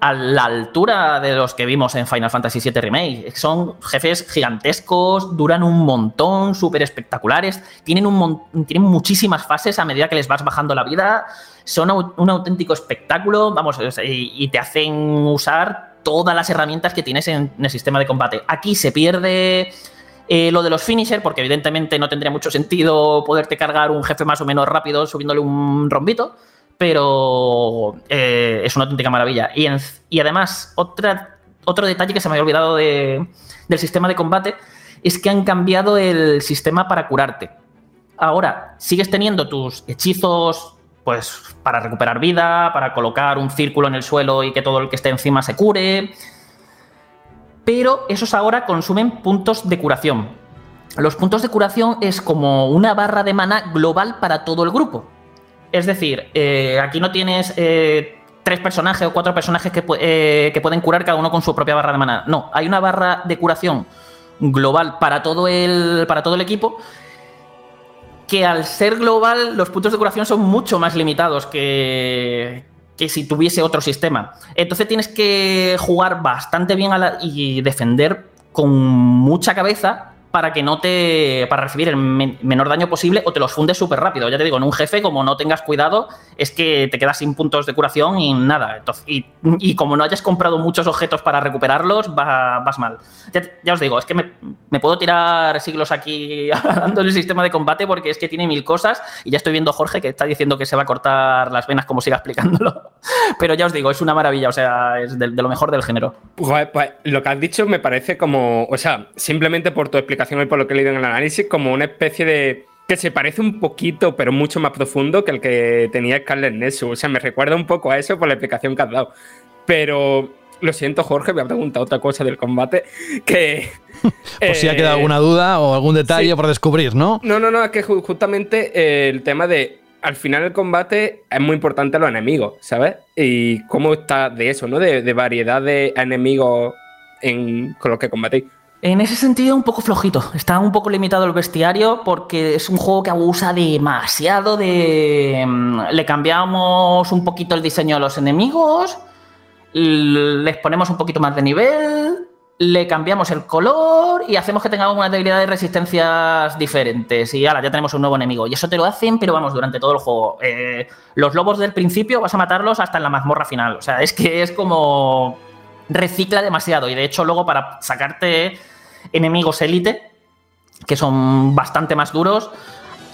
a la altura de los que vimos en Final Fantasy VII Remake. Son jefes gigantescos, duran un montón, súper espectaculares, tienen, un tienen muchísimas fases a medida que les vas bajando la vida, son un auténtico espectáculo, vamos, y, te hacen usar todas las herramientas que tienes en, en el sistema de combate. Aquí se pierde... eh, lo de los finisher, porque evidentemente no tendría mucho sentido poderte cargar un jefe más o menos rápido subiéndole un rombito, pero eh, es una auténtica maravilla. Y, además, otro detalle que se me había olvidado de- del sistema de combate es que han cambiado el sistema para curarte. Ahora, sigues teniendo tus hechizos pues para recuperar vida, para colocar un círculo en el suelo y que todo el que esté encima se cure, pero esos ahora consumen puntos de curación. Los puntos de curación es como una barra de mana global para todo el grupo. Es decir, eh, aquí no tienes eh, tres personajes o cuatro personajes que, eh, que pueden curar cada uno con su propia barra de mana. No, hay una barra de curación global para todo el, para todo el equipo que al ser global los puntos de curación son mucho más limitados que, que si tuviese otro sistema. Entonces tienes que jugar bastante bien y defender con mucha cabeza para que no te. para recibir el men- menor daño posible o te los fundes súper rápido. Ya te digo, en un jefe, como no tengas cuidado, es que te quedas sin puntos de curación y nada. Entonces, y, y como no hayas comprado muchos objetos para recuperarlos, va- vas mal. Ya, ya os digo, es que me, puedo tirar siglos aquí (laughs) hablando del sistema de combate porque es que tiene mil cosas y ya estoy viendo Jorge que está diciendo que se va a cortar las venas como siga explicándolo. (laughs) Pero ya os digo, es una maravilla, o sea, es de, lo mejor del género. Lo que has dicho me parece como, o sea, simplemente por tu explicación y por lo que he leído en el análisis, como una especie de que se parece un poquito, pero mucho más profundo que el que tenía Scarlet Nexus. O sea, me recuerda un poco a eso por la explicación que has dado. Pero lo siento, Jorge, me ha preguntado otra cosa del combate que... (laughs) Por si ha eh, quedado alguna duda o algún detalle sí. por descubrir, ¿no? No, no, no, es que ju- justamente eh, el tema de al final el combate es muy importante los enemigos, ¿sabes? Y cómo está de eso, ¿no? De, de variedad de enemigos en, con los que combatéis. En ese sentido, un poco flojito. Está un poco limitado el bestiario porque es un juego que abusa demasiado de... mm, Le cambiamos un poquito el diseño a los enemigos, les ponemos un poquito más de nivel, le cambiamos el color y hacemos que tengamos unas debilidades y resistencias diferentes. Y ahora ya tenemos un nuevo enemigo. Y eso te lo hacen, pero vamos, durante todo el juego. Eh, los lobos del principio vas a matarlos hasta en la mazmorra final. O sea, es que es como recicla demasiado y de hecho luego para sacarte enemigos élite que son bastante más duros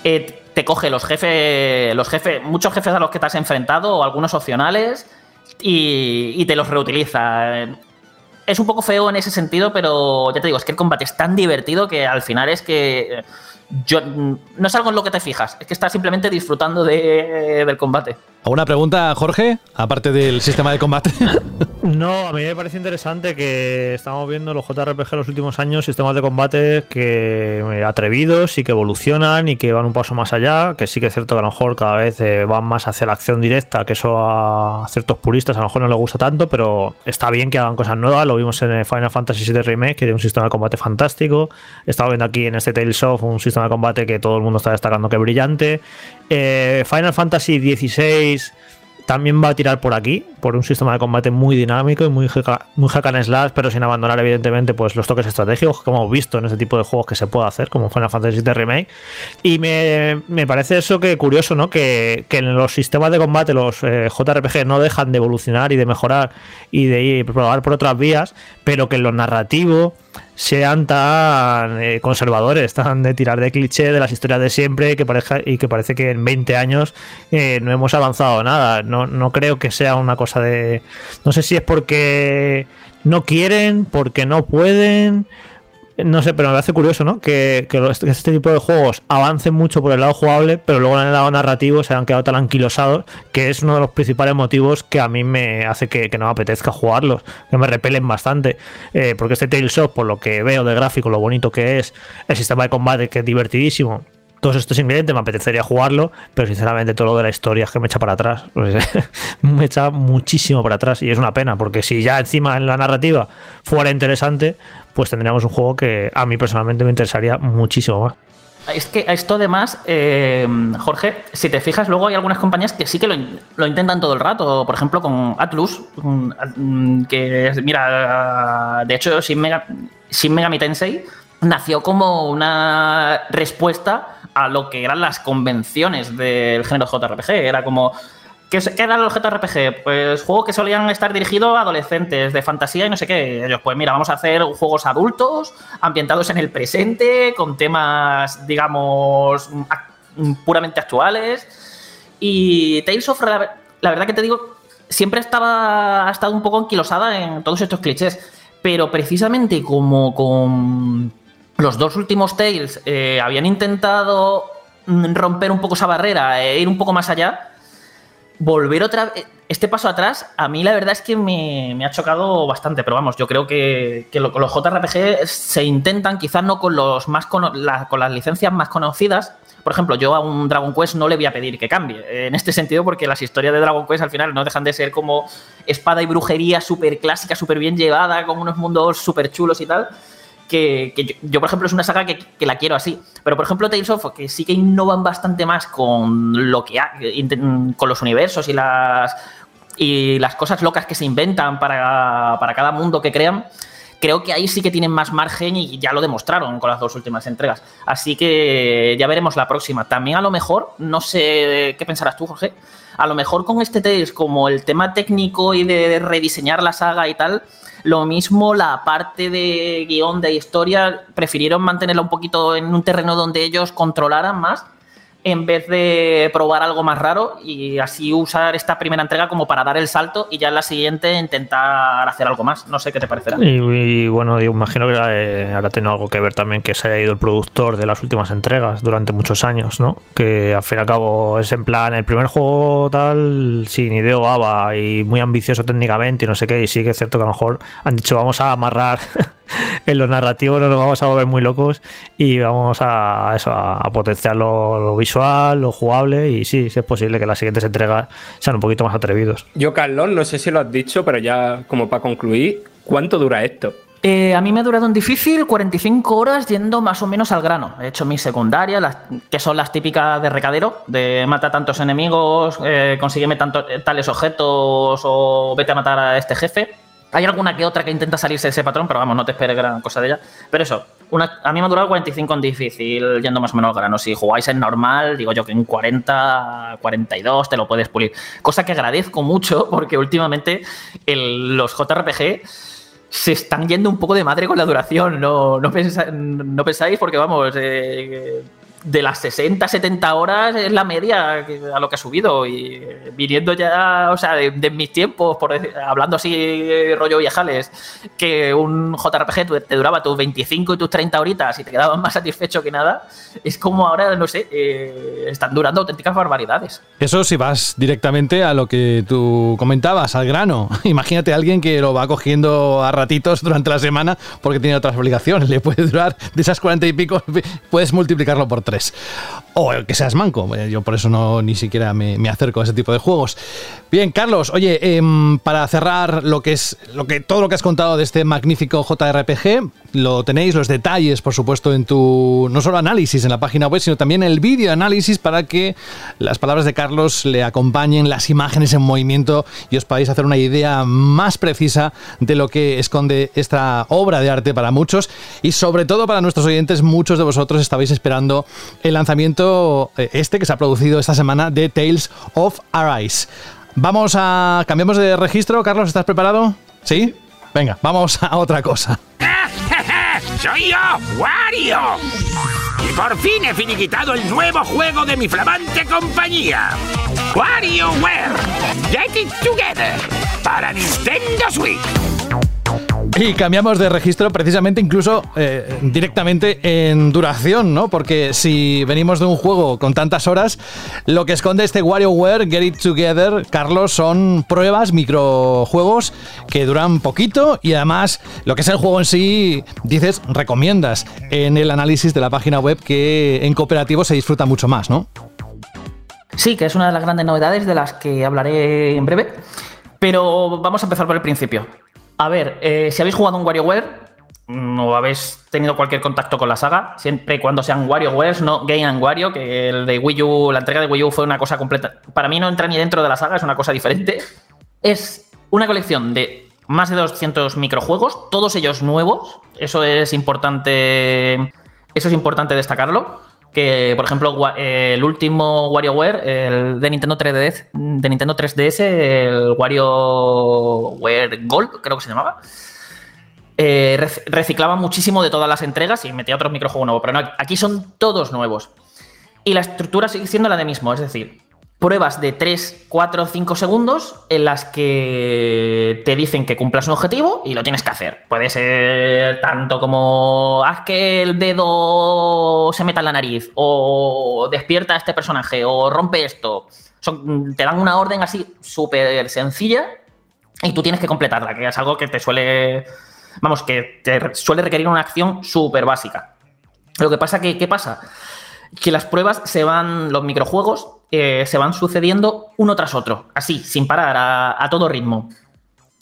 eh, te coge los jefes los jefes muchos jefes a los que te has enfrentado o algunos opcionales y, y te los reutiliza. Es un poco feo en ese sentido pero ya te digo es que el combate es tan divertido que al final es que yo, no es algo en lo que te fijas es que estás simplemente disfrutando de- del combate ¿Alguna pregunta, Jorge? Aparte del sistema de combate. (laughs) No, a mí me parece interesante que estamos viendo los JRPG en los últimos años, sistemas de combate que eh, atrevidos y que evolucionan y que van un paso más allá, que sí que es cierto que a lo mejor cada vez eh, van más hacia la acción directa, que eso a ciertos puristas a lo mejor no les gusta tanto, pero está bien que hagan cosas nuevas, lo vimos en Final Fantasy VII Remake, que tiene un sistema de combate fantástico, estaba viendo aquí en este Tales of un sistema de combate que todo el mundo está destacando que brillante, Eh, Final Fantasy XVI también va a tirar por aquí, por un sistema de combate muy dinámico y muy, muy hack and slash, pero sin abandonar evidentemente pues los toques estratégicos que hemos visto en este tipo de juegos que se puede hacer, como Final Fantasy VII Remake. Y me, me parece eso que curioso, ¿no? Que, que en los sistemas de combate los eh, JRPG no dejan de evolucionar y de mejorar y de ir probar por otras vías, pero que en lo narrativo sean tan eh, conservadores, tan de tirar de cliché de las historias de siempre que pareja, y que parece que en 20 años eh, no hemos avanzado nada. No, no creo que sea una cosa de... No sé si es porque no quieren, porque no pueden. No sé, pero me parece curioso, ¿no? Que, que este tipo de juegos avancen mucho por el lado jugable, pero luego en el lado narrativo se han quedado tan anquilosados, que es uno de los principales motivos que a mí me hace que, no me apetezca jugarlos, que me repelen bastante. Eh, porque este Tales of, por lo que veo de gráfico, lo bonito que es, el sistema de combate que es divertidísimo, todos estos ingredientes me apetecería jugarlo, pero sinceramente todo lo de la historia es que me echa para atrás. (laughs) Pues, me echa muchísimo para atrás y es una pena, porque si ya encima en la narrativa fuera interesante, pues tendríamos un juego que a mí personalmente me interesaría muchísimo más. Es que esto además, eh, Jorge, si te fijas, luego hay algunas compañías que sí que lo, lo intentan todo el rato. Por ejemplo, con Atlus, mm, que mira, de hecho, Shin, Mega, Shin Megami Tensei nació como una respuesta a lo que eran las convenciones del género JRPG. Era como, ¿Qué, qué eran los JRPG? Pues juegos que solían estar dirigidos a adolescentes de fantasía y no sé qué. Ellos, pues mira, vamos a hacer juegos adultos, ambientados en el presente, con temas, digamos, puramente actuales. Y Tales of, la, la verdad que te digo, siempre estaba, ha estado un poco anquilosada en todos estos clichés. Pero precisamente como con los dos últimos Tales eh, habían intentado mm, romper un poco esa barrera e ir un poco más allá, volver otra vez. Este paso atrás, a mí la verdad es que me, me ha chocado bastante, pero vamos, yo creo que, que lo- los JRPG se intentan, quizás no con los más cono- la- con las licencias más conocidas. Por ejemplo, yo a un Dragon Quest no le voy a pedir que cambie. En este sentido, porque las historias de Dragon Quest al final no dejan de ser como espada y brujería súper clásica, súper bien llevada, con unos mundos súper chulos y tal que, yo, por ejemplo, es una saga que, que la quiero así. Pero, por ejemplo, Tales of, que sí que innovan bastante más con lo que ha- inten- con los universos y las y las cosas locas que se inventan para, para cada mundo que crean. Creo que ahí sí que tienen más margen y ya lo demostraron con las dos últimas entregas. Así que ya veremos la próxima. También a lo mejor, no sé qué pensarás tú, Jorge, a lo mejor con este Tales, como el tema técnico y de rediseñar la saga y tal, lo mismo la parte de guion de historia prefirieron mantenerla un poquito en un terreno donde ellos controlaran más en vez de probar algo más raro y así usar esta primera entrega como para dar el salto y ya en la siguiente intentar hacer algo más. No sé qué te parecerá. Y, bueno, yo imagino que eh, habrá tenido algo que ver también que se haya ido el productor de las últimas entregas durante muchos años, ¿no? Que al fin y al cabo es en plan, el primer juego tal, sin ideo ABA y muy ambicioso técnicamente y no sé qué, y sí que es cierto que a lo mejor han dicho vamos a amarrar en lo narrativo, no nos vamos a volver muy locos y vamos a eso, a, a potenciar lo, lo visual, lo jugable y sí, sí es posible que las siguientes entregas sean un poquito más atrevidos. Yo, Carlos, no sé si lo has dicho, pero ya como para concluir, ¿cuánto dura esto? Eh, a mí me ha durado un difícil 45 horas yendo más o menos al grano. He hecho mis secundarias, las, que son las típicas de recadero, de mata tantos enemigos, eh, consígueme tanto, tales objetos o vete a matar a este jefe. Hay alguna que otra que intenta salirse de ese patrón, pero vamos, no te esperes gran cosa de ella. Pero eso, a mí me ha durado 45 en difícil, yendo más o menos al grano. Si jugáis en normal, digo yo que en 40, 42 te lo puedes pulir. Cosa que agradezco mucho porque últimamente los JRPG se están yendo un poco de madre con la duración. No, no, pensa- no pensáis, porque vamos, eh, de las 60, 70 horas es la media a lo que ha subido. Y viniendo ya, o sea, de, mis tiempos, por decir- hablando así eh, rollo viajales, que un JRPG te duraba tus 25 y tus 30 horitas y te quedabas más satisfecho que nada, es como ahora, no sé, eh, están durando auténticas barbaridades. Eso si vas directamente a lo que tú comentabas, al grano. (laughs) Imagínate a alguien que lo va cogiendo a ratitos durante la semana porque tiene otras obligaciones. Le puede durar de esas cuarenta y pico, (laughs) puedes multiplicarlo por O que seas manco. Eh, Yo por eso no ni siquiera me, me acerco a ese tipo de juegos. Bien, Carlos, oye, em, para cerrar lo que es lo que todo lo que has contado de este magnífico JRPG, lo tenéis los detalles, por supuesto, en tu no solo análisis en la página web, sino también el vídeo análisis para que las palabras de Carlos le acompañen las imágenes en movimiento y os podáis hacer una idea más precisa de lo que esconde esta obra de arte para muchos y sobre todo para nuestros oyentes, muchos de vosotros estabais esperando el lanzamiento eh, este que se ha producido esta semana de Tales of Arise. Vamos a cambiamos de registro, Carlos, ¿estás preparado? ¿Sí? Venga, vamos a otra cosa. (laughs) ¡Soy yo, Wario! Y por fin he finiquitado el nuevo juego de mi flamante compañía. WarioWare Get It Together para Nintendo Switch. Y cambiamos de registro precisamente incluso eh, directamente en duración, ¿no? Porque si venimos de un juego con tantas horas, lo que esconde este WarioWare Get It Together, Carlos, son pruebas, microjuegos que duran poquito y además lo que es el juego en sí, dices, recomiendas en el análisis de la página web que en cooperativo se disfruta mucho más, ¿no? Sí, que es una de las grandes novedades de las que hablaré en breve. Pero vamos a empezar por el principio. A ver, eh, si habéis jugado un WarioWare, no habéis tenido cualquier contacto con la saga, siempre y cuando sean WarioWare, no Game and Wario, que el de Wii U, la entrega de Wii U fue una cosa completa. Para mí no entra ni dentro de la saga, es una cosa diferente. Es una colección de más de 200 microjuegos, todos ellos nuevos. Eso es importante. Eso es importante destacarlo. Que, por ejemplo, el último WarioWare, el de Nintendo 3DS, de Nintendo 3DS, el WarioWare Gold, creo que se llamaba. eh, rec- reciclaba muchísimo de todas las entregas y metía otro microjuego nuevo. Pero no, aquí son todos nuevos. Y la estructura sigue siendo la de mismo, es decir, pruebas de 3, 4, 5 segundos en las que te dicen que cumplas un objetivo y lo tienes que hacer. Puede ser tanto como haz que el dedo se meta en la nariz, o despierta a este personaje, o rompe esto. Son- te dan una orden así súper sencilla y tú tienes que completarla, que es algo que te suele. Vamos, que te suele requerir una acción súper básica. Lo que pasa que, ¿qué pasa? Que las pruebas se van, los microjuegos eh, se van sucediendo uno tras otro, así, sin parar, a, todo ritmo.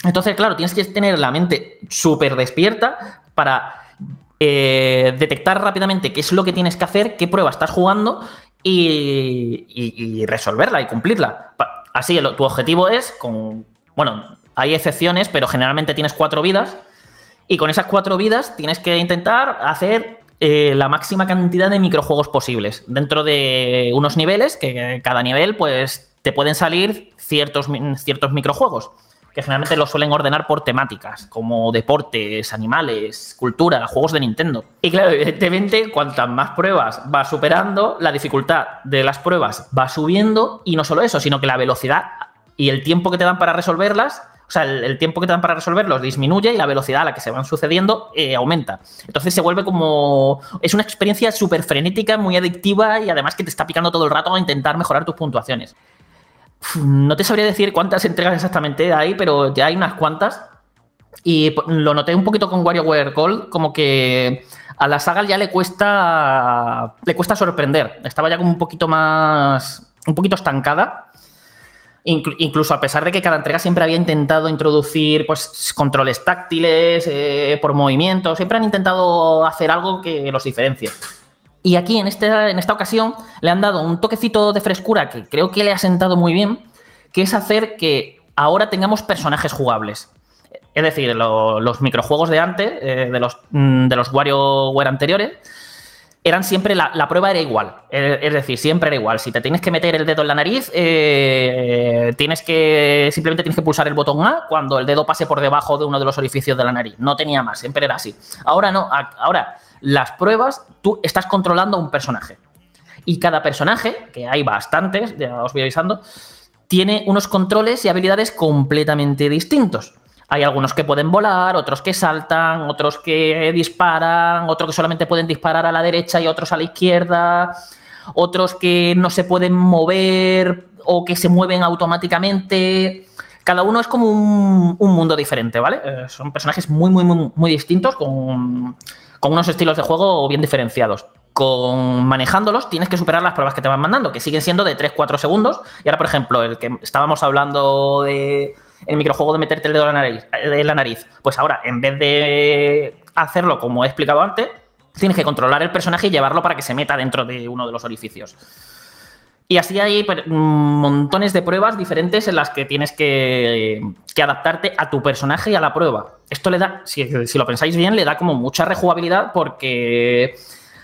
Entonces, claro, tienes que tener la mente súper despierta para eh, detectar rápidamente qué es lo que tienes que hacer, qué prueba estás jugando y, y- resolverla y cumplirla. Así, tu objetivo es con. Bueno, hay excepciones, pero generalmente tienes cuatro vidas. Y con esas cuatro vidas tienes que intentar hacer eh, la máxima cantidad de microjuegos posibles. Dentro de unos niveles, que cada nivel, pues, te pueden salir ciertos, ciertos microjuegos. Que generalmente los suelen ordenar por temáticas, como deportes, animales, cultura, juegos de Nintendo. Y claro, evidentemente, cuantas más pruebas vas superando, la dificultad de las pruebas va subiendo. Y no solo eso, sino que la velocidad y el tiempo que te dan para resolverlas, o sea, el, tiempo que te dan para resolverlos disminuye y la velocidad a la que se van sucediendo eh, aumenta. Entonces se vuelve como... Es una experiencia súper frenética, muy adictiva y además que te está picando todo el rato a intentar mejorar tus puntuaciones. No te sabría decir cuántas entregas exactamente hay, pero ya hay unas cuantas. Y po- lo noté un poquito con WarioWare Gold, como que a la saga ya le cuesta le cuesta sorprender. Estaba ya como un poquito más un poquito estancada. Inclu- incluso a pesar de que cada entrega siempre había intentado introducir pues controles táctiles eh, por movimiento, siempre han intentado hacer algo que los diferencie. Y aquí en, este, en esta ocasión le han dado un toquecito de frescura que creo que le ha sentado muy bien, que es hacer que ahora tengamos personajes jugables. Es decir, lo- los microjuegos de antes, eh, de, los, mm, de los WarioWare anteriores, eran siempre, la, la prueba era igual. Es decir, siempre era igual. Si te tienes que meter el dedo en la nariz, eh, tienes que, simplemente tienes que pulsar el botón A cuando el dedo pase por debajo de uno de los orificios de la nariz. No tenía más, siempre era así. Ahora no, ahora las pruebas, tú estás controlando a un personaje. Y cada personaje, que hay bastantes, ya os voy avisando, tiene unos controles y habilidades completamente distintos. Hay algunos que pueden volar, otros que saltan, otros que disparan, otros que solamente pueden disparar a la derecha y otros a la izquierda, otros que no se pueden mover o que se mueven automáticamente. Cada uno es como un, un mundo diferente, ¿vale? Eh, son personajes muy, muy, muy, muy distintos, con, con unos estilos de juego bien diferenciados. Con manejándolos tienes que superar las pruebas que te van mandando, que siguen siendo de 3-4 segundos. Y ahora, por ejemplo, el que estábamos hablando de el microjuego de meterte el dedo en la nariz, en la nariz, pues ahora, en vez de hacerlo como he explicado antes, tienes que controlar el personaje y llevarlo para que se meta dentro de uno de los orificios. Y así hay per- montones de pruebas diferentes en las que tienes que, que adaptarte a tu personaje y a la prueba. Esto le da, si, si lo pensáis bien, le da como mucha rejugabilidad porque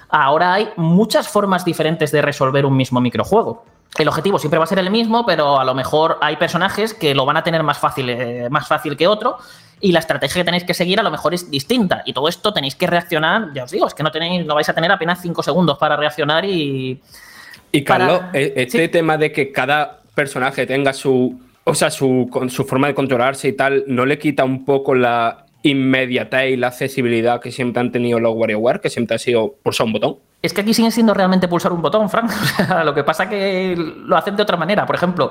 ahora hay muchas formas diferentes de resolver un mismo microjuego. El objetivo siempre va a ser el mismo, pero a lo mejor hay personajes que lo van a tener más fácil, eh, más fácil que otro y la estrategia que tenéis que seguir a lo mejor es distinta. Y todo esto tenéis que reaccionar, ya os digo, es que no, tenéis, no vais a tener apenas 5 segundos para reaccionar y, Y Carlos, Para- e- este sí. tema de que cada personaje tenga su, o sea, su, con su forma de controlarse y tal, ¿no le quita un poco la inmediatez y la accesibilidad que siempre han tenido los WarioWare, que siempre ha sido pulsar un botón? Es que aquí sigue siendo realmente pulsar un botón, Frank. (laughs) O sea, lo que pasa que lo hacen de otra manera. Por ejemplo,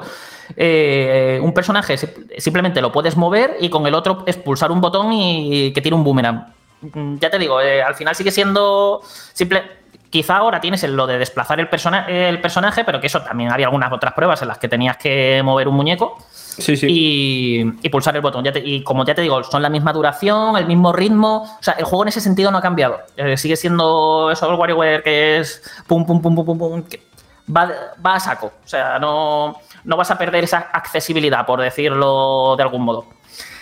eh, un personaje si- simplemente lo puedes mover y con el otro es pulsar un botón y que tiene un boomerang. Mm, Ya te digo, eh, al final sigue siendo simple. Quizá ahora tienes lo de desplazar el, persona- el personaje, pero que eso también había algunas otras pruebas en las que tenías que mover un muñeco Sí, sí. y, y pulsar el botón. Ya te- y como ya te digo, son la misma duración, el mismo ritmo. O sea, el juego en ese sentido no ha cambiado. Eh, sigue siendo eso el WarioWare que es pum, pum, pum, pum, pum, pum. que va, va a saco. O sea, no, no vas a perder esa accesibilidad, por decirlo de algún modo.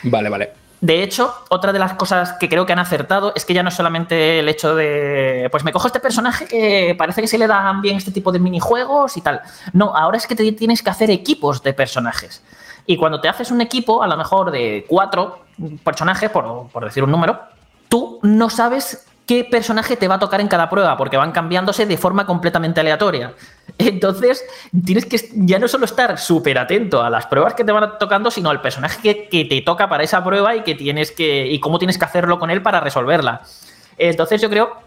Vale, vale. De hecho, otra de las cosas que creo que han acertado es que ya no es solamente el hecho de, pues me cojo este personaje que parece que se le dan bien este tipo de minijuegos y tal. No, ahora es que te tienes que hacer equipos de personajes. Y cuando te haces un equipo, a lo mejor de cuatro personajes, por, por decir un número, tú no sabes qué personaje te va a tocar en cada prueba, porque van cambiándose de forma completamente aleatoria. (laughs) Entonces, tienes que ya no solo estar súper atento a las pruebas que te van tocando, sino al personaje que, te toca para esa prueba y que tienes que. y cómo tienes que hacerlo con él para resolverla. Entonces, yo creo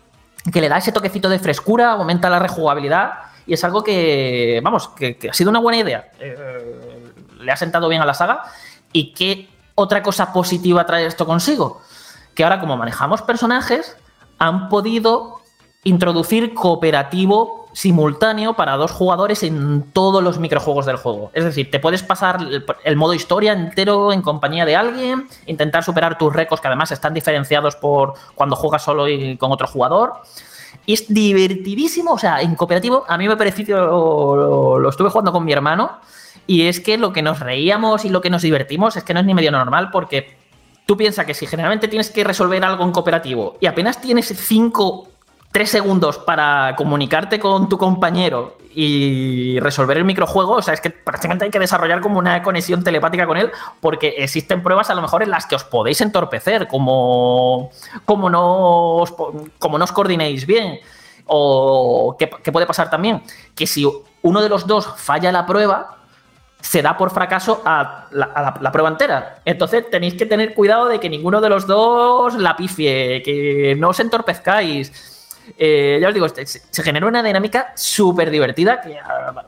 que le da ese toquecito de frescura, aumenta la rejugabilidad. Y es algo que, vamos, que, que ha sido una buena idea. Eh, le ha sentado bien a la saga. ¿Y qué otra cosa positiva trae esto consigo? Que ahora, como manejamos personajes, han podido introducir cooperativo simultáneo para dos jugadores en todos los microjuegos del juego. Es decir, te puedes pasar el, modo historia entero en compañía de alguien, intentar superar tus récords que además están diferenciados por cuando juegas solo y con otro jugador. Y es divertidísimo, o sea, en cooperativo a mí me pareció, lo estuve jugando con mi hermano y es que lo que nos reíamos y lo que nos divertimos es que no es ni medio normal porque tú piensas que si generalmente tienes que resolver algo en cooperativo y apenas tienes 5, 3 segundos para comunicarte con tu compañero y resolver el microjuego, o sea, es que prácticamente hay que desarrollar como una conexión telepática con él porque existen pruebas a lo mejor en las que os podéis entorpecer, como, como, no, os, como no os coordinéis bien. O ¿qué, qué puede pasar también? Que si uno de los dos falla la prueba, se da por fracaso a, la, prueba entera. Entonces tenéis que tener cuidado de que ninguno de los dos la pifie, que no os entorpezcáis. Eh, ya os digo, se, se genera una dinámica súper divertida. Que,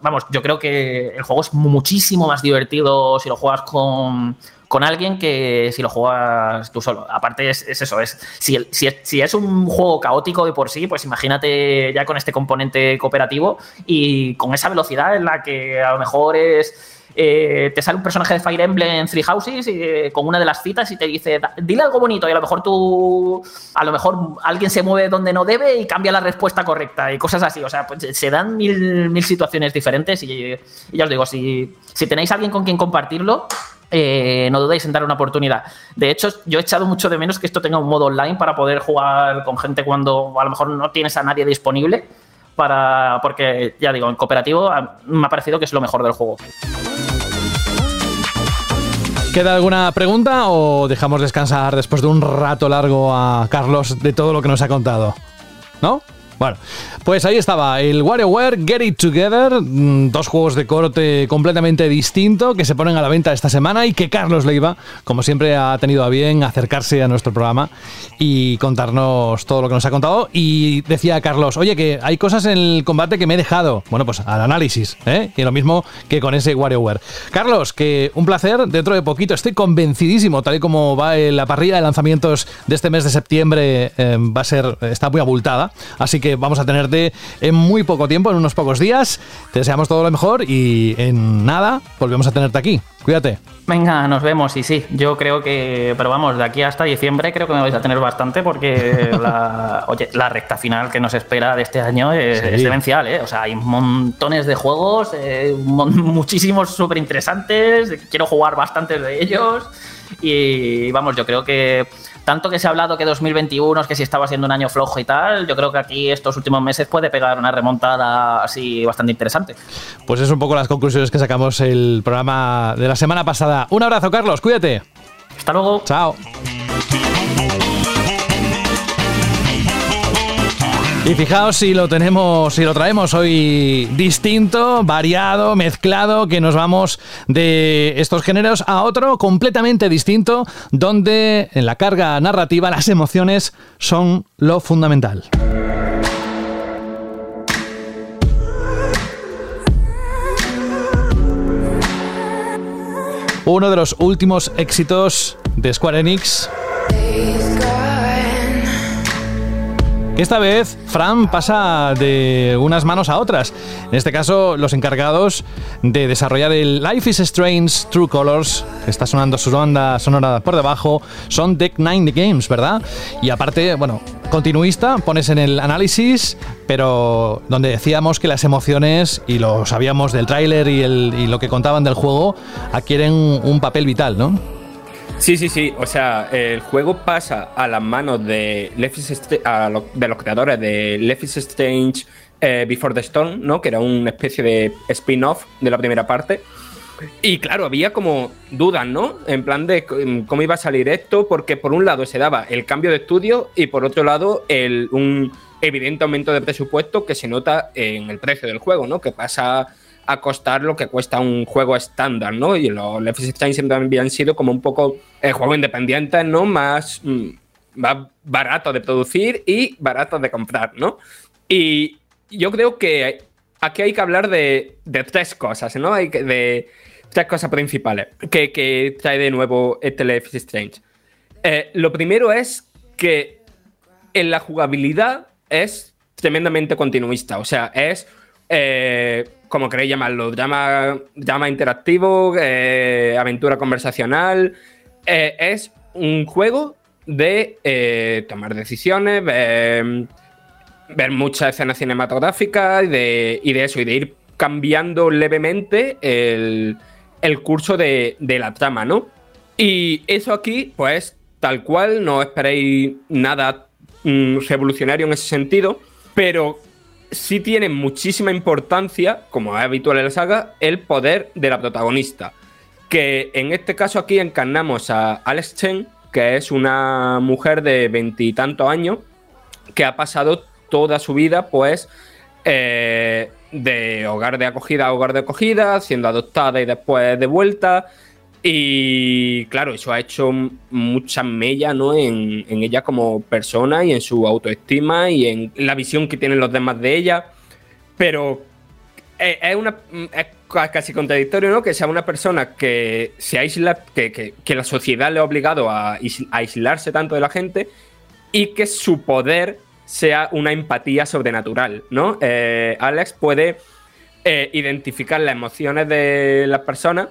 vamos, yo creo que el juego es muchísimo más divertido si lo juegas con, con alguien que si lo juegas tú solo. Aparte es, es eso, es si, es, si, es, un juego caótico de por sí, pues imagínate ya con este componente cooperativo y con esa velocidad en la que a lo mejor es... Eh, te sale un personaje de Fire Emblem Three Houses eh, con una de las citas y te dice, dile algo bonito y a lo mejor tú, a lo mejor alguien se mueve donde no debe y cambia la respuesta correcta y cosas así. O sea, pues se dan mil, mil situaciones diferentes y, ya os digo, si, si tenéis alguien con quien compartirlo, eh, no dudéis en dar una oportunidad. De hecho, yo he echado mucho de menos que esto tenga un modo online para poder jugar con gente cuando a lo mejor no tienes a nadie disponible. Para, porque, ya digo, en cooperativo me ha parecido que es lo mejor del juego. ¿Queda alguna pregunta o dejamos descansar después de un rato largo a Carlos de todo lo que nos ha contado? ¿No? Bueno, pues ahí estaba el WarioWare Get It Together, dos juegos de corte completamente distinto que se ponen a la venta esta semana y que Carlos Leiva, como siempre, ha tenido a bien acercarse a nuestro programa y contarnos todo lo que nos ha contado. Y decía Carlos, oye, que hay cosas en el combate que me he dejado. Bueno, pues al análisis, ¿eh? Y lo mismo que con ese WarioWare. Carlos, que un placer, dentro de poquito estoy convencidísimo, tal y como va la parrilla de lanzamientos de este mes de septiembre, eh, va a ser, está muy abultada, así que vamos a tenerte en muy poco tiempo, en unos pocos días. Te deseamos todo lo mejor y en nada volvemos a tenerte aquí. Cuídate. Venga, nos vemos. Y sí, yo creo que, pero vamos, de aquí hasta diciembre creo que me vais a tener bastante porque (laughs) la, oye, la recta final que nos espera de este año es, sí. es demencial. ¿eh? O sea, hay montones de juegos, eh, (laughs) muchísimos súper interesantes. Quiero jugar bastantes de ellos. Y vamos, yo creo que tanto que se ha hablado que 2021 es que si estaba siendo un año flojo y tal, yo creo que aquí estos últimos meses puede pegar una remontada así bastante interesante. Pues es un poco las conclusiones que sacamos el programa de la semana pasada. Un abrazo, Carlos, cuídate. Hasta luego. Chao. Y fijaos si lo tenemos, si lo traemos hoy distinto, variado, mezclado, que nos vamos de estos géneros a otro completamente distinto, donde en la carga narrativa las emociones son lo fundamental. Uno de los últimos éxitos de Square Enix esta vez Fran pasa de unas manos a otras. En este caso, los encargados de desarrollar el Life is Strange True Colors, que está sonando su banda sonora por debajo, son Deck Nine Games, ¿verdad? Y aparte, bueno, continuista, pones en el análisis, pero donde decíamos que las emociones, y lo sabíamos del tráiler y lo que contaban del juego, adquieren un papel vital, ¿no? Sí, sí, sí. O sea, el juego pasa a las manos de, a de los creadores de Life is Strange eh, Before the Storm, ¿no? Que era una especie de spin-off de la primera parte. Y claro, había como dudas, ¿no? En plan de c- cómo iba a salir esto, porque por un lado se daba el cambio de estudio y por otro lado el, un evidente aumento de presupuesto que se nota en el precio del juego, ¿no? Que pasa a costar lo que cuesta un juego estándar, ¿no? Y los Life is Strange siempre habían sido como un poco eh, juegos independientes, ¿no? Más, mm, más baratos de producir y baratos de comprar, ¿no? Y yo creo que aquí hay que hablar de, de tres cosas, ¿no? Hay que, de tres cosas principales que, que trae de nuevo este Life is Strange. Eh, lo primero es que en la jugabilidad es tremendamente continuista. O sea, es eh, como queréis llamarlo, drama, drama interactivo, eh, aventura conversacional. Eh, es un juego de eh, tomar decisiones, ver, ver muchas escenas cinematográficas y de, y de eso, y de ir cambiando levemente el, el curso de, de la trama, ¿no? Y eso aquí, pues, tal cual, no esperéis nada mm, revolucionario en ese sentido, pero sí tiene muchísima importancia, como es habitual en la saga, el poder de la protagonista. Que en este caso aquí encarnamos a Alex Chen, que es una mujer de veintitantos años, que ha pasado toda su vida, pues, eh, de hogar de acogida a hogar de acogida, siendo adoptada y después de vuelta. Y claro, eso ha hecho mucha mella ¿no? en, en ella como persona y en su autoestima y en la visión que tienen los demás de ella. Pero es, es una, es ca- casi contradictorio ¿no? que sea una persona que se aísla, que, que- que la sociedad le ha obligado a aislarse tanto de la gente y que su poder sea una empatía sobrenatural, ¿no? Eh, Alex puede eh, identificar las emociones de las personas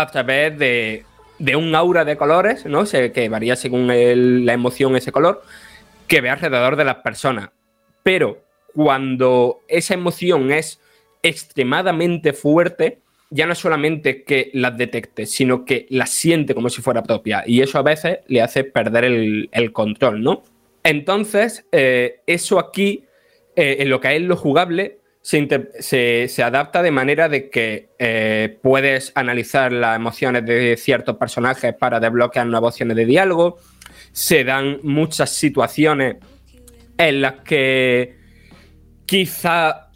a través de, de un aura de colores, ¿no? Que varía según la emoción ese color, que ve alrededor de las personas. Pero cuando esa emoción es extremadamente fuerte, ya no solamente que las detecte, sino que las siente como si fuera propia. Y eso a veces le hace perder el, el control, ¿no? Entonces, eh, eso aquí, eh, en lo que es lo jugable, se, adapta de manera de que eh, puedes analizar las emociones de ciertos personajes para desbloquear nuevas opciones de diálogo. Se dan muchas situaciones en las que quizá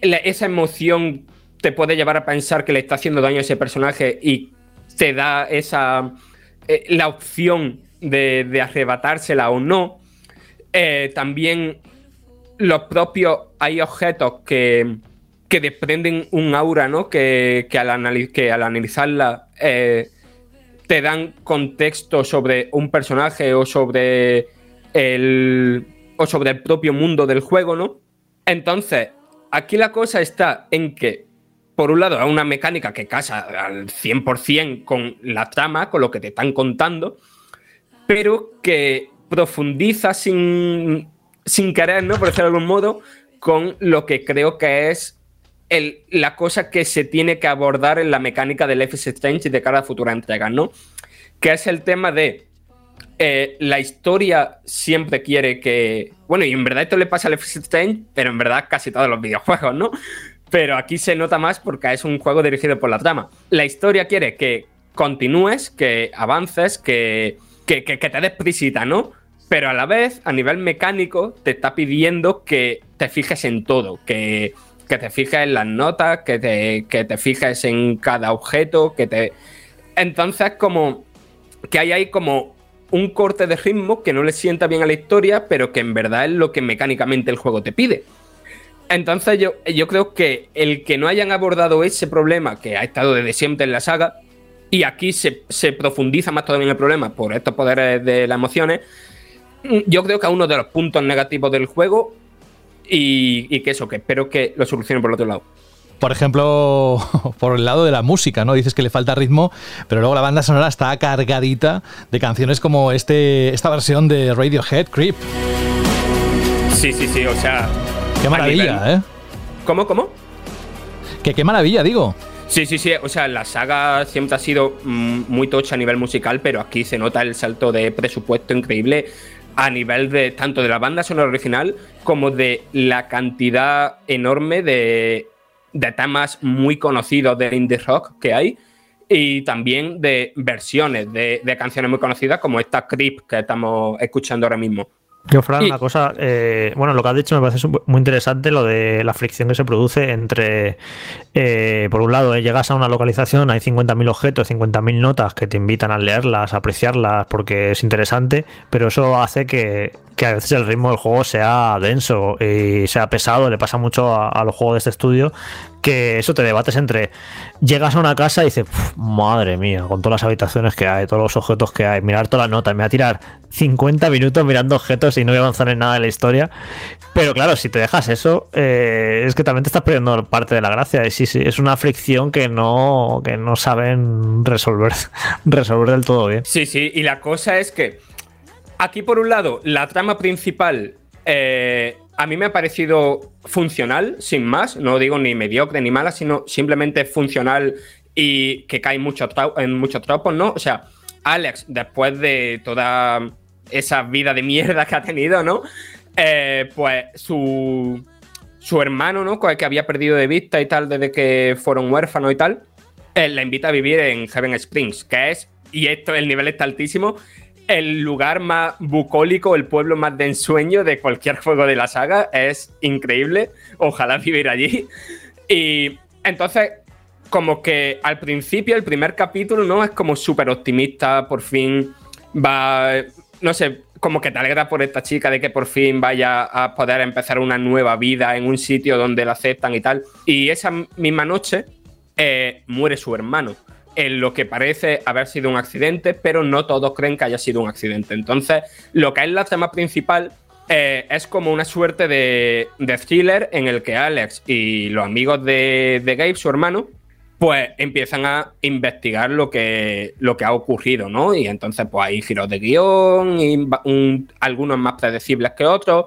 esa emoción te puede llevar a pensar que le está haciendo daño a ese personaje y te da esa eh, la opción de, de arrebatársela o no. Eh, también los propios hay objetos que, que desprenden un aura, ¿no? Que, que al, anali- que al analizarla eh, te dan contexto sobre un personaje o sobre el o sobre el propio mundo del juego, ¿no? Entonces, aquí la cosa está en que, por un lado, es una mecánica que casa al 100% con la trama, con lo que te están contando, pero que profundiza sin, sin querer, ¿no? Por decirlo de algún modo, con lo que creo que es el- la cosa que se tiene que abordar en la mecánica del is Strange de cara a futuras entregas, ¿no? Que es el tema de eh, la historia siempre quiere que. Bueno, y en verdad esto le pasa a Life is Strange, pero en verdad casi todos los videojuegos, ¿no? Pero aquí se nota más porque es un juego dirigido por la trama. La historia quiere que continúes, que avances, que, que, que- que te des prisita, ¿no? Pero a la vez, a nivel mecánico, te está pidiendo que te fijes en todo, que, que te fijes en las notas, que te, que te fijes en cada objeto, que te... Entonces, como que hay ahí como un corte de ritmo que no le sienta bien a la historia, pero que en verdad es lo que mecánicamente el juego te pide. Entonces yo, yo creo que el que no hayan abordado ese problema que ha estado desde siempre en la saga, y aquí se, se profundiza más todavía el problema por estos poderes de las emociones, yo creo que es uno de los puntos negativos del juego y, y que eso, que espero que lo solucionen por el otro lado. Por ejemplo, (laughs) por el lado de la música, ¿no? Dices que le falta ritmo, pero luego la banda sonora está cargadita de canciones como este, esta versión de Radiohead, Creep. Sí, sí, sí, o sea. Qué maravilla, nivel- ¿eh? ¿Cómo, cómo? Que qué maravilla, digo. Sí, sí, sí. O sea, la saga siempre ha sido mm, muy tocha a nivel musical, pero aquí se nota el salto de presupuesto increíble a nivel de tanto de la banda sonora original como de la cantidad enorme de, temas muy conocidos de indie rock que hay y también de versiones de, de canciones muy conocidas como esta Creep que estamos escuchando ahora mismo. Yo, Fran, Y- una cosa, eh, bueno, lo que has dicho me parece muy interesante, lo de la fricción que se produce entre, eh, por un lado, eh, llegas a una localización, hay 50.000 objetos, 50.000 notas que te invitan a leerlas, a apreciarlas, porque es interesante, pero eso hace que, que a veces el ritmo del juego sea denso y sea pesado, le pasa mucho a, a los juegos de este estudio, que eso te debates entre, llegas a una casa y dices, "Puf, madre mía, con todas las habitaciones que hay, todos los objetos que hay, mirar todas las notas, me voy a tirar 50 minutos mirando objetos y no voy a avanzar en nada de la historia. Pero claro, si te dejas eso, eh, es que también te estás perdiendo parte de la gracia. Sí, sí, es una fricción que no, que no saben resolver, (laughs) resolver del todo bien. Sí, sí, y la cosa es que aquí por un lado la trama principal eh, a mí me ha parecido funcional, sin más, no digo ni mediocre ni mala, sino simplemente funcional y que cae mucho en muchos tropos, ¿no? O sea, Alex, después de toda esa vida de mierda que ha tenido, ¿no? Eh, pues su, su hermano, ¿no? Con el que había perdido de vista y tal desde que fueron huérfanos y tal, eh, la invita a vivir en Heaven Springs, que es, y esto el nivel está altísimo, el lugar más bucólico, el pueblo más de ensueño de cualquier (laughs) juego de la saga. Es increíble. Ojalá vivir allí. Y entonces, como que al principio, el primer capítulo, ¿no? Es como súper optimista, por fin va, no sé, como que te alegra por esta chica de que por fin vaya a poder empezar una nueva vida en un sitio donde la aceptan y tal. Y esa misma noche eh, muere su hermano. En lo que parece haber sido un accidente, pero no todos creen que haya sido un accidente. Entonces, lo que es la trama principal eh, es como una suerte de, thriller en el que Alex y los amigos de, Gabe, su hermano, pues empiezan a investigar lo que, lo que ha ocurrido, ¿no? Y entonces pues hay giros de guion, y algunos más predecibles que otros.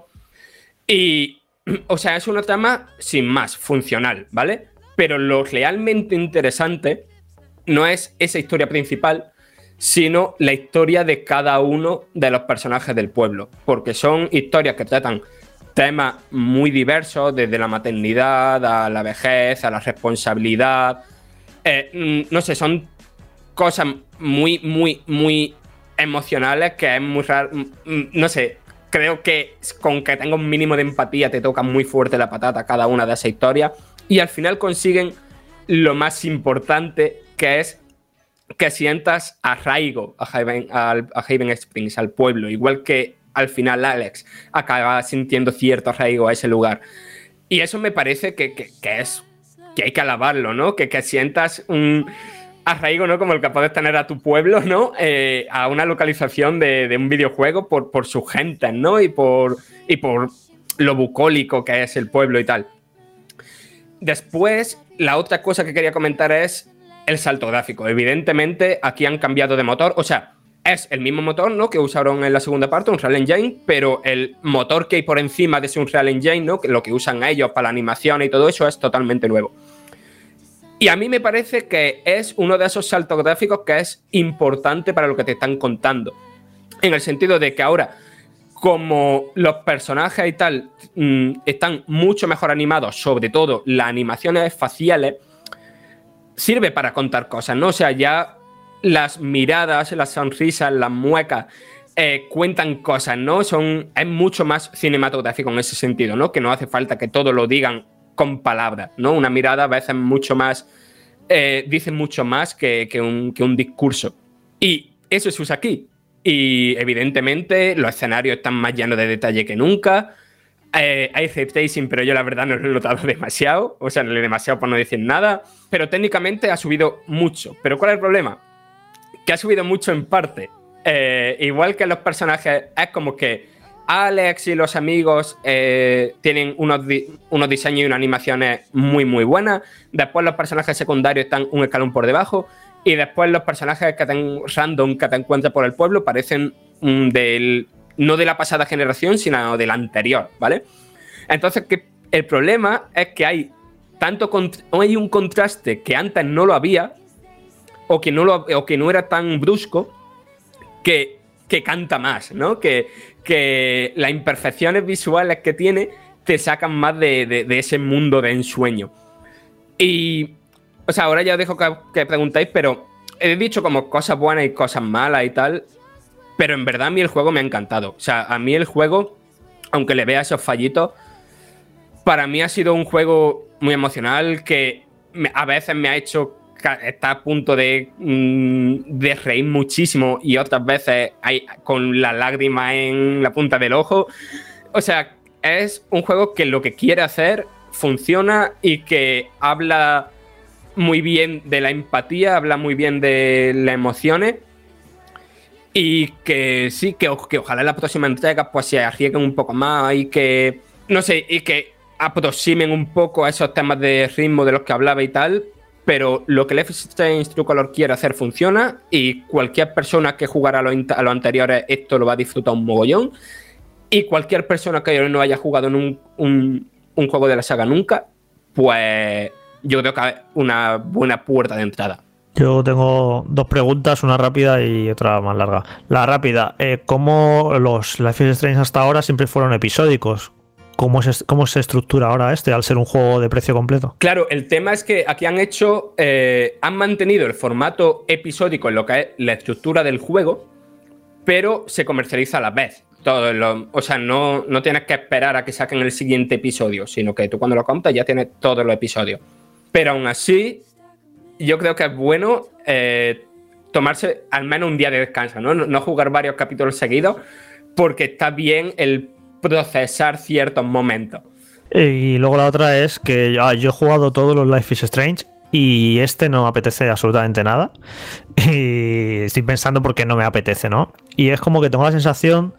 Y, (clears throat) o sea, es una trama sin más, funcional, ¿vale? Pero lo realmente interesante no es esa historia principal, sino la historia de cada uno de los personajes del pueblo. Porque son historias que tratan temas muy diversos, desde la maternidad a la vejez, a la responsabilidad. Eh, mm, no sé, son cosas muy, muy, muy emocionales que es muy raro. mm, mm, No sé, creo que con que tenga un mínimo de empatía te toca muy fuerte la patata cada una de esas historias. Y al final consiguen lo más importante que es que sientas arraigo a Haven, Springs, al pueblo, igual que al final Alex acaba sintiendo cierto arraigo a ese lugar. Y eso me parece que, que- es que hay que alabarlo, ¿no? Que, que sientas un arraigo, ¿no? Como el que puedes tener a tu pueblo, ¿no? Eh, a una localización de, un videojuego por, por sus gentes, ¿no? Y por, y por lo bucólico que es el pueblo y tal. Después, la otra cosa que quería comentar es el salto gráfico. Evidentemente, aquí han cambiado de motor. O sea, es el mismo motor ¿no? que usaron en la segunda parte, un Real Engine, pero el motor que hay por encima de ese Unreal Engine, ¿no? lo que usan ellos para la animación y todo eso, es totalmente nuevo. Y a mí me parece que es uno de esos saltos gráficos que es importante para lo que te están contando. En el sentido de que ahora, como los personajes y tal mm, están mucho mejor animados, sobre todo las animaciones faciales, sirve para contar cosas, ¿no? O sea, ya las miradas, las sonrisas, las muecas eh, cuentan cosas, ¿no? Son, es mucho más cinematográfico en ese sentido, ¿no? Que no hace falta que todo lo digan con palabras, ¿no? Una mirada a veces mucho más, eh, dice mucho más que, que un, que un discurso. Y eso se usa aquí. Y evidentemente los escenarios están más llenos de detalle que nunca. Eh, hay tracing, pero yo la verdad no lo he notado (laughs) demasiado. O sea, no le demasiado por no decir nada. Pero técnicamente ha subido mucho. ¿Pero cuál es el problema? Que ha subido mucho en parte eh, igual que los personajes, es como que Alex y los amigos eh, tienen unos, unos diseños y unas animaciones muy, muy buenas. Después los personajes secundarios están un escalón por debajo. Y después los personajes que te, random que te encuentras por el pueblo parecen mm, del, no de la pasada generación, sino de la anterior, ¿vale? Entonces, que el problema es que hay tanto hay un contraste que antes no lo había, o que no, lo, o que no era tan brusco, que, que canta más, ¿no? Que, que las imperfecciones visuales que tiene te sacan más de, de- ese mundo de ensueño. Y, o sea, ahora ya os dejo que, que preguntéis, pero he dicho como cosas buenas y cosas malas y tal, pero en verdad a mí el juego me ha encantado. O sea, a mí el juego, aunque le vea esos fallitos, para mí ha sido un juego muy emocional que a veces me ha hecho estar a punto mm, de reír muchísimo y otras veces hay, con la lágrima en la punta del ojo. O sea, es un juego que lo que quiere hacer funciona y que habla muy bien de la empatía, habla muy bien de las emociones. Y que sí, que, que ojalá en la próxima entrega pues se arriesguen un poco más y que, no sé, y que aproximen un poco a esos temas de ritmo de los que hablaba y tal. Pero lo que Strange True Color quiere hacer funciona y cualquier persona que jugara a los los anteriores esto lo va a disfrutar un mogollón. Y cualquier persona que no haya jugado en un, un- un juego de la saga nunca, pues yo creo que una buena puerta de entrada. Yo tengo dos preguntas, una rápida y otra más larga. La rápida, eh, ¿cómo los Life is Strange hasta ahora siempre fueron episódicos? ¿Cómo se, ¿Cómo se estructura ahora este al ser un juego de precio completo? Claro, el tema es que aquí han hecho, eh, han mantenido el formato episódico en lo que es la estructura del juego, pero se comercializa a la vez. Todo lo- o sea, no, no tienes que esperar a que saquen el siguiente episodio, sino que tú cuando lo compras ya tienes todos los episodios. Pero aún así, yo creo que es bueno eh, tomarse al menos un día de descanso, ¿no? No, jugar varios capítulos seguidos, porque está bien el procesar ciertos momentos. Y luego la otra es que ah, yo he jugado todos los Life is Strange y este no me apetece absolutamente nada. (laughs) Y estoy pensando por qué no me apetece, ¿no? Y es como que tengo la sensación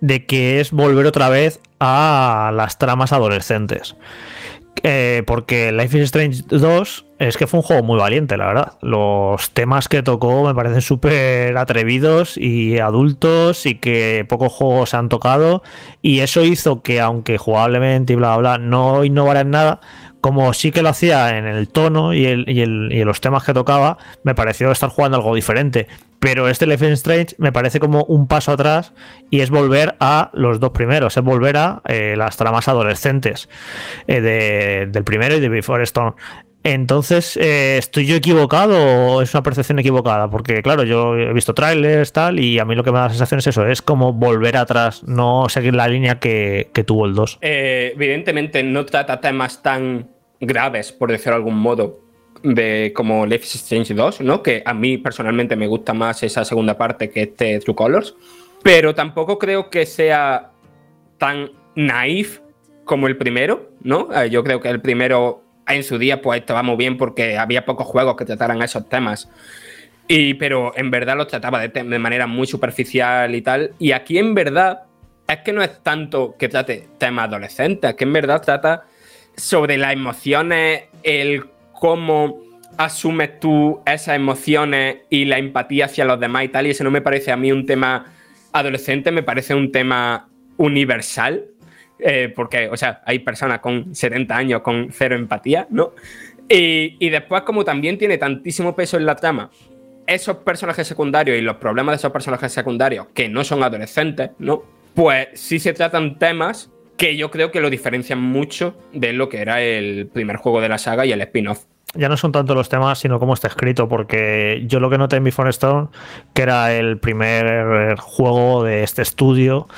de que es volver otra vez a las tramas adolescentes. Eh, porque Life is Strange 2 es que fue un juego muy valiente, la verdad. Los temas que tocó me parecen súper atrevidos y adultos y que pocos juegos han tocado. Y eso hizo que, aunque jugablemente y bla, bla, bla, no innovara en nada, como sí que lo hacía en el tono y, el, y, el- y los temas que tocaba, me pareció estar jugando algo diferente. Pero este Life is Strange me parece como un paso atrás y es volver a los dos primeros, es volver a eh, las tramas adolescentes eh, de- del primero y de Before Storm. Entonces, eh, ¿estoy yo equivocado o es una percepción equivocada? Porque, claro, yo he visto trailers, tal, y a mí lo que me da la sensación es eso, es como volver atrás, no seguir la línea que, tuvo el 2. Eh, evidentemente no trata temas tan graves, por decirlo de algún modo, de como Life is Strange 2, ¿no? Que a mí personalmente me gusta más esa segunda parte que este True Colors. Pero tampoco creo que sea tan naif como el primero, ¿no? Eh, yo creo que el primero en su día pues estaba muy bien porque había pocos juegos que trataran esos temas. Y, pero en verdad los trataba de, de manera muy superficial y tal. Y aquí en verdad es que no es tanto que trate temas adolescentes, es que en verdad trata sobre las emociones, el cómo asumes tú esas emociones y la empatía hacia los demás y tal. Y eso no me parece a mí un tema adolescente, me parece un tema universal. Eh, porque, o sea, hay personas con 70 años con cero empatía, ¿no? Y, después, como también tiene tantísimo peso en la trama, esos personajes secundarios y los problemas de esos personajes secundarios que no son adolescentes, ¿no? Pues sí se tratan temas que yo creo que lo diferencian mucho de lo que era el primer juego de la saga y el spin-off. Ya no son tanto los temas, sino cómo está escrito, porque yo lo que noté en Before Storm, que era el primer juego de este estudio,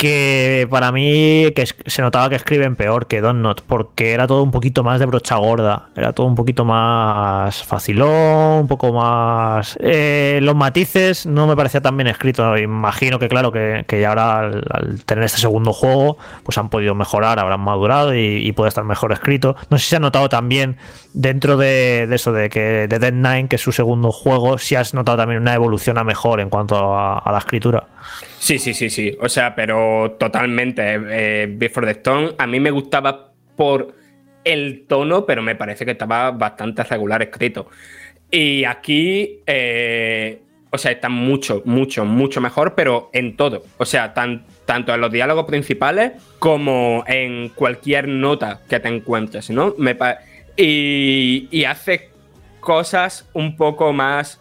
que para mí que se notaba que escriben peor que Not porque era todo un poquito más de brocha gorda, era todo un poquito más facilón, un poco más... eh, los matices no me parecía tan bien escrito, imagino que claro que, que ya ahora al, tener este segundo juego pues han podido mejorar, habrán madurado y, puede estar mejor escrito. No sé si se ha notado también dentro de, eso de que de Dead Nine, que es su segundo juego, si has notado también una evolución a mejor en cuanto a la escritura. Sí, sí, sí, sí. O sea, pero totalmente. eh, Before the Stone a mí me gustaba por el tono, pero me parece que estaba bastante regular escrito. Y aquí, eh, o sea, está mucho, mucho, mucho mejor, pero en todo. O sea, tan- tanto en los diálogos principales como en cualquier nota que te encuentres, ¿no? Me y, y hace cosas un poco más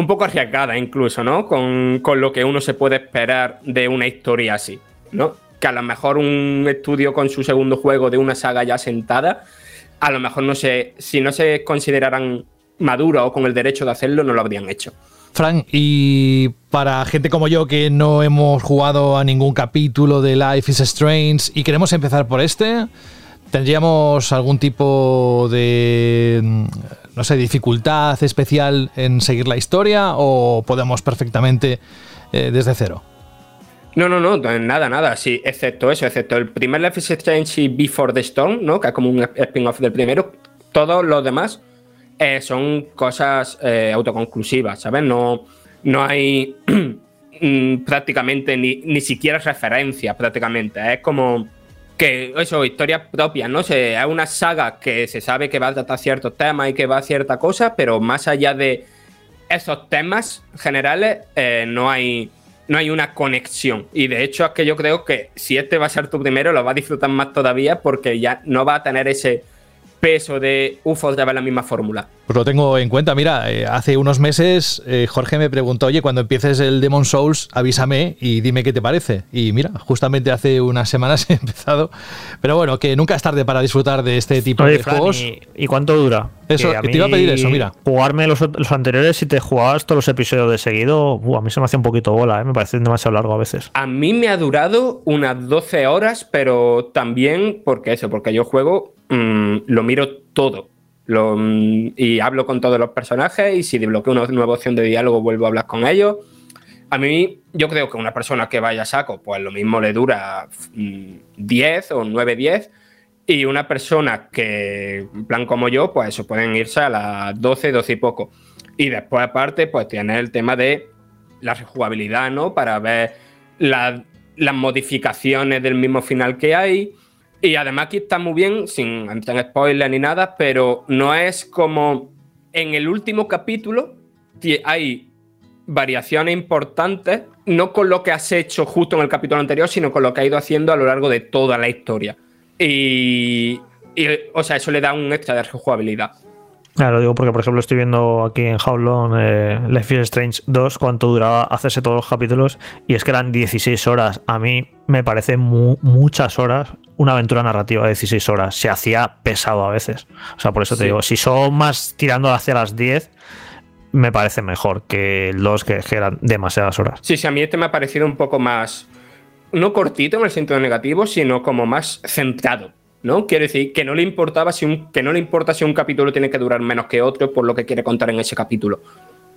un poco arriesgada incluso, ¿no? Con, con lo que uno se puede esperar de una historia así, ¿no? Que a lo mejor un estudio con su segundo juego de una saga ya sentada, a lo mejor no sé, si no se consideraran maduros o con el derecho de hacerlo, no lo habrían hecho. Frank, y para gente como yo que no hemos jugado a ningún capítulo de Life is Strange y queremos empezar por este, ¿tendríamos algún tipo de, no sé, dificultad especial en seguir la historia o podemos perfectamente eh, desde cero? No, no, no, nada, nada, sí, excepto eso, excepto el primer Life is Strange y Before the Storm, ¿no? Que es como un spin-off del primero, todos los demás eh, son cosas eh, autoconclusivas, ¿sabes? No, no hay (clears throat) mm, prácticamente ni, ni siquiera referencia, prácticamente. Es como que eso, historias propias, ¿no? Se, es una saga que se sabe que va a tratar ciertos temas y que va a cierta cosa, pero más allá de esos temas generales, eh, no hay. No hay una conexión. Y de hecho es que yo creo que si este va a ser tu primero, lo va a disfrutar más todavía porque ya no va a tener ese peso de UFO otra vez la misma fórmula. Pues lo tengo en cuenta. Mira, eh, hace unos meses eh, Jorge me preguntó, oye, cuando empieces el Demon Souls, avísame y dime qué te parece. Y mira, justamente hace unas semanas (laughs) he empezado. Pero bueno, que nunca es tarde para disfrutar de este tipo Oye, de Fran, juegos. ¿y, y cuánto dura? Eso, Que te iba a pedir eso, mira. Jugarme los, los anteriores, si te jugabas todos los episodios de seguido, uh, a mí se me hace un poquito bola, ¿eh? me parece demasiado largo a veces. A mí me ha durado unas 12 horas, pero también porque eso, porque yo juego, mm, lo miro todo. Lo, mm, y hablo con todos los personajes y si desbloqueo una nueva opción de diálogo vuelvo a hablar con ellos. A mí, yo creo que una persona que vaya a saco, pues lo mismo le dura mm, 10 o 9, 10. Y una persona que, en plan como yo, pues eso, pueden irse a las 12, 12 y poco. Y después, aparte, pues tiene el tema de la rejugabilidad, ¿no? Para ver la- las modificaciones del mismo final que hay. Y además aquí está muy bien, sin entrar en spoiler ni nada, pero no es como en el último capítulo ti- hay variaciones importantes, no con lo que has hecho justo en el capítulo anterior, sino con lo que has ido haciendo a lo largo de toda la historia. Y, y, o sea, eso le da un extra de rejugabilidad. Claro, lo digo porque, por ejemplo, estoy viendo aquí en How Long eh, Strange 2 cuánto duraba hacerse todos los capítulos y es que eran 16 horas. A mí me parece mu- muchas horas una aventura narrativa de 16 horas. Se hacía pesado a veces. O sea, por eso te Sí. digo, si son más tirando hacia las 10, me parece mejor que el 2, que, que eran demasiadas horas. Sí, sí, a mí este me ha parecido un poco más, no cortito en el sentido negativo, sino como más centrado, ¿no? Quiero decir, que no le importaba si un, que no le importa si un capítulo tiene que durar menos que otro por lo que quiere contar en ese capítulo.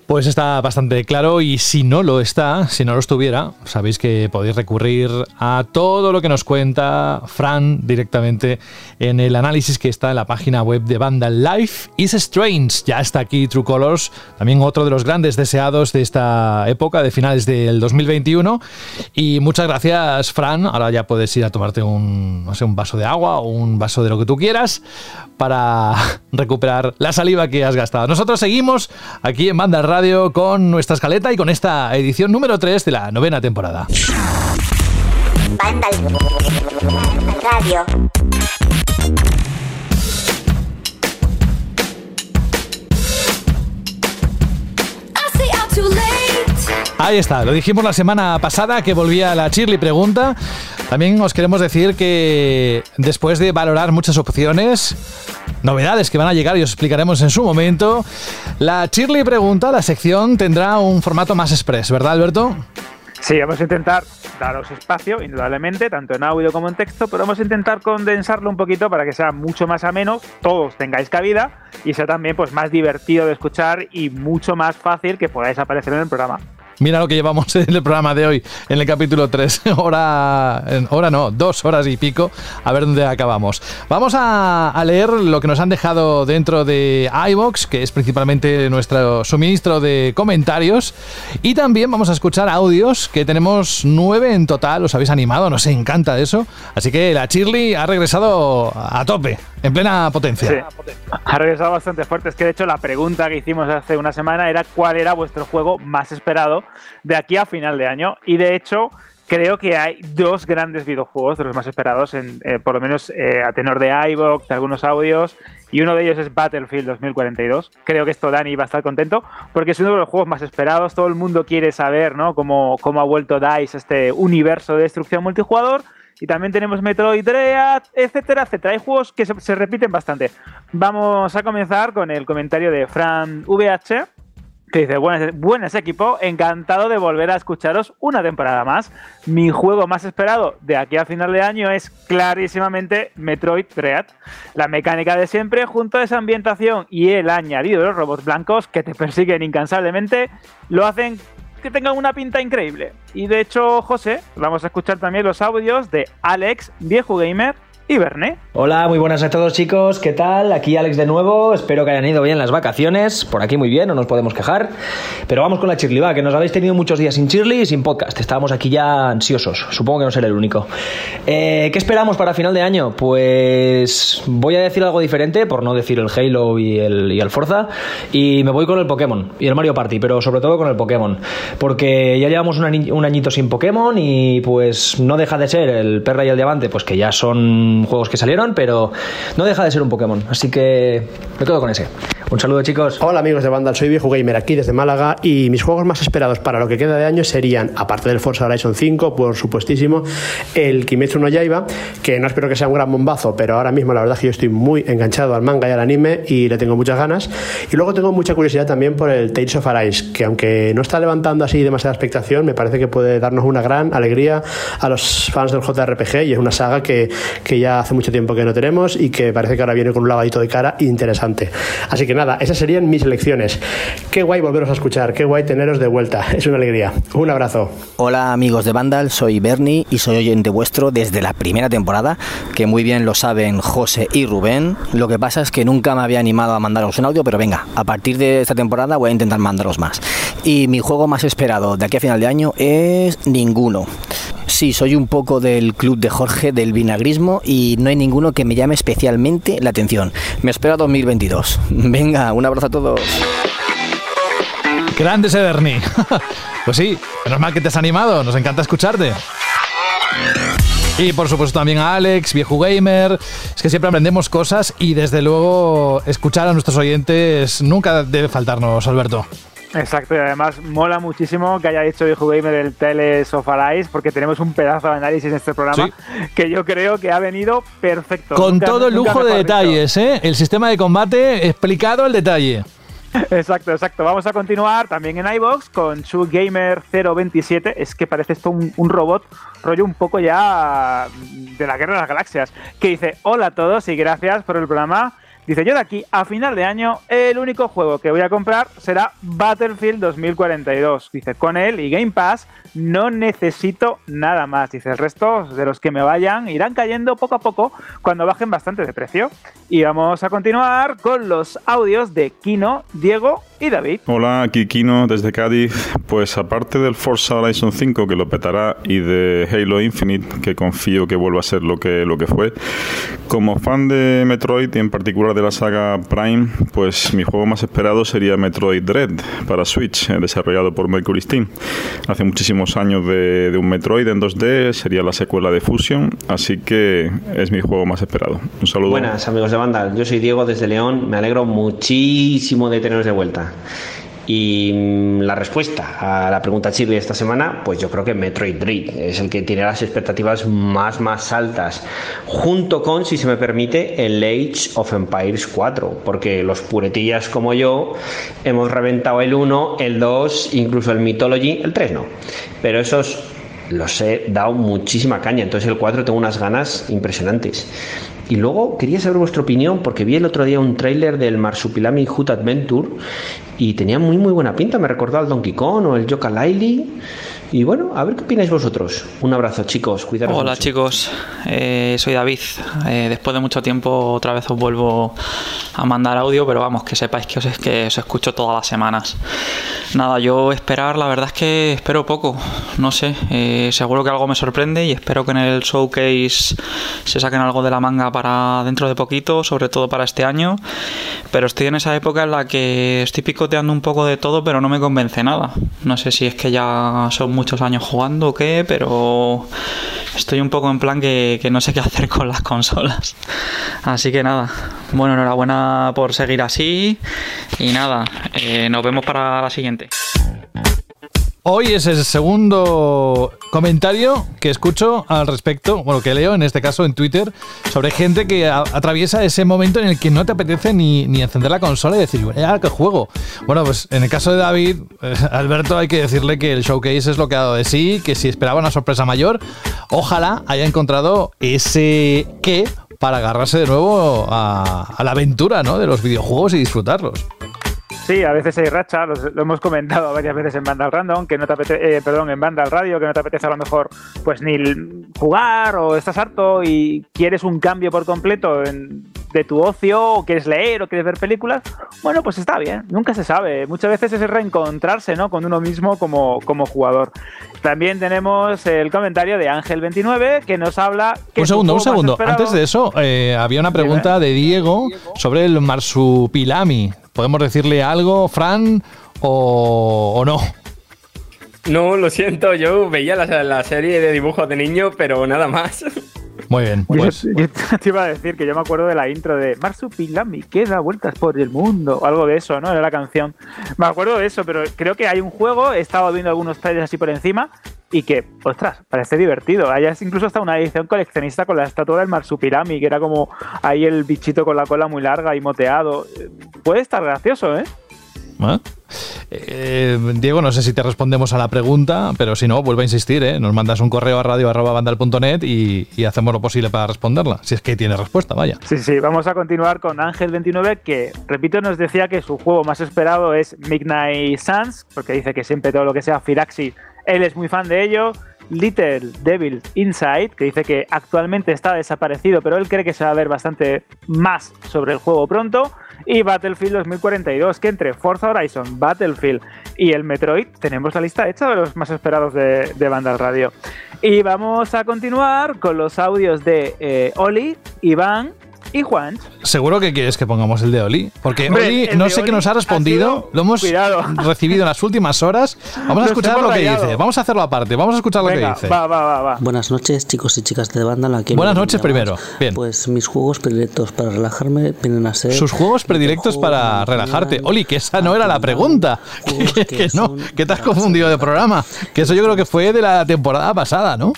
Pues está bastante claro y si no lo está, si no lo estuviera, sabéis que podéis recurrir a todo lo que nos cuenta Fran directamente en el análisis que está en la página web de Vandal Life is Strange. Ya está aquí True Colors, también otro de los grandes deseados de esta época, de finales del 2021. Y muchas gracias, Fran. Ahora ya puedes ir a tomarte un, no sé, un vaso de agua o un vaso de lo que tú quieras para (laughs) recuperar la saliva que has gastado. Nosotros seguimos aquí en Banda Radio con nuestra escaleta y con esta edición número 3 de la novena temporada. Ahí está, lo dijimos la semana pasada que volvía la Shirley Pregunta. También os queremos decir que después de valorar muchas opciones, novedades que van a llegar y os explicaremos en su momento, la Shirley Pregunta, la sección, tendrá un formato más express, ¿verdad Alberto? Sí, vamos a intentar daros espacio, indudablemente, tanto en audio como en texto, pero vamos a intentar condensarlo un poquito para que sea mucho más ameno, todos tengáis cabida y sea también pues, más divertido de escuchar y mucho más fácil que podáis aparecer en el programa. Mira lo que llevamos (laughs) en el programa de hoy, en el capítulo 3. (laughs) Hora, hora no, dos horas y pico. A ver dónde acabamos. Vamos a, leer lo que nos han dejado dentro de iBox, que es principalmente nuestro suministro de comentarios. Y también vamos a escuchar audios, que tenemos nueve en total. Os habéis animado, nos encanta eso. Así que la Shirley ha regresado a tope, en plena potencia. Ha regresado bastante fuerte. Es que de hecho la pregunta que hicimos hace una semana era cuál era vuestro juego más esperado de aquí a final de año. Y de hecho creo que hay dos grandes videojuegos de los más esperados, en, eh, por lo menos eh, a tenor de iVoox, de algunos audios. Y uno de ellos es Battlefield 2042. Creo que esto Dani va a estar contento porque es uno de los juegos más esperados. Todo el mundo quiere saber ¿no? cómo, cómo ha vuelto DICE este universo de destrucción multijugador. Y también tenemos Metroid Dread, etcétera, etcétera. Hay juegos que se, se repiten bastante. Vamos a comenzar con el comentario de Fran VH, que dice, buenas, buenas equipo, encantado de volver a escucharos una temporada más. Mi juego más esperado de aquí a final de año es clarísimamente Metroid Dread. La mecánica de siempre, junto a esa ambientación y el añadido de los robots blancos que te persiguen incansablemente, lo hacen que tengan una pinta increíble. Y de hecho, José, vamos a escuchar también los audios de Alex, viejo gamer, y Verne. Hola, muy buenas a todos chicos, ¿qué tal? Aquí Alex de nuevo, espero que hayan ido bien las vacaciones, por aquí muy bien, no nos podemos quejar, pero vamos con la Shirley, va, que nos habéis tenido muchos días sin Shirley y sin podcast, estábamos aquí ya ansiosos, supongo que no seré el único. Eh, ¿Qué esperamos para final de año? Pues voy a decir algo diferente, por no decir el Halo y el, Forza, y me voy con el Pokémon y el Mario Party, pero sobre todo con el Pokémon, porque ya llevamos un, añito sin Pokémon y pues no deja de ser el Perla y el Diamante, pues que ya son juegos que salieron, pero no deja de ser un Pokémon. Así que me quedo con ese. Un saludo, chicos. Hola amigos de Vandal, soy Viejo Gamer aquí desde Málaga y mis juegos más esperados para lo que queda de año serían, aparte del Forza Horizon 5, por supuestísimo, el Kimetsu no Yaiba, que no espero que sea un gran bombazo, pero ahora mismo la verdad es que yo estoy muy enganchado al manga y al anime y le tengo muchas ganas. Y luego tengo mucha curiosidad también por el Tales of Arise, que aunque no está levantando así demasiada expectación, me parece que puede darnos una gran alegría a los fans del JRPG y es una saga que, que ya hace mucho tiempo que no tenemos y que parece que ahora viene con un lavadito de cara interesante. Así que nada, esas serían mis elecciones. Qué guay volveros a escuchar, qué guay teneros de vuelta. Es una alegría. Un abrazo. Hola amigos de Vandal, soy Bernie y soy oyente vuestro desde la primera temporada, que muy bien lo saben José y Rubén. Lo que pasa es que nunca me había animado a mandaros un audio, pero venga, a partir de esta temporada voy a intentar mandaros más. Y mi juego más esperado de aquí a final de año es ninguno. Sí, soy un poco del club de Jorge del vinagrismo y no hay ninguno que me llame especialmente la atención. Me espero a 2022. Venga, un abrazo a todos. Grande ese Bernie. (laughs) pues sí, menos mal que te has animado, nos encanta escucharte. Y por supuesto también a Alex, viejo gamer. Es que siempre aprendemos cosas y desde luego escuchar a nuestros oyentes nunca debe faltarnos, Alberto. Exacto, y además mola muchísimo que haya dicho Viejo Gamer el Teles of Arise, porque tenemos un pedazo de análisis en este programa que yo creo que ha venido perfecto. Con Nunca- todo lujo de detalles, ¿eh? El sistema de combate explicado al detalle. Exacto, exacto. Vamos a continuar también en iBox con Gamer 027. Es que parece esto un, un robot, rollo un poco ya de la guerra de las galaxias. Que dice: Hola a todos y gracias por el programa. Dice: Yo de aquí a final de año, el único juego que voy a comprar será Battlefield 2042. Dice: Con él y Game Pass no necesito nada más. Dice: El resto de los que me vayan irán cayendo poco a poco cuando bajen bastante de precio. Y vamos a continuar con los audios de Kino, Diego y David. Hola, aquí Kino desde Cádiz. Pues aparte del Forza Horizon 5 que lo petará y de Halo Infinite que confío que vuelva a ser lo que, lo que fue, como fan de Metroid y en particular de la saga Prime, pues mi juego más esperado sería Metroid Dread para Switch, eh, desarrollado por Mercury Steam. Hace muchísimos años de, un Metroid en 2D, sería la secuela de Fusion, así que es mi juego más esperado. Un saludo. Buenas amigos de Vandal, yo soy Diego desde León, me alegro muchísimo de teneros de vuelta. Y mm, la respuesta a la pregunta Chirri de esta semana, pues yo creo que Metroid Dread es el que tiene las expectativas más más altas, junto con, si se me permite, el Age of Empires 4, porque los puretillas como yo hemos reventado el 1, el 2, incluso el Mythology, el 3 no. Pero esos los he dado muchísima caña, entonces el 4 tengo unas ganas impresionantes. Y luego quería saber vuestra opinión porque vi el otro día un tráiler del Marsupilami Hut Adventure y tenía muy muy buena pinta, me recordó al Donkey Kong o el Yooka Laylee. Y bueno, a ver qué opináis vosotros. Un abrazo chicos, cuidaros Hola mucho. chicos, Eh, soy David. Eh, después de mucho tiempo otra vez os vuelvo a mandar audio, pero vamos, que sepáis que os, que os escucho todas las semanas. Nada, yo esperar, la verdad es que espero poco, no sé, eh, seguro que algo me sorprende y espero que en el showcase se saquen algo de la manga para dentro de poquito, sobre todo para este año, pero estoy en esa época en la que estoy picoteando un poco de todo, pero no me convence nada. No sé si es que ya son muchos años jugando o qué, pero estoy un poco en plan que, no sé qué hacer con las consolas. Así que nada, bueno, enhorabuena por seguir así y nada, eh, nos vemos para la siguiente. Hoy es el segundo comentario que escucho al respecto, bueno, que leo en este caso en Twitter, sobre gente que atraviesa ese momento en el que no te apetece ni, ni encender la consola y decir, ya, ¿qué juego? Bueno, pues en el caso de David, eh, Alberto, hay que decirle que el showcase es lo que ha dado de sí, que si esperaba una sorpresa mayor, ojalá haya encontrado ese qué para agarrarse de nuevo a, a la aventura ¿no? de los videojuegos y disfrutarlos. Sí, a veces hay racha, los- lo hemos comentado varias veces en Banda al Random, que no te apetece, eh, perdón, en Banda al Radio, que no te apetece a lo mejor pues ni jugar o estás harto y quieres un cambio por completo en- de tu ocio o quieres leer o quieres ver películas, bueno, pues está bien, nunca se sabe. Muchas veces es reencontrarse ¿no? con uno mismo como, como jugador. También tenemos el comentario de Ángel29 que nos habla... Que Un segundo, un segundo. Antes de eso, eh, había una pregunta de Diego sobre el marsupilami. ¿Podemos decirle algo, Fran, o, o no? No, lo siento, yo veía la, la serie de dibujos de niño, pero nada más. Muy bien, Yo- pues (laughs) Yo, te iba a decir que yo me acuerdo de la intro de Marsupilami que da vueltas por el mundo, o algo de eso, ¿no? Era la canción. Me acuerdo de eso, pero creo que hay un juego, he estado viendo algunos trailers así por encima, y que, ostras, parece divertido. Hay incluso hasta una edición coleccionista con la estatua del Marsupilami, que era como ahí el bichito con la cola muy larga y moteado. Puede estar gracioso, ¿eh? ¿eh? Eh, Diego, no sé si te respondemos a la pregunta, pero si no, vuelve a insistir, ¿eh? Nos mandas un correo a radio.bandal.net y, y hacemos lo posible para responderla. Si es que tiene respuesta, vaya. Sí, sí, vamos a continuar con Ángel29, que, repito, nos decía que su juego más esperado es Midnight Suns, porque dice que siempre todo lo que sea Firaxi, él es muy fan de ello. Little Devil Inside, que dice que actualmente está desaparecido, pero él cree que se va a ver bastante más sobre el juego pronto. Y Battlefield 2042, que entre Forza Horizon, Battlefield y el Metroid tenemos la lista hecha de los más esperados de, de Banda Radio. Y vamos a continuar con los audios de eh, Oli, Iván y Juan. Seguro que quieres que pongamos el de Oli. Porque Hombre, Oli no sé qué nos ha ha respondido. sido- Lo hemos Cuidado. (laughs) recibido en las últimas horas. (laughs) Vamos a escuchar lo que rayado. dice. Vamos a hacerlo aparte. Vamos a escuchar lo que Venga, dice. va, va, va, va. Buenas noches, chicos y chicas de banda. Aquí Buenas noches primero. Bien. Pues mis juegos predilectos para relajarme vienen a ser. Sus juegos predilectos para relajarte. Oli, que esa no era la pregunta. Que, (laughs) que no, que te has confundido de programa. Que eso yo creo que fue de la temporada pasada, ¿no?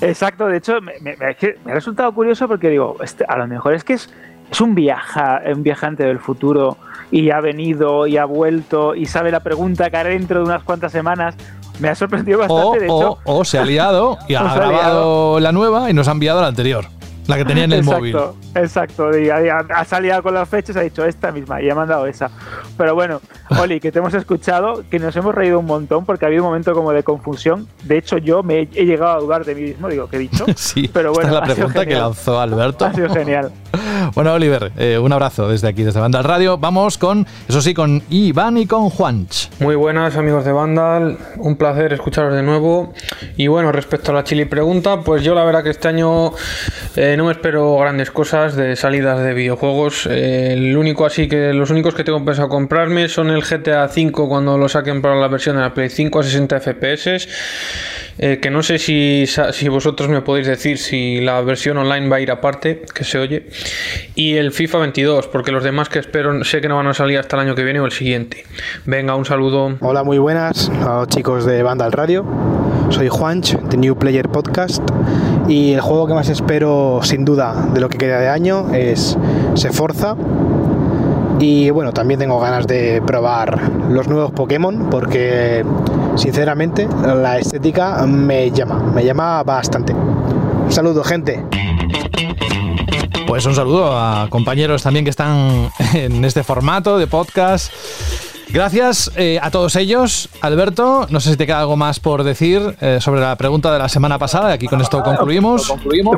Exacto, de hecho, me, ha resultado curioso porque digo, este, a lo mejor es que es, es un, viaja, un viajante del futuro y ha venido y ha vuelto y sabe la pregunta que haré dentro de unas cuantas semanas. Me ha sorprendido bastante, O, de hecho. o, o se ha liado y ha (laughs) grabado la nueva y nos ha enviado la anterior. La que tenía en el exacto, móvil. Exacto, y ha, salido con las fechas, ha dicho esta misma y ha mandado esa. Pero bueno, (laughs) Oli, que te hemos escuchado, que nos hemos reído un montón porque ha habido un momento como de confusión. De hecho, yo me he, llegado a dudar de mí mismo, digo, ¿qué he dicho? (laughs) Sí, pero bueno, esta es la pregunta que lanzó Alberto. Ha sido genial. (laughs) (laughs) Bueno, Oliver, eh, un abrazo desde aquí, desde Banda al Radio. Vamos con, eso sí, con Iván y con Juanch. Muy buenas amigos de Vandal, un placer escucharos de nuevo. Y bueno, respecto a la chili pregunta, pues yo la verdad que este año eh, no me espero grandes cosas de salidas de videojuegos. Eh, el único así que los únicos que tengo pensado comprarme son el GTA V cuando lo saquen para la versión de la Play 5 a 60 FPS. Eh, que no sé si, si vosotros me podéis decir si la versión online va a ir aparte, que se oye. Y el FIFA 22, porque los demás que espero sé que no van a salir hasta el año que viene o el siguiente. Venga, un saludo. Hola, muy buenas a los chicos de Vandal Radio. Soy Juanch, de New Player Podcast. Y el juego que más espero, sin duda, de lo que queda de año es Se Forza. Y bueno, también tengo ganas de probar los nuevos Pokémon porque, sinceramente, la estética me llama, me llama bastante. Un saludo, gente. Pues un saludo a compañeros también que están (laughs) en este formato de podcast. Gracias eh, a todos ellos. Alberto, no sé si te queda algo más por decir eh, sobre la pregunta de la semana pasada. Aquí con esto concluimos.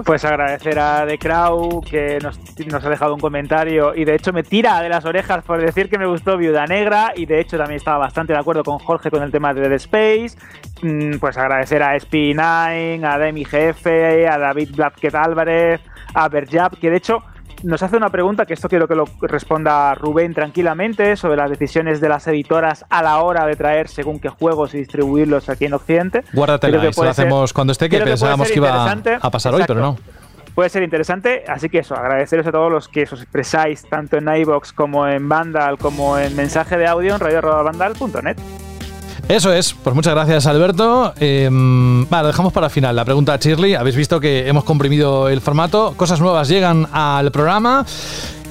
Pues agradecer a The Crow que nos, nos ha dejado un comentario y de hecho me tira de las orejas por decir que me gustó Viuda Negra y de hecho también estaba bastante de acuerdo con Jorge con el tema de Dead Space. Mm, Pues agradecer a SP9, a Demi Jefe, a David Blasquez Álvarez, a Berjab, que de hecho nos hace una pregunta que esto quiero que lo responda Rubén tranquilamente sobre las decisiones de las editoras a la hora de traer según qué juegos y distribuirlos aquí en Occidente. Guárdatela, eso lo ser- hacemos cuando esté, que pensábamos que iba a pasar hoy, pero no. Puede ser interesante, así que eso, agradeceros a todos los que os expresáis tanto en iBox como en Vandal como en mensaje de audio en radio.vandal.net. Eso es, pues muchas gracias Alberto. Eh, vale, lo dejamos para el final. La pregunta a Shirley, habéis visto que hemos comprimido el formato, cosas nuevas llegan al programa.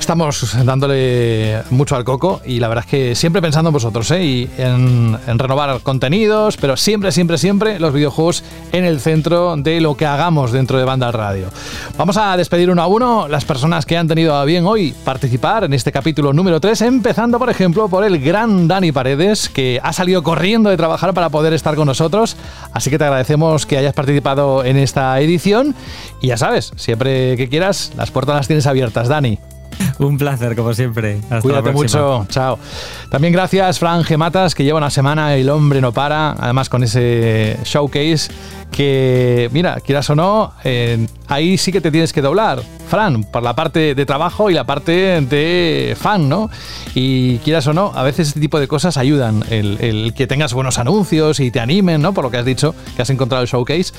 Estamos dándole mucho al coco y la verdad es que siempre pensando en vosotros ¿eh? y en, en renovar contenidos, pero siempre, siempre, siempre los videojuegos en el centro de lo que hagamos dentro de Banda Radio. Vamos a despedir uno a uno las personas que han tenido a bien hoy participar en este capítulo número 3, empezando por ejemplo por el gran Dani Paredes, que ha salido corriendo de trabajar para poder estar con nosotros, así que te agradecemos que hayas participado en esta edición y ya sabes, siempre que quieras, las puertas las tienes abiertas, Dani. (laughs) Un placer, como siempre. Hasta la Cuídate próxima. mucho, chao. También gracias, Fran Gematas, que lleva una semana y el hombre no para, además con ese showcase que, mira, quieras o no, eh, ahí sí que te tienes que doblar, Fran, por la parte de trabajo y la parte de fan, ¿no? Y quieras o no, a veces este tipo de cosas ayudan, el, el que tengas buenos anuncios y te animen, ¿no? Por lo que has dicho, que has encontrado el showcase.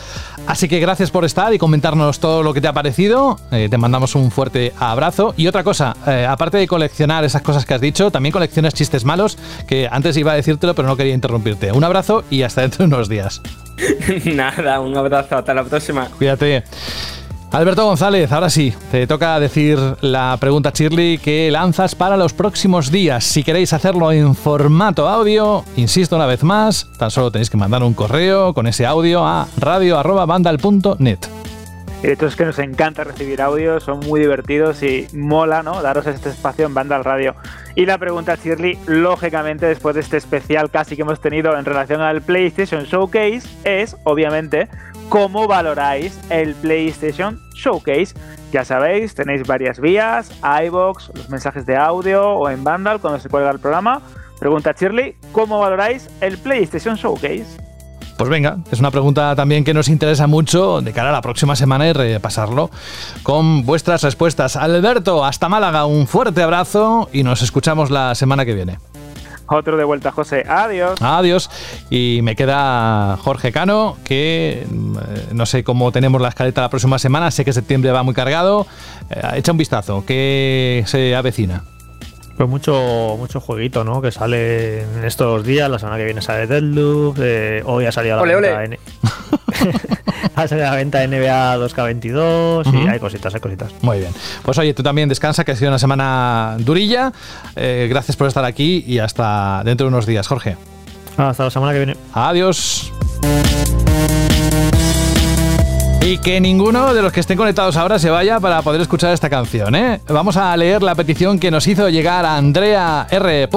Así que gracias por estar y comentarnos todo lo que te ha parecido. Eh, te mandamos un fuerte abrazo. Y otra cosa, eh, aparte de coleccionar esas cosas que has dicho, también coleccionas chistes malos, que antes iba a decírtelo, pero no quería interrumpirte. Un abrazo y hasta dentro de unos días. (laughs) Nada, un abrazo, hasta la próxima. Cuídate. Alberto González, ahora sí, te toca decir la pregunta Shirley que lanzas para los próximos días. Si queréis hacerlo en formato audio, insisto una vez más, tan solo tenéis que mandar un correo con ese audio a radio.bandal.net. Es que nos encanta recibir audios, son muy divertidos y mola, ¿no? Daros este espacio en Banda al Radio. Y la pregunta, Shirley, lógicamente, después de este especial casi que hemos tenido en relación al PlayStation Showcase, es, obviamente, cómo valoráis el PlayStation Showcase. Ya sabéis, tenéis varias vías, iBox, los mensajes de audio o en Vandal cuando se cuelga el programa. Pregunta Shirley, ¿cómo valoráis el PlayStation Showcase? Pues venga, es una pregunta también que nos interesa mucho de cara a la próxima semana y repasarlo con vuestras respuestas. Alberto, hasta Málaga, un fuerte abrazo y nos escuchamos la semana que viene. Otro de vuelta, José. Adiós. Adiós. Y me queda Jorge Cano, que eh, no sé cómo tenemos la escaleta la próxima semana, sé que septiembre va muy cargado. Eh, echa un vistazo, que se avecina. Pues mucho, mucho jueguito, ¿no? Que sale en estos días. La semana que viene sale Deadloop. eh, hoy ha salido a la Ole, venta. ole. N- (laughs) ha salido a la venta NBA 2K22. Ujú. Y hay cositas, hay cositas. Muy bien. Pues oye, tú también descansa, que ha sido una semana durilla. Eh, gracias por estar aquí y hasta dentro de unos días, Jorge. Hasta la semana que viene. Adiós. Y que ninguno de los que estén conectados ahora se vaya para poder escuchar esta canción. ¿eh? Vamos a leer la petición que nos hizo llegar a Andrea R.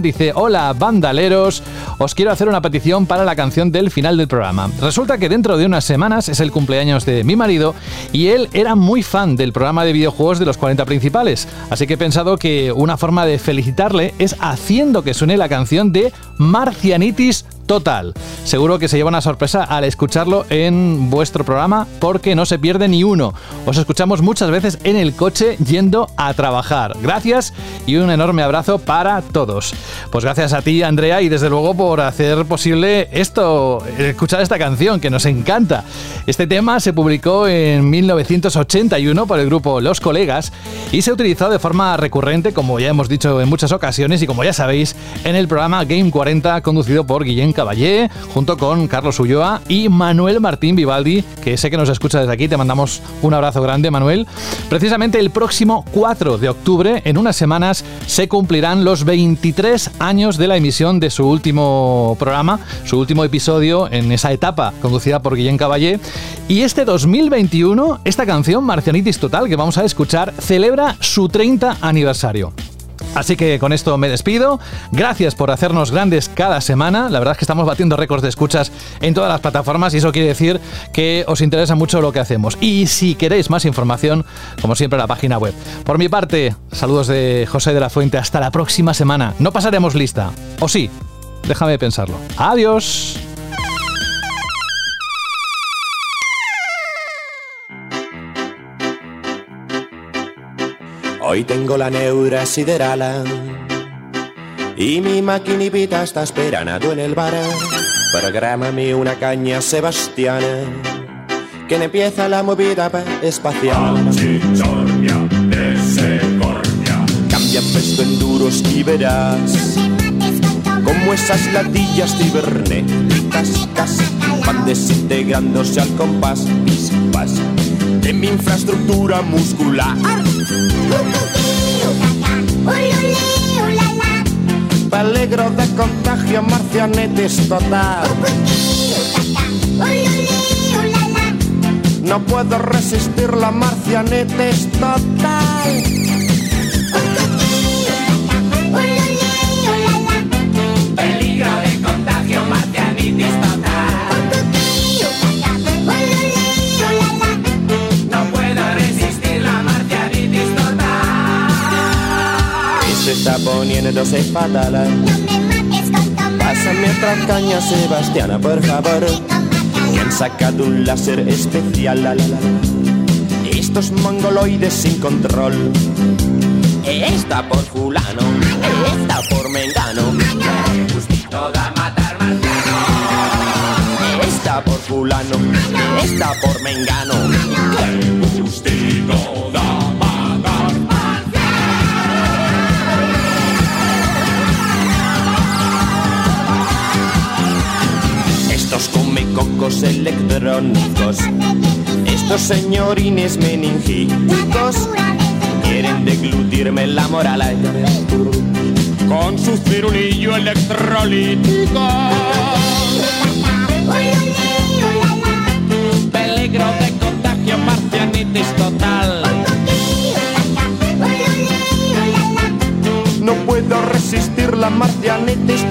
Dice, hola bandaleros, os quiero hacer una petición para la canción del final del programa. Resulta que dentro de unas semanas es el cumpleaños de mi marido y él era muy fan del programa de videojuegos de los 40 principales. Así que he pensado que una forma de felicitarle es haciendo que suene la canción de Marcianitis total. Seguro que se lleva una sorpresa al escucharlo en vuestro programa porque no se pierde ni uno. Os escuchamos muchas veces en el coche yendo a trabajar. Gracias y un enorme abrazo para todos. Pues gracias a ti, Andrea, y desde luego por hacer posible esto, escuchar esta canción que nos encanta. Este tema se publicó en 1981 por el grupo Los Colegas y se utilizó de forma recurrente, como ya hemos dicho en muchas ocasiones y como ya sabéis, en el programa Game 40 conducido por Guillén Caballé, junto con Carlos Ulloa y Manuel Martín Vivaldi, que sé que nos escucha desde aquí. Te mandamos un abrazo grande, Manuel. Precisamente el próximo 4 de octubre, en unas semanas, se cumplirán los 23 años de la emisión de su último programa, su último episodio en esa etapa conducida por Guillén Caballé. Y este 2021, esta canción, Marcianitis Total, que vamos a escuchar, celebra su 30 aniversario. Así que con esto me despido. Gracias por hacernos grandes cada semana. La verdad es que estamos batiendo récords de escuchas en todas las plataformas y eso quiere decir que os interesa mucho lo que hacemos. Y si queréis más información, como siempre, la página web. Por mi parte, saludos de José de la Fuente. Hasta la próxima semana. No pasaremos lista. ¿O sí? Déjame pensarlo. Adiós. Hoy tengo la neura sideral y mi maquinipita está esperando en el bar. Prográmame una caña sebastiana que empieza la movida pa- espacial. Cambia peso en duros y verás como esas latillas cibernéticas casi van desintegrándose al compás pis, pas, de mi infraestructura muscular. Peligro de contagio, marcianetes total. No puedo resistir la marcianetes total. Se está poniéndose fatal. Pásame otra caña, Sebastiana, por favor. Que han sacado un láser especial. la, la. Estos mongoloides sin control. Esta por fulano, esta por mengano. Toda matar marciano. Esta por fulano, esta por mengano. ¡Qué Comecocos electrónicos, estos señorines meningíticos, quieren deglutirme la moral con su cirulillo electrolítico. Peligro de contagio, marcianitis total. No puedo resistir la marcianitis